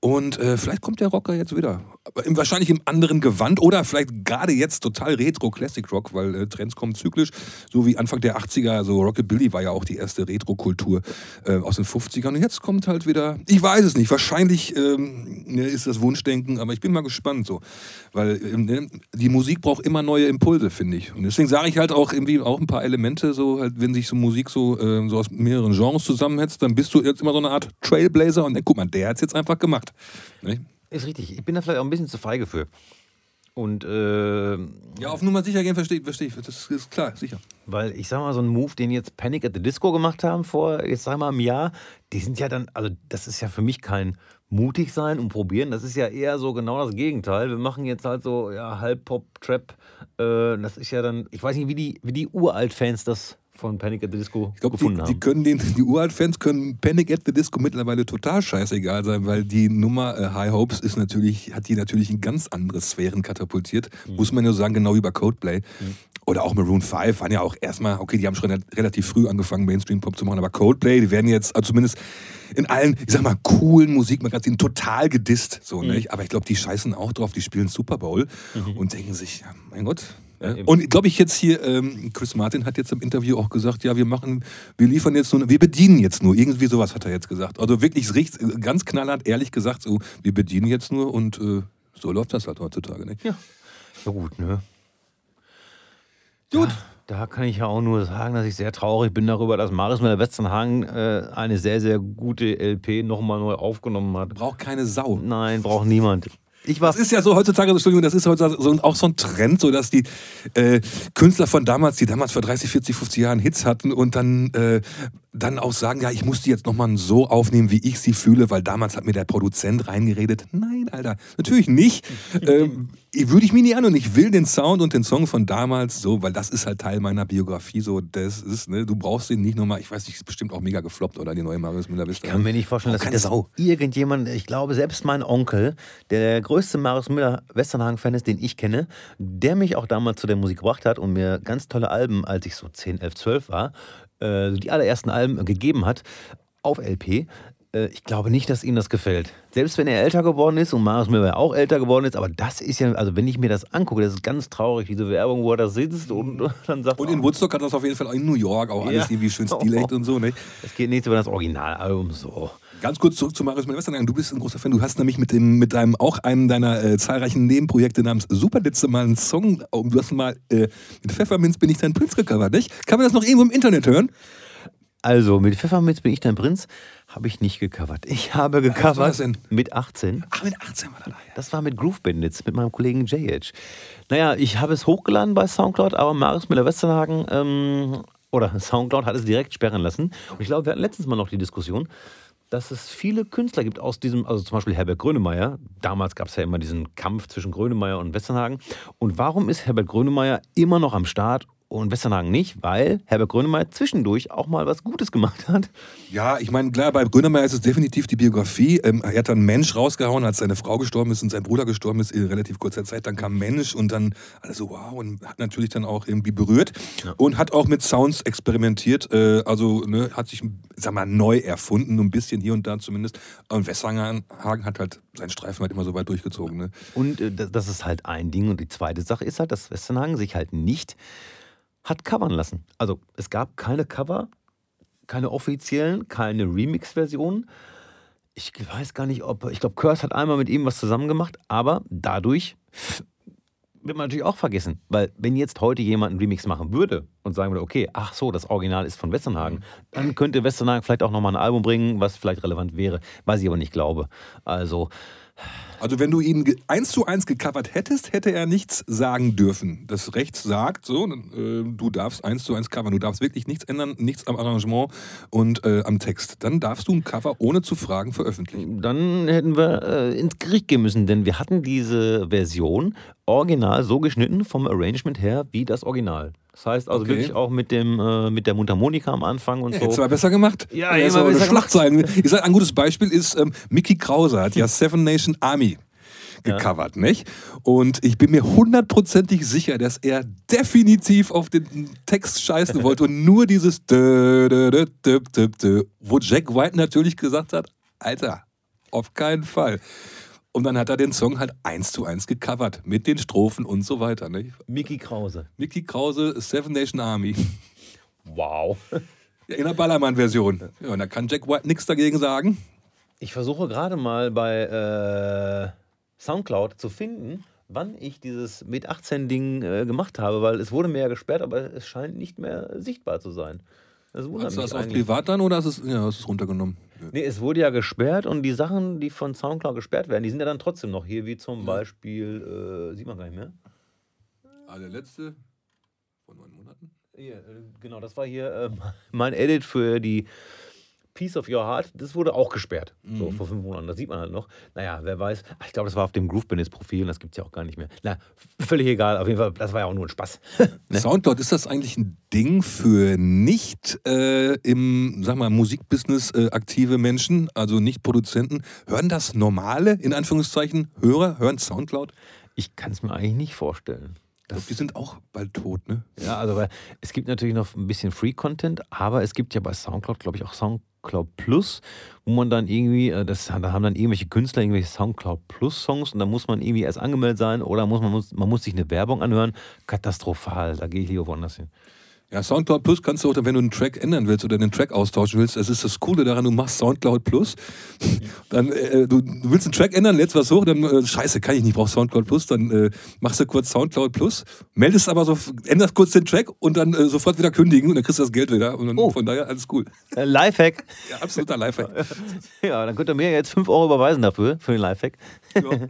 Und äh, vielleicht kommt der Rocker jetzt wieder. Wahrscheinlich im anderen Gewand oder vielleicht gerade jetzt total Retro Classic Rock, weil äh, Trends kommen zyklisch. So wie Anfang der 80er, also Rockabilly war ja auch die erste Retro-Kultur äh, aus den 50ern. Und jetzt kommt halt wieder, ich weiß es nicht, wahrscheinlich ähm, ne, ist das Wunschdenken, aber ich bin mal gespannt so. Weil ähm, ne, die Musik braucht immer neue Impulse, finde ich. Und deswegen sage ich halt auch irgendwie auch ein paar Elemente, so halt, wenn sich so Musik so, äh, so aus mehreren Genres zusammenhetzt, dann bist du jetzt immer so eine Art Trailblazer und dann, guck mal, der hat es jetzt einfach gemacht gemacht. Ne? Ist richtig. Ich bin da vielleicht auch ein bisschen zu feige für. Und äh, ja, auf Nummer sicher gehen verstehe versteh ich. Das ist klar, sicher. Weil ich sag mal, so ein Move, den jetzt Panic at the Disco gemacht haben vor, jetzt sag mal, einem Jahr, die sind ja dann, also das ist ja für mich kein mutig sein und probieren. Das ist ja eher so genau das Gegenteil. Wir machen jetzt halt so, ja, Halb-Pop, Trap. Äh, das ist ja dann, ich weiß nicht, wie die, wie die Uralt-Fans das von Panic at the Disco ich glaub, gefunden die, haben. Die, können den, die Uralt-Fans können Panic at the Disco mittlerweile total scheißegal sein, weil die Nummer äh, High Hopes ist natürlich, hat die natürlich in ganz andere Sphären katapultiert. Mhm. Muss man ja sagen, genau wie bei Codeplay. Mhm. Oder auch Maroon 5 waren ja auch erstmal, okay, die haben schon relativ früh angefangen, Mainstream-Pop zu machen, aber Coldplay, die werden jetzt, also zumindest in allen, ich sag mal, coolen Musikmagazinen total gedisst. So, mhm. nicht? Aber ich glaube, die scheißen auch drauf, die spielen Super Bowl mhm. und denken sich, ja, mein Gott, Ja, und glaube ich jetzt hier, ähm, Chris Martin hat jetzt im Interview auch gesagt, ja, wir machen, wir liefern jetzt nur, wir bedienen jetzt nur. Irgendwie sowas hat er jetzt gesagt. Also wirklich ganz knallhart, ehrlich gesagt, so, wir bedienen jetzt nur und äh, so läuft das halt heutzutage. Ne? Ja. Ja gut, ne? Gut. Ja, da kann ich ja auch nur sagen, dass ich sehr traurig bin darüber, dass Maris mit der Westernhagen äh, eine sehr, sehr gute LP nochmal neu aufgenommen hat. Braucht keine Sau. Nein, braucht niemand. Ich war das ist ja so heutzutage, Entschuldigung, das ist heutzutage so, auch so ein Trend, so dass die äh, Künstler von damals, die damals vor 30, 40, 50 Jahren Hits hatten und dann äh, dann auch sagen, ja, ich muss die jetzt nochmal so aufnehmen, wie ich sie fühle, weil damals hat mir der Produzent reingeredet. Nein, Alter, natürlich nicht. ähm, würde ich mir nie an und ich will den Sound und den Song von damals so, weil das ist halt Teil meiner Biografie. So, das ist, ne, du brauchst den nicht nochmal, ich weiß nicht, ist bestimmt auch mega gefloppt oder die neue Marius Müller-Westernhagen. Ich kann mir nicht vorstellen, oh, dass das irgendjemand, ich glaube, selbst mein Onkel, der größte Marius Müller-Westernhagen-Fan ist, den ich kenne, der mich auch damals zu der Musik gebracht hat und mir ganz tolle Alben, als ich so 10, 11, 12 war, äh, die allerersten Alben gegeben hat auf LP. Äh, ich glaube nicht, dass ihm das gefällt. Selbst wenn er älter geworden ist und Marius Müller auch älter geworden ist, aber das ist ja, also wenn ich mir das angucke, das ist ganz traurig, diese Werbung, wo er da sitzt und dann sagt. Und in Woodstock hat das auf jeden Fall in New York auch alles ja. irgendwie schön stilecht und so, ne? Es geht nicht über das Originalalbum so. Ganz kurz zurück zu Marius Müller-Westernhagen. Du bist ein großer Fan. Du hast nämlich mit, dem, mit deinem, auch einem deiner äh, zahlreichen Nebenprojekte namens Superlitze mal einen Song, du hast mal äh, mit Pfefferminz bin ich dein Prinz gecovert, nicht? Kann man das noch irgendwo im Internet hören? Also, mit Pfefferminz bin ich dein Prinz, habe ich nicht gecovert. Ich habe gecovert mit 18. Ach, mit 18 war das. Ja. Das war mit Groove Bandits, mit meinem Kollegen JH. Naja, ich habe es hochgeladen bei Soundcloud, aber Marius Müller-Westernhagen ähm, oder Soundcloud hat es direkt sperren lassen. Und ich glaube, wir hatten letztens mal noch die Diskussion, dass es viele Künstler gibt aus diesem, also zum Beispiel Herbert Grönemeyer. Damals gab es ja immer diesen Kampf zwischen Grönemeyer und Westernhagen. Und warum ist Herbert Grönemeyer immer noch am Start und Westernhagen nicht, weil Herbert Grönemeyer zwischendurch auch mal was Gutes gemacht hat. Ja, ich meine, klar, bei Grönemeyer ist es definitiv die Biografie. Ähm, er hat dann Mensch rausgehauen, als seine Frau gestorben ist und sein Bruder gestorben ist in relativ kurzer Zeit. Dann kam Mensch und dann alles so wow und hat natürlich dann auch irgendwie berührt ja. und hat auch mit Sounds experimentiert. Äh, also ne, hat sich, sag mal, neu erfunden, ein bisschen hier und da zumindest. Und Westernhagen hat halt seinen Streifen halt immer so weit durchgezogen. Ne? Und äh, das ist halt ein Ding. Und die zweite Sache ist halt, dass Westernhagen sich halt nicht hat covern lassen. Also es gab keine Cover, keine offiziellen, keine Remix-Versionen. Ich weiß gar nicht, ob. Ich glaube, Curse hat einmal mit ihm was zusammen gemacht, aber dadurch wird man natürlich auch vergessen. Weil, wenn jetzt heute jemand einen Remix machen würde und sagen würde, okay, ach so, das Original ist von Westernhagen, dann könnte Westernhagen vielleicht auch nochmal ein Album bringen, was vielleicht relevant wäre, was ich aber nicht glaube. Also, also wenn du ihn eins zu eins gecovert hättest, hätte er nichts sagen dürfen. Das Recht sagt so, äh, du darfst eins zu eins covern, du darfst wirklich nichts ändern, nichts am Arrangement und äh, am Text. Dann darfst du ein Cover ohne zu fragen veröffentlichen. Dann hätten wir äh, ins Gericht gehen müssen, denn wir hatten diese Version original so geschnitten vom Arrangement her wie das Original. Das heißt also okay. wirklich auch mit, dem, äh, mit der Mundharmonika am Anfang und ja, so. Hättest du besser gemacht. Ja, ja immer besser Schlacht sein. Ich sag, ein gutes Beispiel ist, ähm, Mickey Krause hat ja Seven Nation Army gecovert, ja. nicht? Und ich bin mir hundertprozentig sicher, dass er definitiv auf den Text scheißen wollte und nur dieses wo Jack White natürlich gesagt hat, Alter, auf keinen Fall. Und dann hat er den Song halt eins zu eins gecovert mit den Strophen und so weiter. Nicht? Mickey Krause. Mickey Krause, Seven Nation Army. Wow. In der Ballermann-Version. Ja, und da kann Jack White nichts dagegen sagen. Ich versuche gerade mal bei äh, Soundcloud zu finden, wann ich dieses mit 18 Ding äh, gemacht habe, weil es wurde mir ja gesperrt, aber es scheint nicht mehr sichtbar zu sein. Das wundert Hast du das auf privat dann oder hast du es, ja, hast es runtergenommen? Ja. Nee, es wurde ja gesperrt und die Sachen, die von Soundcloud gesperrt werden, die sind ja dann trotzdem noch hier, wie zum ja. Beispiel, äh, sieht man gar nicht mehr. Ah, der letzte vor neun Monaten? Hier, äh, genau, das war hier äh, mein Edit für die Piece of Your Heart, das wurde auch gesperrt. Mhm. So vor fünf Monaten. Das sieht man halt noch. Naja, wer weiß. Ich glaube, das war auf dem Groove Bandits Profil und das gibt es ja auch gar nicht mehr. Na, völlig egal. Auf jeden Fall, das war ja auch nur ein Spaß. ne? Soundcloud, ist das eigentlich ein Ding für nicht äh, im, sag mal, Musikbusiness äh, aktive Menschen, also nicht Produzenten? Hören das normale, in Anführungszeichen, Hörer? Hören Soundcloud? Ich kann es mir eigentlich nicht vorstellen. Das, die sind auch bald tot, ne? Ja, also weil es gibt natürlich noch ein bisschen Free-Content, aber es gibt ja bei Soundcloud, glaube ich, auch Sound Soundcloud Plus, wo man dann irgendwie, äh, das, da haben dann irgendwelche Künstler irgendwelche Soundcloud Plus Songs und da muss man irgendwie erst angemeldet sein oder muss man, muss, man muss sich eine Werbung anhören. Katastrophal, da gehe ich lieber woanders hin. Ja, Soundcloud Plus kannst du auch, wenn du einen Track ändern willst oder einen Track austauschen willst, es ist das Coole daran, du machst Soundcloud Plus, dann äh, du, du, willst einen Track ändern, lädst was hoch, dann äh, scheiße, kann ich nicht, brauch Soundcloud Plus, dann äh, machst du kurz Soundcloud Plus, meldest aber so, änderst kurz den Track und dann äh, sofort wieder kündigen und dann kriegst du das Geld wieder und dann, oh. von daher alles cool. Äh, Lifehack. Ja, absoluter Lifehack. ja, dann könnt ihr mir jetzt 5 Euro überweisen dafür, für den Lifehack. Ja.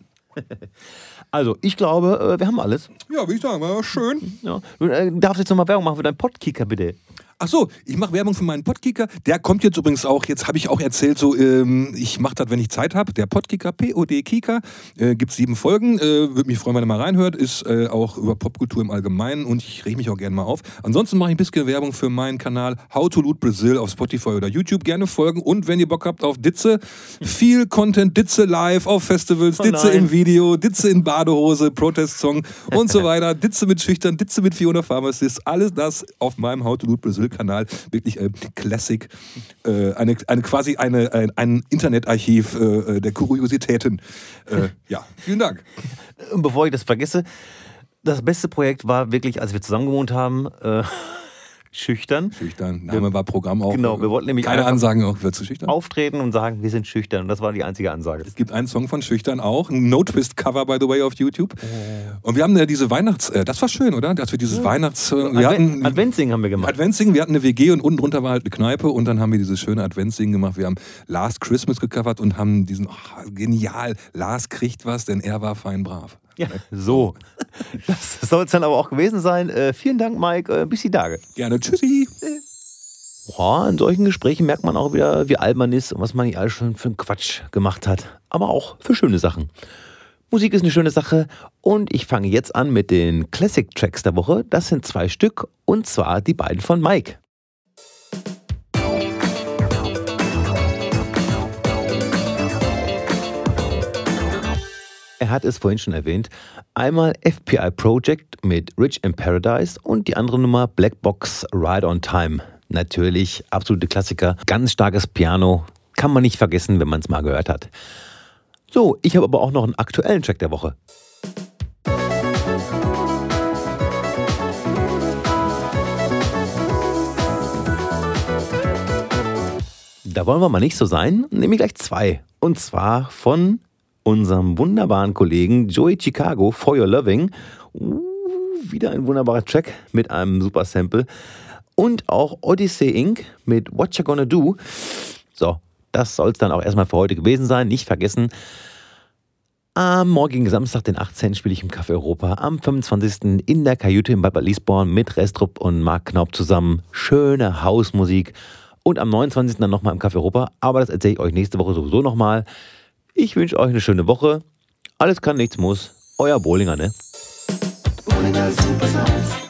Also, ich glaube, äh, wir haben alles. Ja, würde ich sagen, war schön. Ja. Du äh, darfst jetzt nochmal Werbung machen für deinen Podkicker, bitte. Ach so, ich mache Werbung für meinen Podkicker. Der kommt jetzt übrigens auch, jetzt habe ich auch erzählt, so ähm, ich mache das, wenn ich Zeit habe. Der Podkicker, P-O-D Kika, äh, gibt sieben Folgen. Äh, Würde mich freuen, wenn ihr mal reinhört. Ist äh, auch über Popkultur im Allgemeinen und ich rege mich auch gerne mal auf. Ansonsten mache ich ein bisschen Werbung für meinen Kanal How to Loot Brazil auf Spotify oder YouTube. Gerne folgen. Und wenn ihr Bock habt auf Ditze, viel Content, Ditze live auf Festivals, oh Ditze im Video, Ditze in Badehose, Protest-Song und so weiter. Ditze mit Schüchtern, Ditze mit Fiona Pharmacist. Alles das auf meinem How to Loot Brazil Kanal wirklich äh, Classic, äh, eine, eine quasi eine, ein, ein Internetarchiv äh, äh der Kuriositäten. Äh, ja, vielen Dank. Bevor ich das vergesse, das beste Projekt war wirklich, als wir zusammen gewohnt haben. Schüchtern. Schüchtern. Name war Programm auch. Genau, wir wollten nämlich keine Ansagen auch, wird zu schüchtern. Auftreten und sagen, wir sind schüchtern. Und das war die einzige Ansage. Es gibt einen Song von Schüchtern auch, ein No-Twist-Cover, by the way, auf YouTube. Und wir haben äh, diese Weihnachts... Äh, das war schön, oder? Dass wir dieses ja. Weihnachts... Äh, wir hatten, Adventsingen haben wir gemacht. Adventsingen, wir hatten eine WG und unten drunter war halt eine Kneipe und dann haben wir dieses schöne Adventsingen gemacht. Wir haben Last Christmas gecovert und haben diesen... Oh, genial, Lars kriegt was, denn er war fein brav. Ja, so. Das soll es dann aber auch gewesen sein. Äh, vielen Dank, Mike. Äh, bis die Tage. Gerne. Tschüssi. Boah, in solchen Gesprächen merkt man auch wieder, wie alt man ist und was man nicht alles schon für einen Quatsch gemacht hat. Aber auch für schöne Sachen. Musik ist eine schöne Sache und ich fange jetzt an mit den Classic Tracks der Woche. Das sind zwei Stück und zwar die beiden von Mike. Er hat es vorhin schon erwähnt. Einmal FPI Project mit Rich in Paradise und die andere Nummer Black Box Ride on Time. Natürlich absolute Klassiker, ganz starkes Piano, kann man nicht vergessen, wenn man es mal gehört hat. So, ich habe aber auch noch einen aktuellen Track der Woche. Da wollen wir mal nicht so sein, nehme ich gleich zwei. Und zwar von unserem wunderbaren Kollegen Joey Chicago, For Your Loving. Uh, wieder ein wunderbarer Track mit einem super Sample. Und auch Odyssey Inc. mit What You Gonna Do. So, das soll es dann auch erstmal für heute gewesen sein. Nicht vergessen, am morgigen Samstag, den 18. spiele ich im Café Europa. Am 25. in der Kajüte in Bad Liesborn mit Restrup und Mark Knaub zusammen. Schöne Hausmusik. Und am 29. dann nochmal im Café Europa. Aber das erzähle ich euch nächste Woche sowieso nochmal. Ich wünsche euch eine schöne Woche. Alles kann, nichts muss. Euer Bowlinger, ne? Bowlinger Super